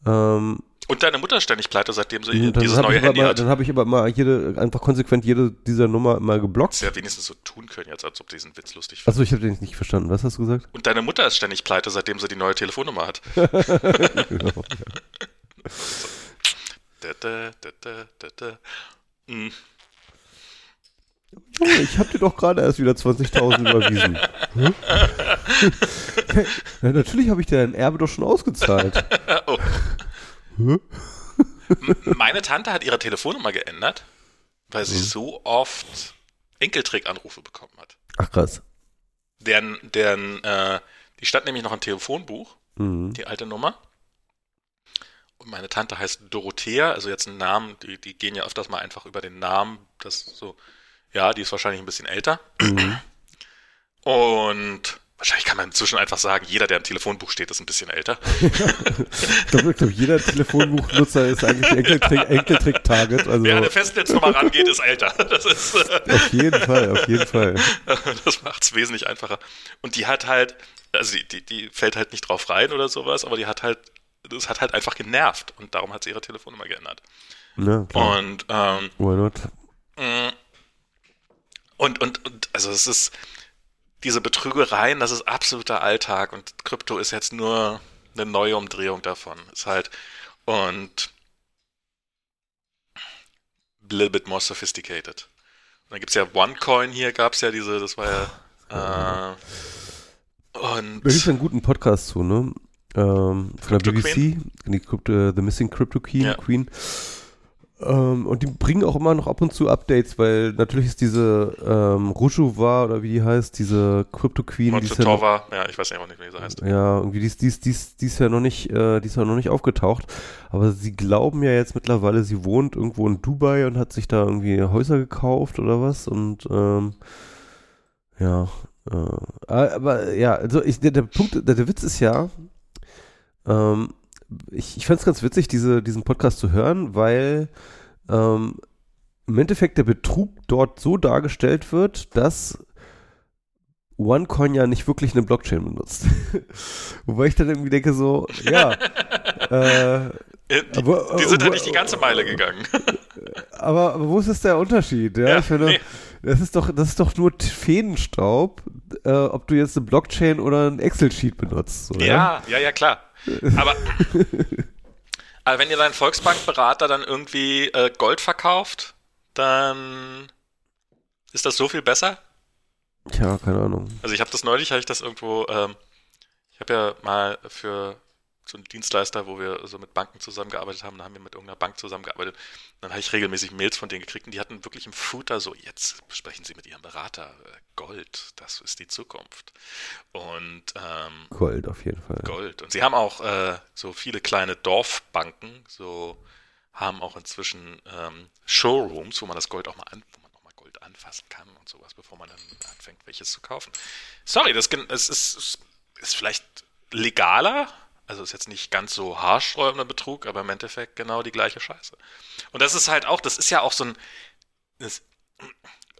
Ähm, Und deine Mutter ist ständig pleite, seitdem sie und dann dieses habe neue Handy mal- hat. dann hab ich aber mal jede, einfach konsequent jede dieser Nummer immer geblockt. Das ja wenigstens so tun können jetzt, als ob die diesen Witz lustig finden. Achso, ich habe den nicht verstanden. Was hast du gesagt? Und deine Mutter ist ständig pleite, seitdem sie die neue Telefonnummer hat. genau. Da, da, da, da, da, da. Hm. Junge, ich habe dir doch gerade erst wieder 20.000 überwiesen. Hm? ja, natürlich habe ich dir dein Erbe doch schon ausgezahlt. Oh. Meine Tante hat ihre Telefonnummer geändert, weil sie so oft Enkeltrick-Anrufe bekommen hat. Ach krass. Deren, deren, äh, die stand nämlich noch im Telefonbuch, Mhm. die alte Nummer. meine Tante heißt Dorothea, also jetzt ein Namen, die, die gehen ja öfters mal einfach über den Namen, das so, ja, die ist wahrscheinlich ein bisschen älter. Mhm. Und wahrscheinlich kann man inzwischen einfach sagen, jeder, der im Telefonbuch steht, ist ein bisschen älter. ich glaube, glaub, jeder Telefonbuchnutzer ist eigentlich Enkeltrick-Target. Also Wer eine Festnetznummer rangeht, ist älter. Das ist, auf jeden Fall, auf jeden Fall. Das macht es wesentlich einfacher. Und die hat halt, also die, die, die fällt halt nicht drauf rein oder sowas, aber die hat halt, das hat halt einfach genervt und darum hat sie ihre Telefonnummer geändert. Ja, klar. Und, ähm, Why not? Mm. Und, und, und, also es ist, diese Betrügereien, das ist absoluter Alltag und Krypto ist jetzt nur eine neue Umdrehung davon. Ist halt, und a little bit more sophisticated. Und dann gibt es ja OneCoin hier, gab es ja diese, das war ja, äh, und. Da gibt es einen guten Podcast zu, ne? Ähm, von der BBC, die Crypto, The Missing Crypto Queen. Ja. Queen. Ähm, und die bringen auch immer noch ab und zu Updates, weil natürlich ist diese ähm, Rujuva oder wie die heißt, diese Crypto Queen. Die ja, ja, ich weiß nicht, wie sie heißt. Ja, irgendwie die ist, die ist, die ist, die ist ja noch nicht, äh, die ist ja noch nicht aufgetaucht. Aber sie glauben ja jetzt mittlerweile, sie wohnt irgendwo in Dubai und hat sich da irgendwie Häuser gekauft oder was und ähm, ja, äh, aber ja, also ich, der, der Punkt, der, der Witz ist ja, ähm, ich, ich fand es ganz witzig, diese, diesen Podcast zu hören, weil ähm, im Endeffekt der Betrug dort so dargestellt wird, dass OneCoin ja nicht wirklich eine Blockchain benutzt. Wobei ich dann irgendwie denke so, ja. äh, die, aber, die, sind ja nicht die ganze Meile gegangen. Aber, aber wo ist jetzt der Unterschied? Ja, ja ich finde, nee. das ist doch, das ist doch nur Fädenstaub, äh, ob du jetzt eine Blockchain oder ein Excel-Sheet benutzt. Oder? Ja, ja, ja, klar. Aber, aber wenn ihr deinen Volksbankberater dann irgendwie äh, Gold verkauft, dann ist das so viel besser? Tja, keine Ahnung. Also ich habe das neulich, habe ich das irgendwo, ähm, ich habe ja mal für so einen Dienstleister, wo wir so mit Banken zusammengearbeitet haben, da haben wir mit irgendeiner Bank zusammengearbeitet. Dann habe ich regelmäßig Mails von denen gekriegt und die hatten wirklich im Footer so, jetzt sprechen Sie mit Ihrem Berater, äh, Gold, das ist die Zukunft. Und ähm, Gold auf jeden Fall. Gold. Und sie haben auch äh, so viele kleine Dorfbanken, so haben auch inzwischen ähm, Showrooms, wo man das Gold auch mal an, wo man auch mal Gold anfassen kann und sowas, bevor man dann anfängt, welches zu kaufen. Sorry, das es ist, ist vielleicht legaler, also ist jetzt nicht ganz so haarsträubender Betrug, aber im Endeffekt genau die gleiche Scheiße. Und das ist halt auch, das ist ja auch so ein. Das,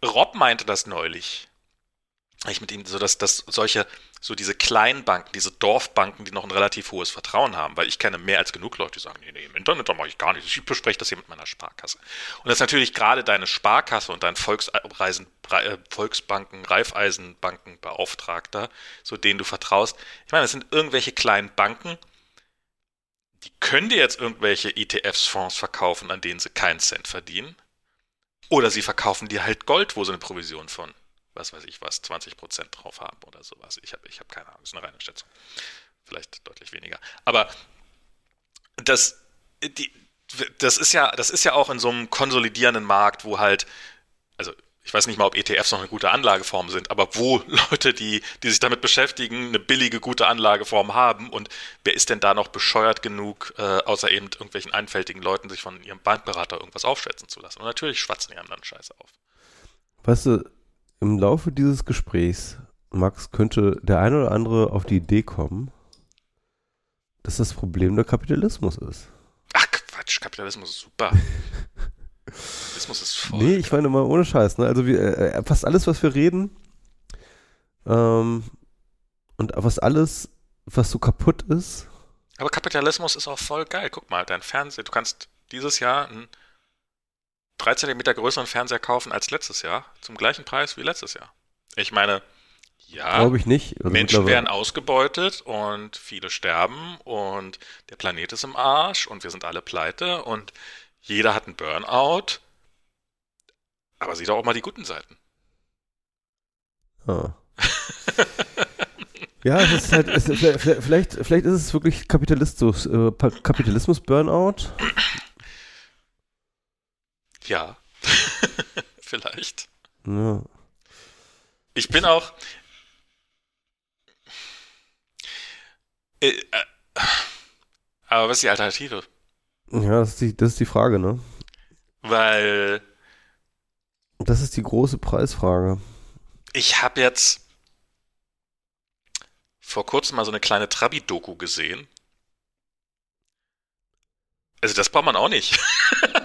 Rob meinte das neulich. Ich mit ihm, so dass, dass solche, so diese kleinen Banken, diese Dorfbanken, die noch ein relativ hohes Vertrauen haben, weil ich kenne mehr als genug Leute, die sagen, nee, nee, im Internet, da mache ich gar nicht. Ich bespreche das hier mit meiner Sparkasse. Und das ist natürlich gerade deine Sparkasse und dein Volksreisen, äh, Volksbanken, Raiffeisenbankenbeauftragter, so denen du vertraust. Ich meine, das sind irgendwelche kleinen Banken, die können dir jetzt irgendwelche ETFs, Fonds verkaufen, an denen sie keinen Cent verdienen. Oder sie verkaufen dir halt Gold, wo sie eine Provision von was weiß ich was, 20% drauf haben oder sowas. Ich habe ich hab keine Ahnung, das ist eine reine Schätzung. Vielleicht deutlich weniger. Aber das, die, das ist ja, das ist ja auch in so einem konsolidierenden Markt, wo halt, also ich weiß nicht mal, ob ETFs noch eine gute Anlageform sind, aber wo Leute, die, die sich damit beschäftigen, eine billige, gute Anlageform haben und wer ist denn da noch bescheuert genug, äh, außer eben irgendwelchen einfältigen Leuten, sich von ihrem Bankberater irgendwas aufschätzen zu lassen? Und natürlich schwatzen die anderen Scheiße auf. Weißt du, im Laufe dieses Gesprächs, Max, könnte der eine oder andere auf die Idee kommen, dass das Problem der Kapitalismus ist. Ach Quatsch, Kapitalismus ist super. Kapitalismus ist voll. Nee, ich meine mal ohne Scheiß. Ne? Also wir, äh, fast alles, was wir reden ähm, und was alles, was so kaputt ist. Aber Kapitalismus ist auch voll geil. Guck mal, dein Fernseher, du kannst dieses Jahr ein 3 cm größeren Fernseher kaufen als letztes Jahr, zum gleichen Preis wie letztes Jahr. Ich meine, ja, glaube ich nicht. Also Menschen werden ausgebeutet und viele sterben und der Planet ist im Arsch und wir sind alle pleite und jeder hat einen Burnout. Aber sieh doch auch mal die guten Seiten. Ah. ja, es ist halt, es, vielleicht, vielleicht ist es wirklich Kapitalismus, äh, Kapitalismus. Ja, vielleicht. Ja. Ich bin auch. Äh, äh, aber was ist die Alternative? Ja, das ist die, das ist die Frage, ne? Weil Das ist die große Preisfrage. ich habe jetzt vor kurzem mal so eine kleine Trabi-Doku gesehen. Also das braucht man auch nicht.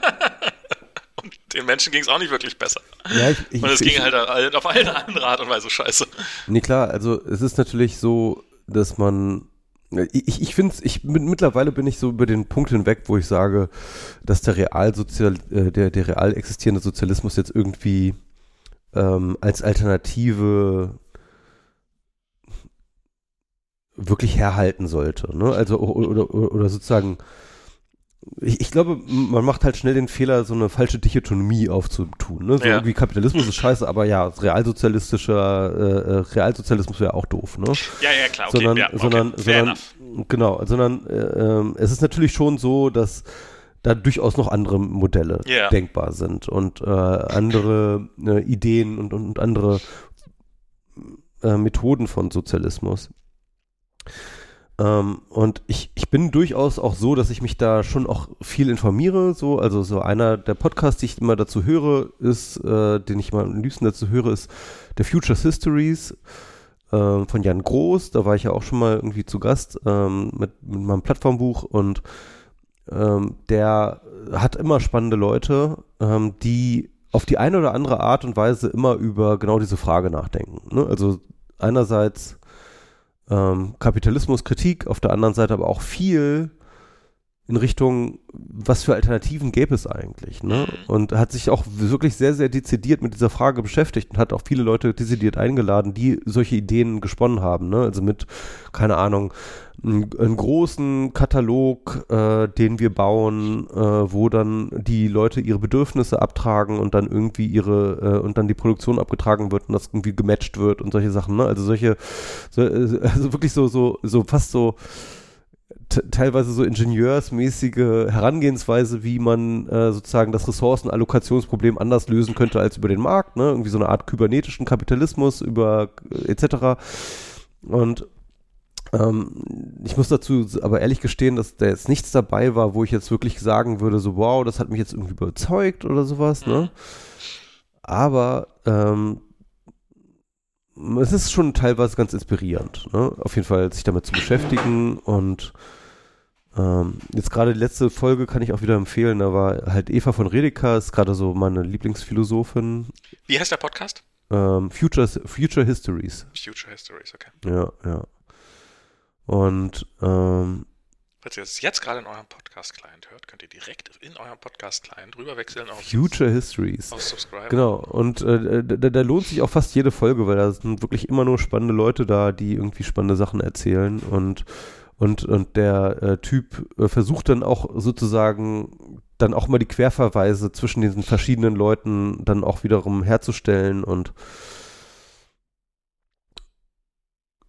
Den Menschen ging es auch nicht wirklich besser. Ja, ich, ich, Und es ich, ging halt all- auf eine andere Art und Weise scheiße. Nee, klar, also es ist natürlich so, dass man. Ich, ich finde ich mit- mittlerweile bin ich so über den Punkt hinweg, wo ich sage, dass der real sozial, äh, der, der real existierende Sozialismus jetzt irgendwie ähm, als Alternative wirklich herhalten sollte. Ne? Also oder, oder, oder sozusagen ich, ich glaube, man macht halt schnell den Fehler, so eine falsche Dichotomie aufzutun. Ne? So Ja. irgendwie Kapitalismus ist scheiße, aber ja, realsozialistischer äh, äh, Realsozialismus wäre auch doof. Ne? Ja, ja, klar, okay, sondern, ja, okay, sondern, sondern genau, sondern äh, ähm, es ist natürlich schon so, dass da durchaus noch andere Modelle Ja. denkbar sind und äh, andere äh, Ideen und, und, und andere äh, Methoden von Sozialismus. Ähm, und ich, ich bin durchaus auch so, dass ich mich da schon auch viel informiere. So, also so einer der Podcasts, die ich immer dazu höre, ist, äh, den ich mal am dazu höre, ist der Futures Histories ähm, von Jan Groß. Da war ich ja auch schon mal irgendwie zu Gast ähm, mit, mit meinem Plattformbuch und ähm, der hat immer spannende Leute, ähm, die auf die eine oder andere Art und Weise immer über genau diese Frage nachdenken. Ne? Also einerseits ähm, Kapitalismuskritik, auf der anderen Seite aber auch viel in Richtung, was für Alternativen gäbe es eigentlich, ne? Und hat sich auch wirklich sehr, sehr dezidiert mit dieser Frage beschäftigt und hat auch viele Leute dezidiert eingeladen, die solche Ideen gesponnen haben, ne? Also mit, keine Ahnung, einen, großen Katalog, äh, den wir bauen, äh, wo dann die Leute ihre Bedürfnisse abtragen und dann irgendwie ihre, äh, und dann die Produktion abgetragen wird und das irgendwie gematcht wird und solche Sachen, ne? Also solche, so, äh, also wirklich so, so, so fast so, te- teilweise so ingenieursmäßige Herangehensweise, wie man äh, sozusagen das Ressourcenallokationsproblem anders lösen könnte als über den Markt, ne? Irgendwie so eine Art kybernetischen Kapitalismus über äh, etc. Und ähm, ich muss dazu aber ehrlich gestehen, dass da jetzt nichts dabei war, wo ich jetzt wirklich sagen würde, so wow, das hat mich jetzt irgendwie überzeugt oder sowas, ne? Aber ähm, es ist schon teilweise ganz inspirierend, ne? Auf jeden Fall, sich damit zu beschäftigen und ähm, jetzt gerade die letzte Folge kann ich auch wieder empfehlen. Da war halt Eva von Redeker, ist gerade so meine Lieblingsphilosophin. Wie heißt der Podcast? Ähm, Futures, Future Histories. Future Histories, okay. Ja, ja. Und ähm, Falls ihr das jetzt gerade in eurem Podcast-Client hört, könnt ihr direkt in eurem Podcast-Client rüberwechseln auf, Future Histories. auf Subscribe. Genau, und äh, da, da lohnt sich auch fast jede Folge, weil da sind wirklich immer nur spannende Leute da, die irgendwie spannende Sachen erzählen und und, und der äh, Typ äh, versucht dann auch sozusagen dann auch mal die Querverweise zwischen diesen verschiedenen Leuten dann auch wiederum herzustellen und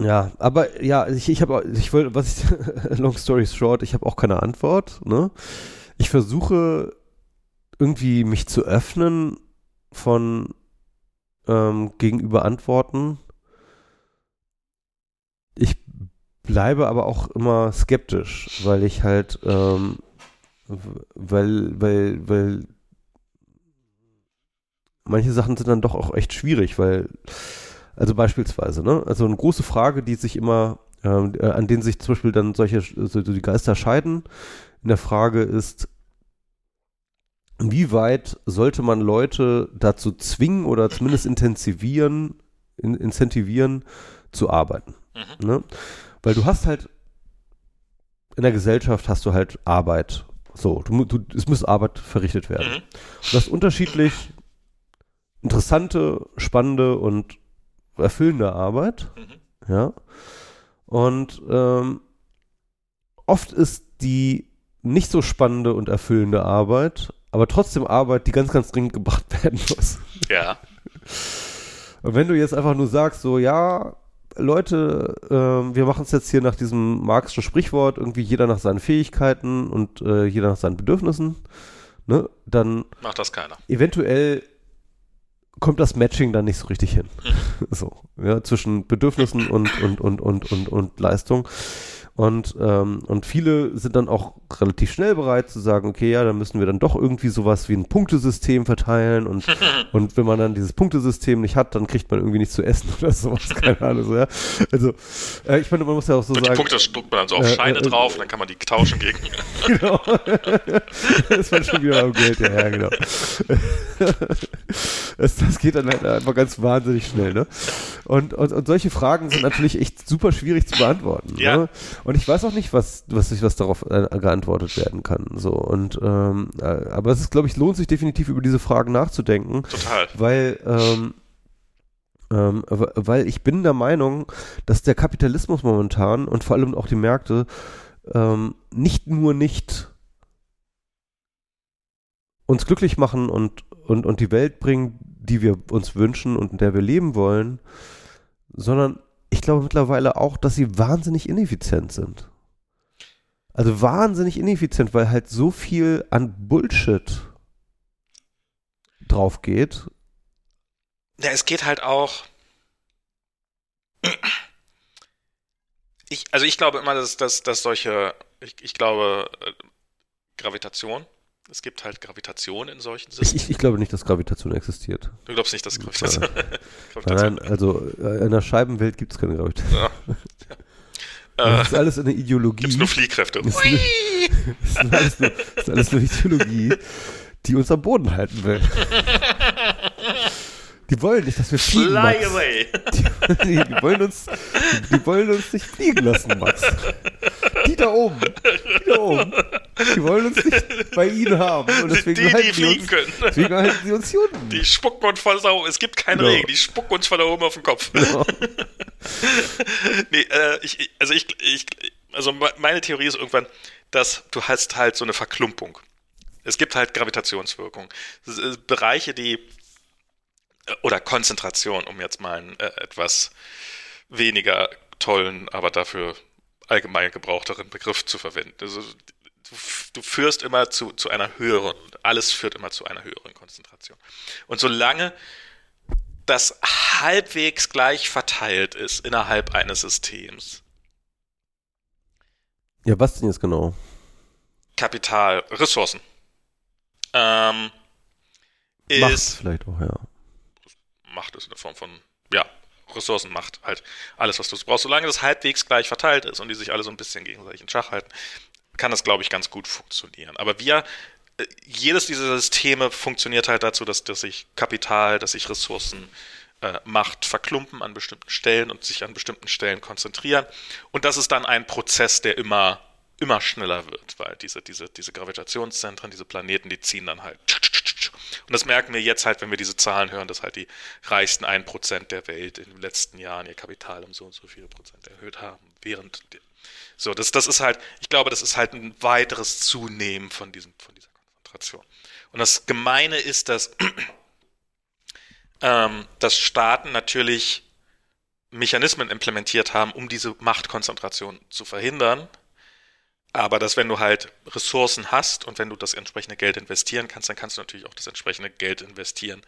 ja, aber ja, ich, ich habe, ich wollte, was ich, long story short, ich habe auch keine Antwort, ne? Ich versuche irgendwie mich zu öffnen von ähm, gegenüber Antworten. Ich bleibe aber auch immer skeptisch, weil ich halt, ähm, weil, weil, weil manche Sachen sind dann doch auch echt schwierig, weil, also beispielsweise, ne, also eine große Frage, die sich immer, ähm, äh, an denen sich zum Beispiel dann solche, so, die Geister scheiden, in der Frage ist, Inwieweit sollte man Leute dazu zwingen oder zumindest intensivieren, in, incentivieren, zu arbeiten? Mhm. Ne? Weil du hast halt, in der Gesellschaft hast du halt Arbeit. So, du, du, es muss Arbeit verrichtet werden. Mhm. Du hast unterschiedlich interessante, spannende und erfüllende Arbeit. Mhm. Ja. Und ähm, oft ist die nicht so spannende und erfüllende Arbeit, aber trotzdem Arbeit, die ganz, ganz dringend gebracht werden muss. Ja. Und wenn du jetzt einfach nur sagst, so, ja, Leute, ähm, wir machen es jetzt hier nach diesem marxischen Sprichwort, irgendwie jeder nach seinen Fähigkeiten und äh, jeder nach seinen Bedürfnissen, ne, dann Macht das keiner. eventuell kommt das Matching dann nicht so richtig hin. so, ja, zwischen Bedürfnissen und, und, und, und, und, und Leistung. Und, ähm, und viele sind dann auch relativ schnell bereit zu sagen, okay, ja, dann müssen wir dann doch irgendwie sowas wie ein Punktesystem verteilen und, und wenn man dann dieses Punktesystem nicht hat, dann kriegt man irgendwie nichts zu essen oder sowas, keine Ahnung. So, ja. Also äh, ich meine, man muss ja auch so und sagen. Die Punkte druckt man dann so auf äh, Scheine äh, drauf und dann kann man die tauschen gegen. genau. das war schon wieder am Geld, ja, ja, genau. das, das geht dann halt einfach ganz wahnsinnig schnell, ne? Und, und, und solche Fragen sind natürlich echt super schwierig zu beantworten. Ja. Ne? Und ich weiß auch nicht, was, was sich was darauf äh, geantwortet werden kann. So. Und ähm, äh, aber es ist, glaube ich, lohnt sich definitiv über diese Fragen nachzudenken. Total. Weil ähm, ähm, weil ich bin der Meinung, dass der Kapitalismus momentan und vor allem auch die Märkte ähm, nicht nur nicht uns glücklich machen und, und, und die Welt bringen, die wir uns wünschen und in der wir leben wollen, sondern ich glaube mittlerweile auch, dass sie wahnsinnig ineffizient sind. Also wahnsinnig ineffizient, weil halt so viel an Bullshit drauf geht. Ja, es geht halt auch. Ich, also ich glaube immer, dass, dass, dass solche, ich, ich glaube, äh, Gravitation, es gibt halt Gravitation in solchen Ich, Systemen. ich, ich glaube nicht, dass Gravitation existiert. Du glaubst nicht, dass Gravitation. Nein, Gravitation also äh, in der Scheibenwelt gibt es keine Gravitation. ja. Das äh, ist alles eine Ideologie. gibt's nur Fliehkräfte. Das ist, das ist alles nur, das ist alles nur Ideologie, die uns am Boden halten will. Die wollen nicht, dass wir fliegen, Fly Max. away! Die, die, wollen uns, die, die wollen uns nicht fliegen lassen, Max. Die da oben, die da oben, die wollen uns nicht bei ihnen haben. Und deswegen die, die halten fliegen uns, können. Deswegen halten sie uns hier unten. Die spucken uns von da oben. Es gibt keinen Genau. Regen, die spucken uns von da oben auf den Kopf. Genau. nee, äh, ich, also ich, ich, also me- meine Theorie ist irgendwann, dass du hast halt so eine Verklumpung. Es gibt halt Gravitationswirkung. Bereiche, die oder Konzentration, um jetzt mal einen äh, etwas weniger tollen, aber dafür allgemein gebrauchteren Begriff zu verwenden. Also du, du führst immer zu, zu einer höheren, alles führt immer zu einer höheren Konzentration. Und solange das halbwegs gleich verteilt ist innerhalb eines Systems, Ja, was denn jetzt genau? Kapital, Ressourcen, ähm, ist vielleicht auch, ja. Macht es in der Form von, ja, Ressourcenmacht, halt alles, was du brauchst. Solange das halbwegs gleich verteilt ist und die sich alle so ein bisschen gegenseitig in Schach halten, kann das, glaube ich, ganz gut funktionieren. Aber wir, äh, jedes dieser Systeme funktioniert halt dazu, dass, dass sich Kapital, dass sich Ressourcen, äh, Macht verklumpen an bestimmten Stellen und sich an bestimmten Stellen konzentrieren. Und das ist dann ein Prozess, der immer, immer schneller wird, weil diese, diese, diese Gravitationszentren, diese Planeten, die ziehen dann halt. Und das merken wir jetzt halt, wenn wir diese Zahlen hören, dass halt die reichsten 1% der Welt in den letzten Jahren ihr Kapital um so und so viele Prozent erhöht haben. Während so, das, das ist halt, ich glaube, das ist halt ein weiteres Zunehmen von, diesem, von dieser Konzentration. Und das Gemeine ist, dass, ähm, dass Staaten natürlich Mechanismen implementiert haben, um diese Machtkonzentration zu verhindern. Aber dass wenn du halt Ressourcen hast und wenn du das entsprechende Geld investieren kannst, dann kannst du natürlich auch das entsprechende Geld investieren,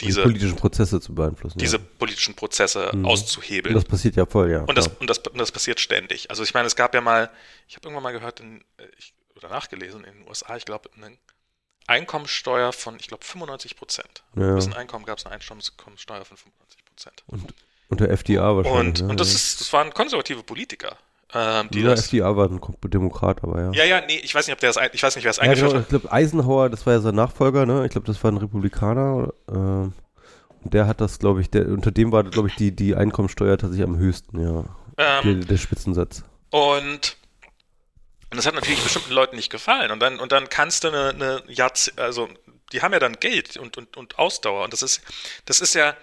diese, die politischen Prozesse zu beeinflussen. diese ja. politischen Prozesse Mhm. auszuhebeln. Und das passiert ja voll, ja. Und das, und, das, und das passiert ständig. Also ich meine, es gab ja mal, ich habe irgendwann mal gehört in, äh, ich, oder nachgelesen in den USA, ich glaube, eine Einkommensteuer von, ich glaube, 95 Prozent. Ja. Ein Einkommen gab es eine Einkommenssteuer von 95 Prozent. Und unter FDA wahrscheinlich. Und, ja, und das ist, das waren konservative Politiker, ähm, die das. FDA war ein Demokrat, aber ja. Ja, ja, nee, ich weiß nicht, ob der das, ich weiß nicht, wer es Ja, eingeführt genau, hat. ich glaube, Eisenhower, das war ja sein Nachfolger, ne? Ich glaube, das war ein Republikaner. Ähm, und der hat das, glaube ich, der, unter dem war, glaube ich, die, die Einkommensteuer tatsächlich am höchsten, ja. Ähm, der, der Spitzensatz. Und, und das hat natürlich bestimmten Leuten nicht gefallen. Und dann, und dann kannst du eine, eine Jahrzeh also die haben ja dann Geld und, und, und Ausdauer. Und das ist, das ist ja,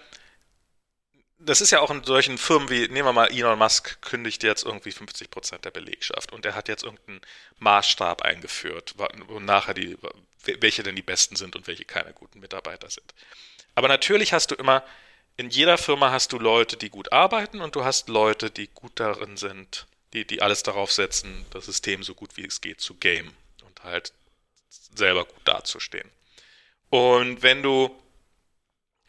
das ist ja auch in solchen Firmen wie, nehmen wir mal Elon Musk, kündigt jetzt irgendwie 50 Prozent der Belegschaft und der hat jetzt irgendeinen Maßstab eingeführt, wa- wo nachher die, welche denn die besten sind und welche keine guten Mitarbeiter sind. Aber natürlich hast du immer, in jeder Firma hast du Leute, die gut arbeiten und du hast Leute, die gut darin sind, die, die alles darauf setzen, das System so gut wie es geht zu game und halt selber gut dazustehen. Und wenn du,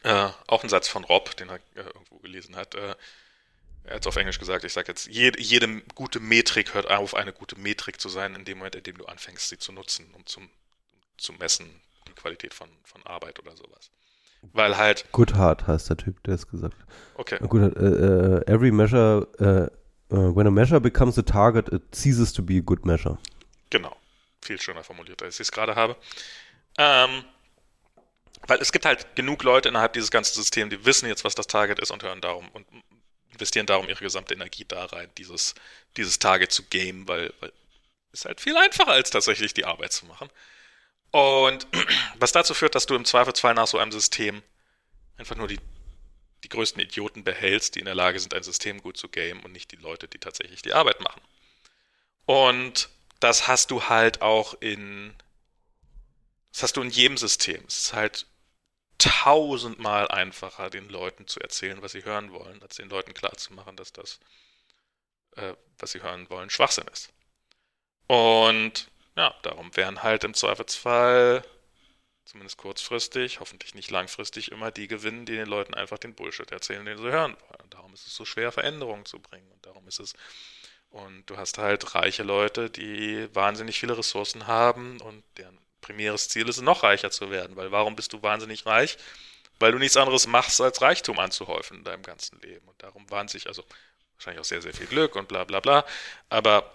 äh, auch ein Satz von Rob, den er äh, irgendwo gelesen hat, äh, er hat es auf Englisch gesagt, ich sage jetzt, jede, jede gute Metrik hört auf, eine gute Metrik zu sein, in dem Moment, in dem du anfängst, sie zu nutzen, um zum, zu messen, die Qualität von, von Arbeit oder sowas. Weil halt. Goodhart heißt der Typ, der es gesagt hat. Okay. Goodhart, uh, uh, every measure, uh, when a measure becomes a target, it ceases to be a good measure. Genau. Viel schöner formuliert, als ich es gerade habe. Ähm, weil es gibt halt genug Leute innerhalb dieses ganzen Systems, die wissen jetzt, was das Target ist und hören darum und investieren darum ihre gesamte Energie da rein, dieses, dieses Target zu gamen, weil, weil es halt viel einfacher als tatsächlich die Arbeit zu machen. Und was dazu führt, dass du im Zweifelsfall nach so einem System einfach nur die, die größten Idioten behältst, die in der Lage sind, ein System gut zu gamen und nicht die Leute, die tatsächlich die Arbeit machen. Und das hast du halt auch in, das hast du in jedem System. Es ist halt tausendmal einfacher, den Leuten zu erzählen, was sie hören wollen, als den Leuten klarzumachen, dass das, äh, was sie hören wollen, Schwachsinn ist. Und ja, darum werden halt im Zweifelsfall, zumindest kurzfristig, hoffentlich nicht langfristig, immer die gewinnen, die den Leuten einfach den Bullshit erzählen, den sie hören wollen. Und darum ist es so schwer, Veränderungen zu bringen. Und darum ist es und du hast halt reiche Leute, die wahnsinnig viele Ressourcen haben und deren primäres Ziel ist, noch reicher zu werden. Weil warum bist du wahnsinnig reich? Weil du nichts anderes machst, als Reichtum anzuhäufen in deinem ganzen Leben. Und darum wahnsinnig, also wahrscheinlich auch sehr, sehr viel Glück und bla bla bla. Aber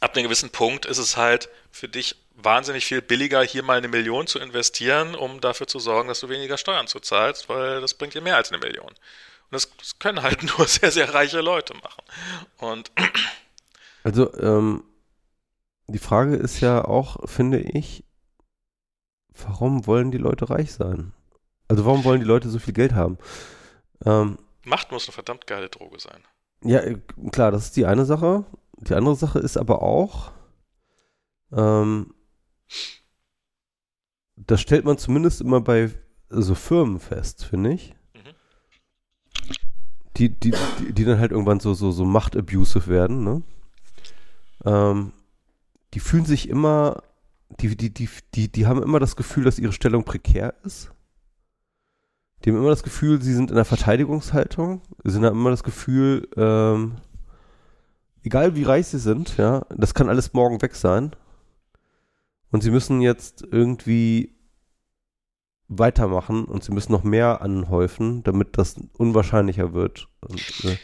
ab einem gewissen Punkt ist es halt für dich wahnsinnig viel billiger, hier mal eine Million zu investieren, um dafür zu sorgen, dass du weniger Steuern zuzahlst, weil das bringt dir mehr als eine Million. Und das, das können halt nur sehr, sehr reiche Leute machen. Und also, ähm, die Frage ist ja auch, finde ich, warum wollen die Leute reich sein? Also warum wollen die Leute so viel Geld haben? Ähm, Macht muss eine verdammt geile Droge sein. Ja, äh, klar, das ist die eine Sache. Die andere Sache ist aber auch, ähm, das stellt man zumindest immer bei so Firmen fest, finde ich. Mhm. Die, die, die, die, dann halt irgendwann so, so, so Macht-abusive werden, ne? Ähm, die fühlen sich immer, die, die, die, die, die haben immer das Gefühl, dass ihre Stellung prekär ist. Die haben immer das Gefühl, sie sind in der Verteidigungshaltung. Sie haben immer das Gefühl, ähm, egal wie reich sie sind, ja, das kann alles morgen weg sein. Und sie müssen jetzt irgendwie weitermachen und sie müssen noch mehr anhäufen, damit das unwahrscheinlicher wird. Und, äh,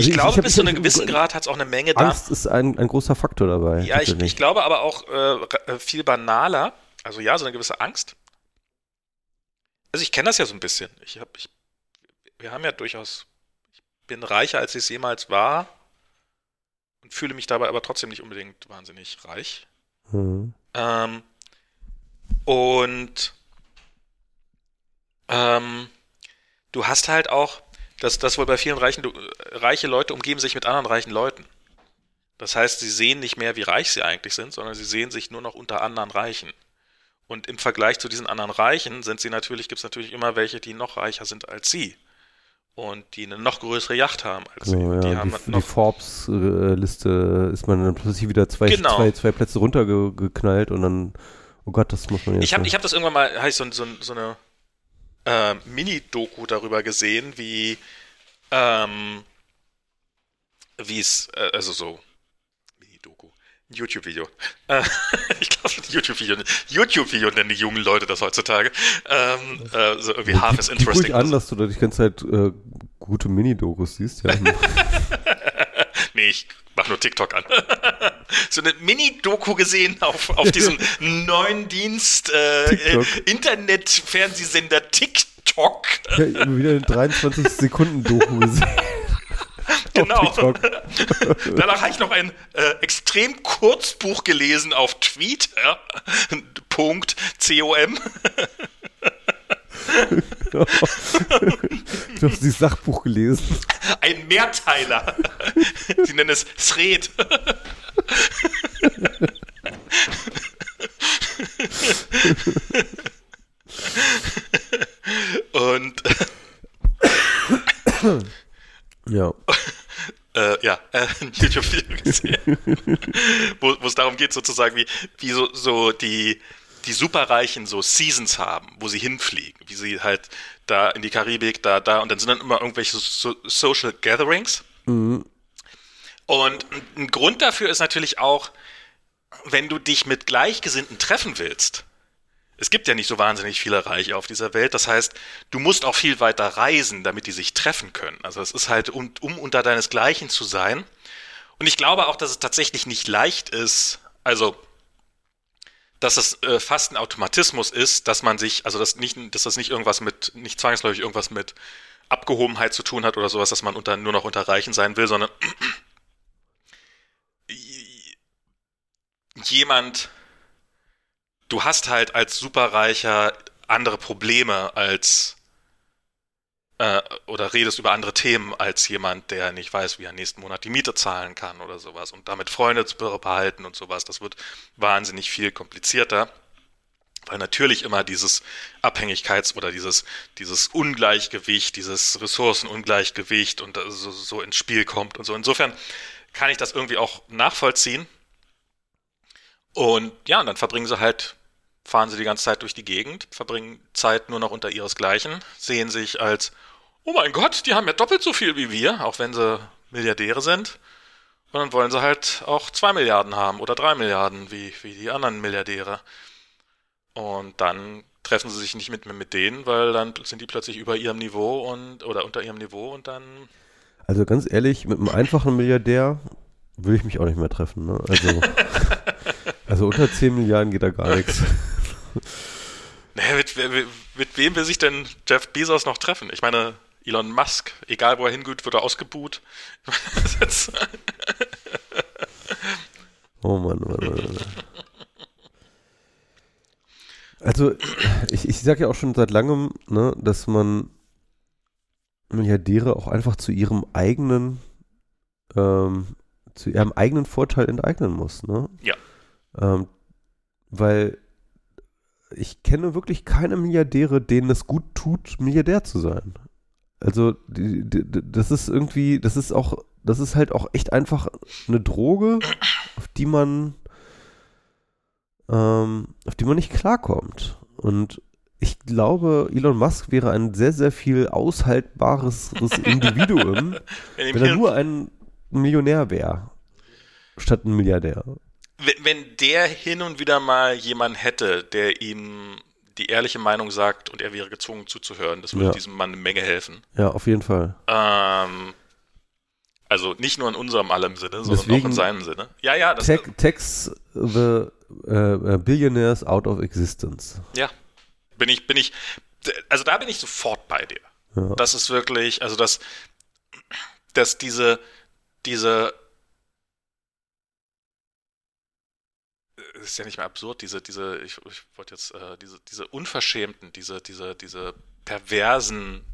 also ich, glaube, ich, bis zu einem gewissen Grad hat es auch eine Menge da. Angst ist ein, ein großer Faktor dabei. Ja, ich, ich, glaube aber auch äh, viel banaler. Also ja, so eine gewisse Angst. Also ich kenne das ja so ein bisschen. Ich hab, ich, wir haben ja durchaus, ich bin reicher, als ich es jemals war und fühle mich dabei aber trotzdem nicht unbedingt wahnsinnig reich. Mhm. Ähm, und ähm, du hast halt auch, das, das wohl bei vielen reichen, du, reiche Leute umgeben sich mit anderen reichen Leuten. Das heißt, sie sehen nicht mehr, wie reich sie eigentlich sind, sondern sie sehen sich nur noch unter anderen Reichen. Und im Vergleich zu diesen anderen Reichen sind sie natürlich, gibt es natürlich immer welche, die noch reicher sind als sie. Und die eine noch größere Yacht haben als sie. Oh, ja, die, die, die Forbes-Liste ist man dann plötzlich wieder zwei, genau. zwei, zwei Plätze runtergeknallt und dann, oh Gott, das muss man jetzt. Ich habe hab das irgendwann mal, ich so, so, so eine äh, Mini-Doku darüber gesehen, wie ähm, wie es, äh, also so Mini-Doku, YouTube-Video. Äh, ich glaube, YouTube-Video YouTube-Video nennen die jungen Leute das heutzutage. Ähm, äh, so irgendwie Half is Interesting. Ich an, dass du da die ganze Zeit äh, gute Mini-Dokus siehst. Ja. nee, ich mach nur TikTok an. so eine Mini-Doku gesehen auf, auf diesem neuen Dienst, äh, Internet-Fernsehsender TikTok. Ja, wieder eine 23 Sekunden Doku gesehen. genau. Danach habe ich noch ein äh, extrem Kurzbuch gelesen auf Twitter. Punkt com. Genau. Du hast dieses Sachbuch gelesen. Ein Mehrteiler. Sie nennen es Thread. Und ja. Äh, ja, äh, ein YouTube-Video gesehen, wo, wo es darum geht, sozusagen, wie, wie so, so die, die Superreichen so Seasons haben, wo sie hinfliegen, wie sie halt da in die Karibik, da, da, und dann sind dann immer irgendwelche so Social Gatherings. Mhm. Und ein Grund dafür ist natürlich auch, wenn du dich mit Gleichgesinnten treffen willst, es gibt ja nicht so wahnsinnig viele Reiche auf dieser Welt. Das heißt, du musst auch viel weiter reisen, damit die sich treffen können. Also es ist halt, um, um unter deinesgleichen zu sein. Und ich glaube auch, dass es tatsächlich nicht leicht ist, also dass es äh, fast ein Automatismus ist, dass man sich, also dass nicht, dass das nicht irgendwas mit, nicht zwangsläufig irgendwas mit Abgehobenheit zu tun hat oder sowas, dass man unter, nur noch unter Reichen sein will, sondern jemand, du hast halt als Superreicher andere Probleme als äh, oder redest über andere Themen als jemand, der nicht weiß, wie er nächsten Monat die Miete zahlen kann oder sowas und damit Freunde zu behalten und sowas. Das wird wahnsinnig viel komplizierter. Weil natürlich immer dieses Abhängigkeits- oder dieses, dieses Ungleichgewicht, dieses Ressourcenungleichgewicht und so, so ins Spiel kommt und so. Insofern kann ich das irgendwie auch nachvollziehen. Und ja, und dann verbringen sie halt fahren sie die ganze Zeit durch die Gegend, verbringen Zeit nur noch unter ihresgleichen, sehen sich als, oh mein Gott, die haben ja doppelt so viel wie wir, auch wenn sie Milliardäre sind. Und dann wollen sie halt auch zwei Milliarden haben oder drei Milliarden, wie, wie die anderen Milliardäre. Und dann treffen sie sich nicht mit, mit denen, weil dann sind die plötzlich über ihrem Niveau und oder unter ihrem Niveau und dann. Also ganz ehrlich, mit einem einfachen Milliardär will ich mich auch nicht mehr treffen. Ne? Also, also unter 10 Milliarden geht da gar nichts. Naja, mit, mit, mit, wem will sich denn Jeff Bezos noch treffen? Ich meine, Elon Musk, egal wo er hingeht, wird er ausgebuht. oh Mann, Mann, Mann, Mann. Also, ich, ich sage ja auch schon seit langem, ne, dass man Milliardäre auch einfach zu ihrem eigenen, ähm, zu ihrem eigenen Vorteil enteignen muss, ne? Ja. Ähm, weil ich kenne wirklich keine Milliardäre, denen es gut tut, Milliardär zu sein. Also, die, die, das ist irgendwie, das ist auch, das ist halt auch echt einfach eine Droge, auf die man, ähm, auf die man nicht klarkommt. Und ich glaube, Elon Musk wäre ein sehr, sehr viel aushaltbares Individuum, wenn er nur ein Millionär wäre, statt ein Milliardär wenn der hin und wieder mal jemanden hätte, der ihm die ehrliche Meinung sagt und er wäre gezwungen zuzuhören, das würde ja. diesem Mann eine Menge helfen. Ja, auf jeden Fall. Ähm, also nicht nur in unserem allem Sinne, sondern Deswegen auch in seinem Sinne. Ja, ja. Das tech, takes the uh, billionaires out of existence. Ja. Bin ich, bin ich, also da bin ich sofort bei dir. Ja. Das ist wirklich, also dass, dass diese, diese ist ja nicht mehr absurd, diese, diese, ich, ich wollte jetzt, äh, diese, diese unverschämten, diese, diese, diese perversen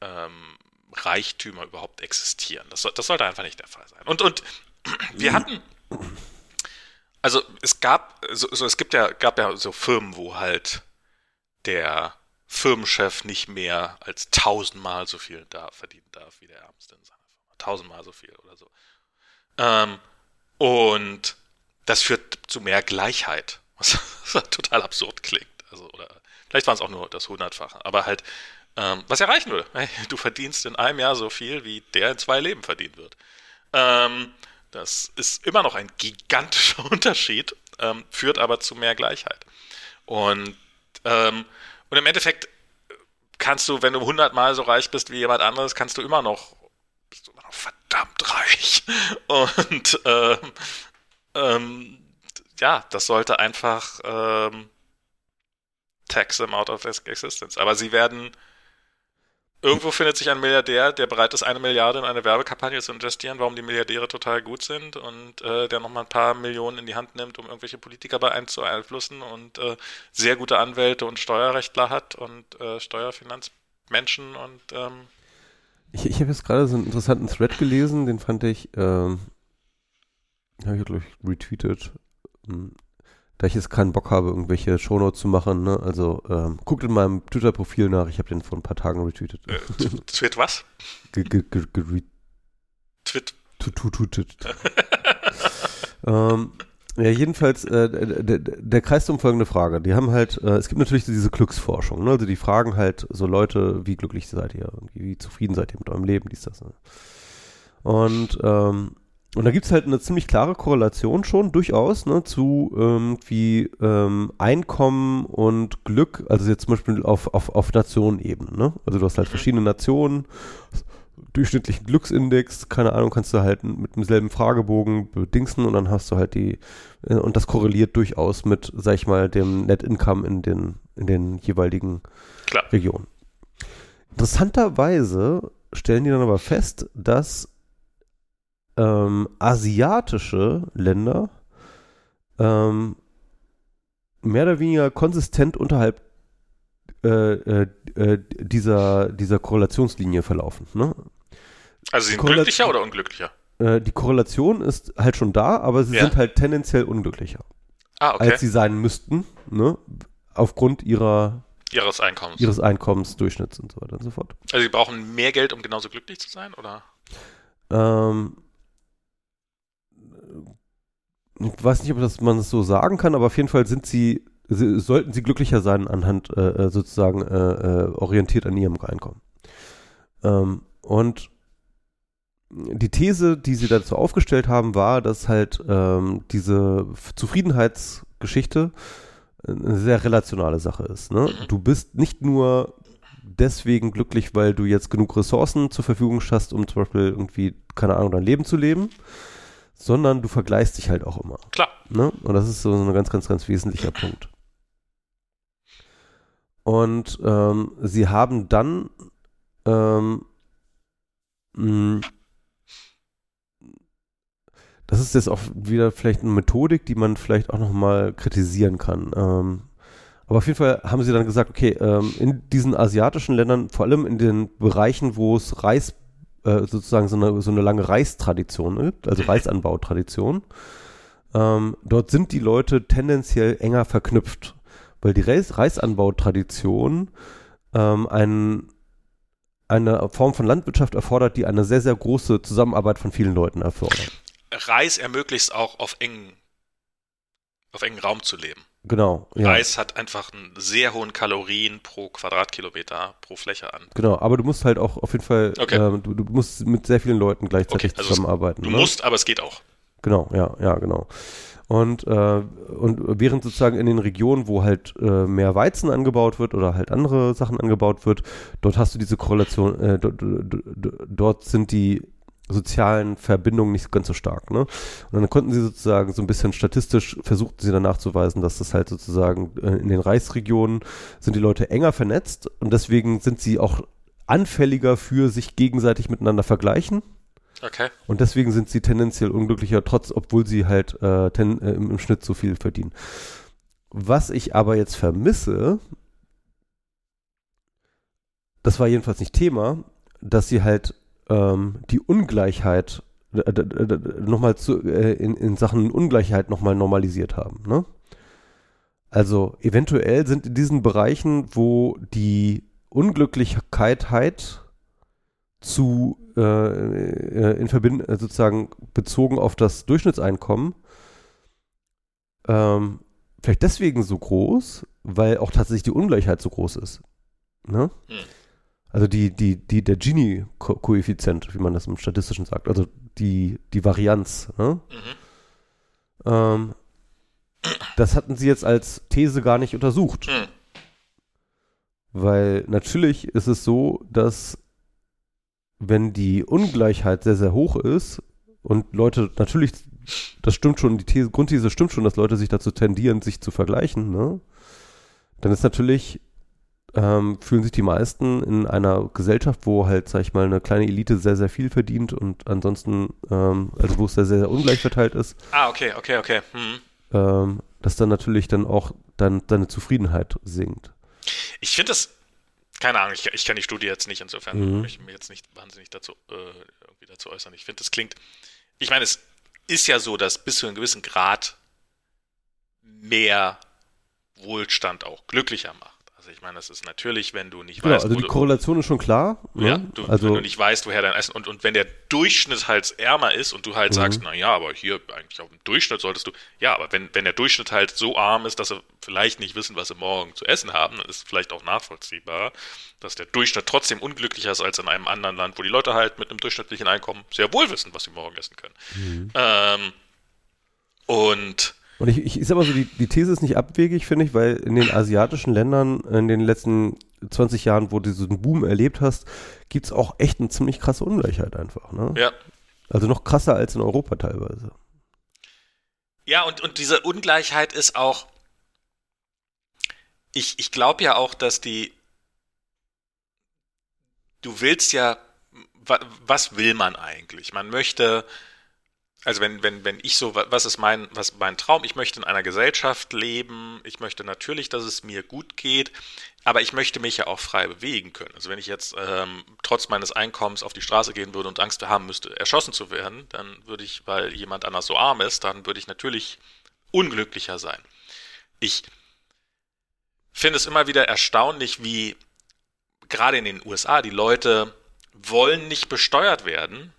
ähm, Reichtümer überhaupt existieren. Das, das sollte einfach nicht der Fall sein. Und, und wir hatten, also es gab, so, so es gibt ja, gab ja so Firmen, wo halt der Firmenchef nicht mehr als tausendmal so viel da verdienen darf wie der Ärmste in seiner Firma. Tausendmal so viel oder so. Ähm, und das führt zu mehr Gleichheit, was, total absurd klingt. Also, oder vielleicht waren es auch nur das Hundertfache, aber halt, ähm, was erreichen würde. Hey, du verdienst in einem Jahr so viel, wie der in zwei Leben verdienen wird. Ähm, das ist immer noch ein gigantischer Unterschied, ähm, führt aber zu mehr Gleichheit. Und, ähm, und im Endeffekt kannst du, wenn du hundertmal so reich bist wie jemand anderes, kannst du immer noch, bist du immer noch verdammt reich. Und ähm, ähm, ja, das sollte einfach ähm, tax them out of existence. Aber sie werden irgendwo findet sich ein Milliardär, der bereit ist, eine Milliarde in eine Werbekampagne zu investieren, warum die Milliardäre total gut sind und äh, der nochmal ein paar Millionen in die Hand nimmt, um irgendwelche Politiker beeinflussen und äh, sehr gute Anwälte und Steuerrechtler hat und äh, Steuerfinanzmenschen und ähm, ich, ich habe jetzt gerade so einen interessanten Thread gelesen, den fand ich ähm, habe ich, glaube ich, retweetet. Hm. Da ich jetzt keinen Bock habe, irgendwelche Shownotes zu machen, ne? Also ähm, guckt in meinem Twitter-Profil nach, ich habe den vor ein paar Tagen retweetet. Äh, Tweet was? Tweet. ähm, Ja, jedenfalls, äh, der, der Kreis um folgende Frage. Die haben halt, äh, es gibt natürlich diese Glücksforschung, ne? Also die fragen halt so Leute, wie glücklich seid ihr, wie zufrieden seid ihr mit eurem Leben, dies, das. Ne? Und, ähm, und da gibt es halt eine ziemlich klare Korrelation schon durchaus ne, zu irgendwie ähm, Einkommen und Glück, also jetzt zum Beispiel auf, auf, auf Nationenebene. Ne? Also du hast halt verschiedene Nationen, durchschnittlichen Glücksindex, keine Ahnung, kannst du halt mit demselben Fragebogen bedingsen und dann hast du halt die, äh, und das korreliert durchaus mit, sag ich mal, dem Net Income in den, in den jeweiligen Klar. Regionen. Interessanterweise stellen die dann aber fest, dass ähm, asiatische Länder ähm, mehr oder weniger konsistent unterhalb äh, äh, äh, dieser, dieser Korrelationslinie verlaufen. Ne? Also sie sind glücklicher oder unglücklicher? Äh, die Korrelation ist halt schon da, aber sie ja. sind halt tendenziell unglücklicher. Ah, okay. Als sie sein müssten, ne? Aufgrund ihrer ihres Einkommens. Ihres Einkommensdurchschnitts und so weiter und so fort. Also sie brauchen mehr Geld, um genauso glücklich zu sein, oder? Ähm, ich weiß nicht, ob das, man das so sagen kann, aber auf jeden Fall sind sie sie, sollten sie glücklicher sein anhand äh, äh, sozusagen äh, äh, orientiert an ihrem Einkommen. Ähm, und die These, die sie dazu aufgestellt haben, war, dass halt ähm, diese Zufriedenheitsgeschichte eine sehr relationale Sache ist. Ne? Du bist nicht nur deswegen glücklich, weil du jetzt genug Ressourcen zur Verfügung hast, um zum Beispiel irgendwie, keine Ahnung, dein Leben zu leben, sondern du vergleichst dich halt auch immer. Klar. Ne? Und das ist so ein ganz, ganz, ganz wesentlicher Punkt. Und ähm, sie haben dann ähm, mh, das ist jetzt auch wieder vielleicht eine Methodik, die man vielleicht auch nochmal kritisieren kann. Ähm, aber auf jeden Fall haben sie dann gesagt, okay, ähm, in diesen asiatischen Ländern, vor allem in den Bereichen, wo es Reis, äh, sozusagen so eine, so eine lange Reistradition gibt, also Reisanbautradition, ähm, dort sind die Leute tendenziell enger verknüpft weil die Reis Reisanbautradition ähm, ein, eine Form von Landwirtschaft erfordert, die eine sehr, sehr große Zusammenarbeit von vielen Leuten erfordert. Reis ermöglicht es auch auf engen, auf engen Raum zu leben. Genau. Ja. Reis hat einfach einen sehr hohen Kalorien pro Quadratkilometer pro Fläche an. Genau, aber du musst halt auch auf jeden Fall, okay. ähm, du, du, musst mit sehr vielen Leuten gleichzeitig okay, also zusammenarbeiten. Du ne? musst, aber es geht auch. Genau, ja, ja, genau. Und, äh, und während sozusagen in den Regionen, wo halt äh, mehr Weizen angebaut wird oder halt andere Sachen angebaut wird, dort hast du diese Korrelation, äh, dort sind die sozialen Verbindungen nicht ganz so stark. Ne? Und dann konnten sie sozusagen so ein bisschen statistisch versuchten sie dann nachzuweisen, dass das halt sozusagen äh, in den Reichsregionen sind die Leute enger vernetzt und deswegen sind sie auch anfälliger für sich gegenseitig miteinander vergleichen. Okay. Und deswegen sind sie tendenziell unglücklicher, trotz, obwohl sie halt äh, ten, äh, im, im Schnitt so viel verdienen. Was ich aber jetzt vermisse, das war jedenfalls nicht Thema, dass sie halt ähm, die Ungleichheit äh, nochmal zu, äh, in, in Sachen Ungleichheit nochmal normalisiert haben. Ne? Also eventuell sind in diesen Bereichen, wo die Unglücklichkeit halt zu äh, äh in Verbindung äh, sozusagen bezogen auf das Durchschnittseinkommen ähm, vielleicht deswegen so groß, weil auch tatsächlich die Ungleichheit so groß ist. Ne? Hm. Also die, die, die, der Gini-Koeffizient, wie man das im Statistischen sagt, also die, die Varianz. Ne? Mhm. Ähm, das hatten sie jetzt als These gar nicht untersucht. Mhm. Weil natürlich ist es so, dass wenn die Ungleichheit sehr, sehr hoch ist und Leute natürlich, das stimmt schon, die These, Grundthese stimmt schon, dass Leute sich dazu tendieren, sich zu vergleichen, ne? Dann ist natürlich, ähm, fühlen sich die meisten in einer Gesellschaft, wo halt, sag ich mal, eine kleine Elite sehr, sehr viel verdient und ansonsten, ähm, also wo es sehr, sehr ungleich verteilt ist. Ah, okay, okay, okay. Hm. Ähm, dass dann natürlich dann auch dann deine Zufriedenheit sinkt. Ich finde das keine Ahnung, ich, ich kenne die Studie jetzt nicht, insofern mhm. möchte ich mich jetzt nicht wahnsinnig dazu, äh, irgendwie dazu äußern. Ich finde, das klingt, ich meine, es ist ja so, dass bis zu einem gewissen Grad mehr Wohlstand auch glücklicher macht. Also ich meine, das ist natürlich, wenn du nicht genau, weißt, also die Korrelation ist schon klar. Ne? Ja, du, also, wenn du nicht weißt, woher dein Essen und, und wenn der Durchschnitt halt ärmer ist und du halt mhm. sagst, na ja, aber hier eigentlich auf dem Durchschnitt solltest du, ja, aber wenn, wenn der Durchschnitt halt so arm ist, dass sie vielleicht nicht wissen, was sie morgen zu essen haben, dann ist vielleicht auch nachvollziehbar, dass der Durchschnitt trotzdem unglücklicher ist als in einem anderen Land, wo die Leute halt mit einem durchschnittlichen Einkommen sehr wohl wissen, was sie morgen essen können. Mhm. Ähm, und und ich, ich sag mal so, die, die These ist nicht abwegig, finde ich, weil in den asiatischen Ländern in den letzten 20 Jahren, wo du diesen Boom erlebt hast, gibt es auch echt eine ziemlich krasse Ungleichheit einfach. Ne? Ja. Also noch krasser als in Europa teilweise. Ja, und, und diese Ungleichheit ist auch, ich, ich glaube ja auch, dass die, du willst ja, was will man eigentlich? Man möchte also wenn, wenn, wenn ich so, was ist mein, was mein Traum? Ich möchte in einer Gesellschaft leben. Ich möchte natürlich, dass es mir gut geht, aber ich möchte mich ja auch frei bewegen können. Also wenn ich jetzt ähm, trotz meines Einkommens auf die Straße gehen würde und Angst haben müsste, erschossen zu werden, dann würde ich, weil jemand anders so arm ist, dann würde ich natürlich unglücklicher sein. Ich finde es immer wieder erstaunlich, wie gerade in den USA die Leute wollen nicht besteuert werden,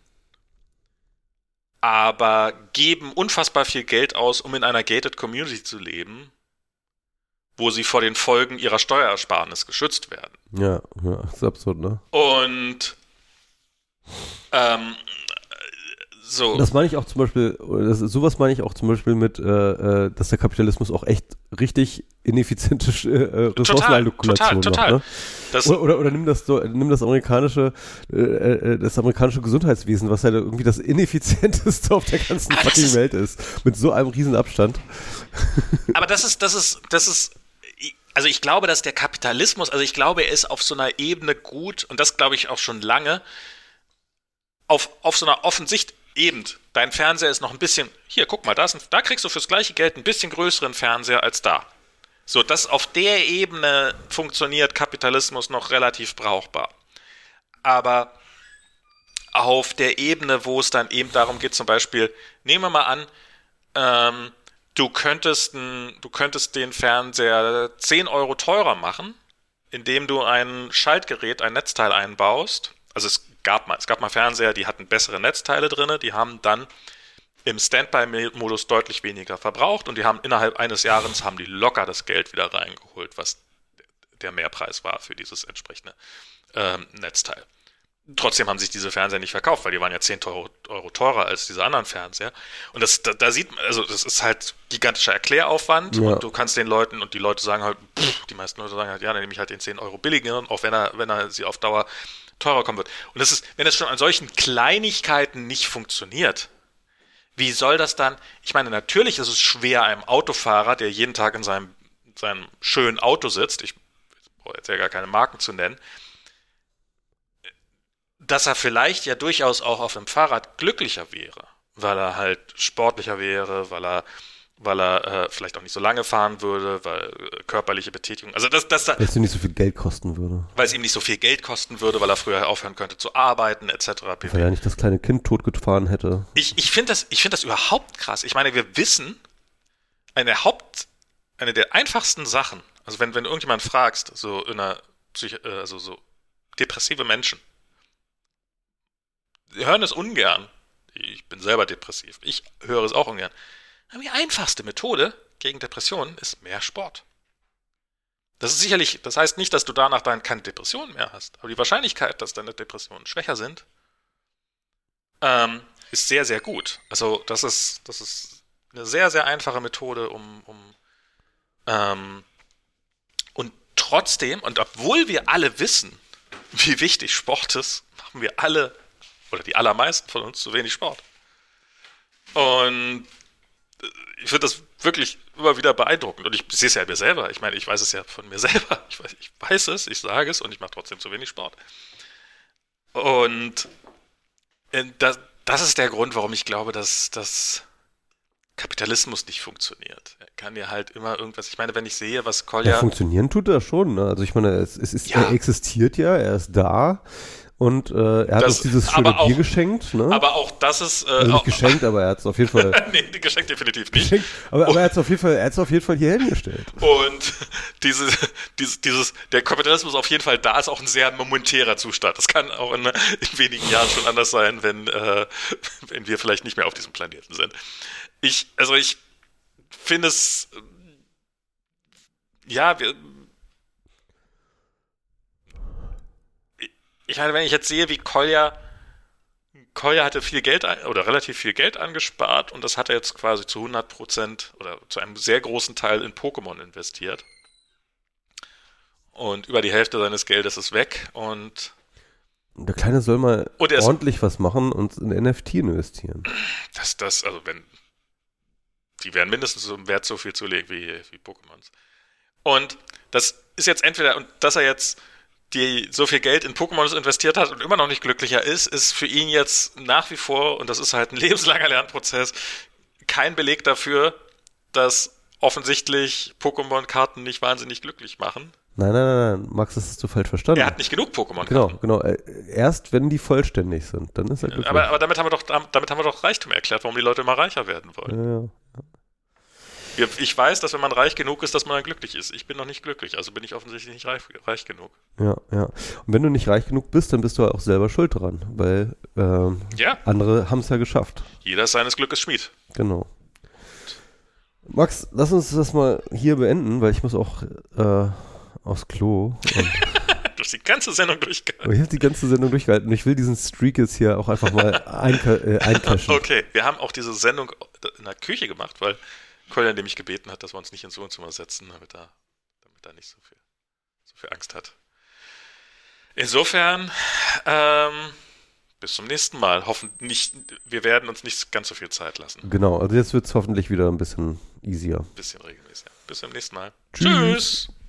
aber geben unfassbar viel Geld aus, um in einer gated Community zu leben, wo sie vor den Folgen ihrer Steuersparnis geschützt werden. Ja, ja, ist absurd, ne? Und ähm, so. Das meine ich auch zum Beispiel, das, sowas meine ich auch zum Beispiel mit, äh, äh dass der Kapitalismus auch echt richtig ineffiziente äh, Ressourcenallokulation total, total. macht. Ne? Oder, oder, oder, nimm das so, nimm das amerikanische, äh, äh, das amerikanische Gesundheitswesen, was ja irgendwie das ineffizienteste auf der ganzen fucking ist, Welt ist, mit so einem riesen Abstand. Aber das ist, das ist, das ist also ich glaube, dass der Kapitalismus, also ich glaube, er ist auf so einer Ebene gut, und das glaube ich auch schon lange, auf, auf so einer offensicht, eben, dein Fernseher ist noch ein bisschen, hier, guck mal, da, ein, da kriegst du fürs gleiche Geld ein bisschen größeren Fernseher als da. So, das auf der Ebene funktioniert Kapitalismus noch relativ brauchbar. Aber auf der Ebene, wo es dann eben darum geht, zum Beispiel, nehmen wir mal an, ähm, du könntest, du könntest den Fernseher 10 Euro teurer machen, indem du ein Schaltgerät, ein Netzteil einbaust. Also es gab mal, es gab mal Fernseher, die hatten bessere Netzteile drin, die haben dann im Standby-Modus deutlich weniger verbraucht und die haben innerhalb eines Jahres haben die locker das Geld wieder reingeholt, was der Mehrpreis war für dieses entsprechende ähm, Netzteil. Trotzdem haben sich diese Fernseher nicht verkauft, weil die waren ja 10 Euro, Euro teurer als diese anderen Fernseher. Und das, da, da, sieht man, also das ist halt gigantischer Erkläraufwand ja. und du kannst den Leuten und die Leute sagen halt, pff, die meisten Leute sagen halt, ja, dann nehme ich halt den 10 Euro billigeren, auch wenn er, wenn er sie auf Dauer teurer kommen wird. Und das ist, wenn es schon an solchen Kleinigkeiten nicht funktioniert, wie soll das dann? Ich meine, natürlich ist es schwer, einem Autofahrer, der jeden Tag in seinem, seinem schönen Auto sitzt, ich brauche jetzt ja gar keine Marken zu nennen, dass er vielleicht ja durchaus auch auf dem Fahrrad glücklicher wäre, weil er halt sportlicher wäre, weil er weil er äh, vielleicht auch nicht so lange fahren würde, weil äh, körperliche Betätigung, also das, das, weil es ihm nicht so viel Geld kosten würde. Weil es ihm nicht so viel Geld kosten würde, weil er früher aufhören könnte zu arbeiten, etc. Pp. Weil er nicht das kleine Kind totgefahren hätte. Ich, ich finde das, ich finde das überhaupt krass. Ich meine, wir wissen, eine Haupt, eine der einfachsten Sachen, also wenn, wenn irgendjemand fragst, so in einer Psych äh, also so depressive Menschen, die hören es ungern. Ich bin selber depressiv. Ich höre es auch ungern. Die einfachste Methode gegen Depressionen ist mehr Sport. Das ist sicherlich, das heißt nicht, dass du danach dann keine Depressionen mehr hast, aber die Wahrscheinlichkeit, dass deine Depressionen schwächer sind, ähm, ist sehr, sehr gut. Also das ist, das ist eine sehr, sehr einfache Methode, um, um ähm, und trotzdem, und obwohl wir alle wissen, wie wichtig Sport ist, machen wir alle, oder die allermeisten von uns, zu wenig Sport. Und ich finde das wirklich immer wieder beeindruckend. Und ich sehe es ja mir selber. Ich meine, ich weiß es ja von mir selber. Ich weiß, ich weiß es, ich sage es und ich mache trotzdem zu wenig Sport. Und äh, das, das ist der Grund, warum ich glaube, dass, dass Kapitalismus nicht funktioniert. Er kann ja halt immer irgendwas. Ich meine, wenn ich sehe, was Kolja. Ja, funktionieren tut er schon. Ne? Also ich meine, es, es ist, ja. er existiert ja, er ist da. Und äh, er hat Das- uns dieses schöne auch- Bier geschenkt. Ne? Aber auch das ist. Äh, also nicht geschenkt, aber er hat es auf jeden Fall nee, geschenkt definitiv nicht. geschenkt. Aber, aber er hat es auf jeden Fall, er auf jeden Fall hier hingestellt. Und diese, dieses, dieses, der Kapitalismus auf jeden Fall da ist auch ein sehr momentärer Zustand. Das kann auch in, in wenigen Jahren schon anders sein, wenn, äh, wenn wir vielleicht nicht mehr auf diesem Planeten sind. Ich, also ich finde es, ja, wir, ich meine, wenn ich jetzt sehe, wie Kolja, Kolja hatte viel Geld oder relativ viel Geld angespart und das hat er jetzt quasi zu 100 Prozent oder zu einem sehr großen Teil in Pokémon investiert. Und über die Hälfte seines Geldes ist weg und der Kleine soll mal er ist- ordentlich was machen und in NFT investieren. das, das, also wenn, die werden mindestens so im Wert so viel zulegen wie, wie Pokémons. Und das ist jetzt entweder, und dass er jetzt die so viel Geld in Pokémon investiert hat und immer noch nicht glücklicher ist, ist für ihn jetzt nach wie vor, und das ist halt ein lebenslanger Lernprozess, kein Beleg dafür, dass offensichtlich Pokémon-Karten nicht wahnsinnig glücklich machen. Nein, nein, nein, nein, Max, das hast du falsch verstanden. Er hat nicht genug Pokémon-Karten. genau, genau. äh, Erst wenn die vollständig sind, dann ist er glücklich. Aber, aber damit haben wir doch damit haben wir doch Reichtum erklärt, warum die Leute immer reicher werden wollen. ja, ja. Ich weiß, dass wenn man reich genug ist, dass man dann glücklich ist. Ich bin noch nicht glücklich, also bin ich offensichtlich nicht reich, reich genug. Ja, ja. Und wenn du nicht reich genug bist, dann bist du auch selber schuld dran, weil ähm, Ja, andere haben es ja geschafft. jeder ist seines Glückes Schmied. Genau. Max, lass uns das mal hier beenden, weil ich muss auch äh, aufs Klo. Du hast die ganze Sendung durchgehalten. ich habe die ganze Sendung durchgehalten und ich will diesen Streak jetzt hier auch einfach mal einka äh. Okay, wir haben auch diese Sendung in der Küche gemacht, weil Colin nämlich gebeten hat, dass wir uns nicht ins Wohnzimmer setzen, damit er, damit er nicht so viel, so viel Angst hat. Insofern, ähm, bis zum nächsten Mal. Hoffen nicht, wir werden uns nicht ganz so viel Zeit lassen. Genau, also jetzt wird es hoffentlich wieder ein bisschen easier. Ein bisschen regelmäßig. Bis zum nächsten Mal. Tschüss. Tschüss.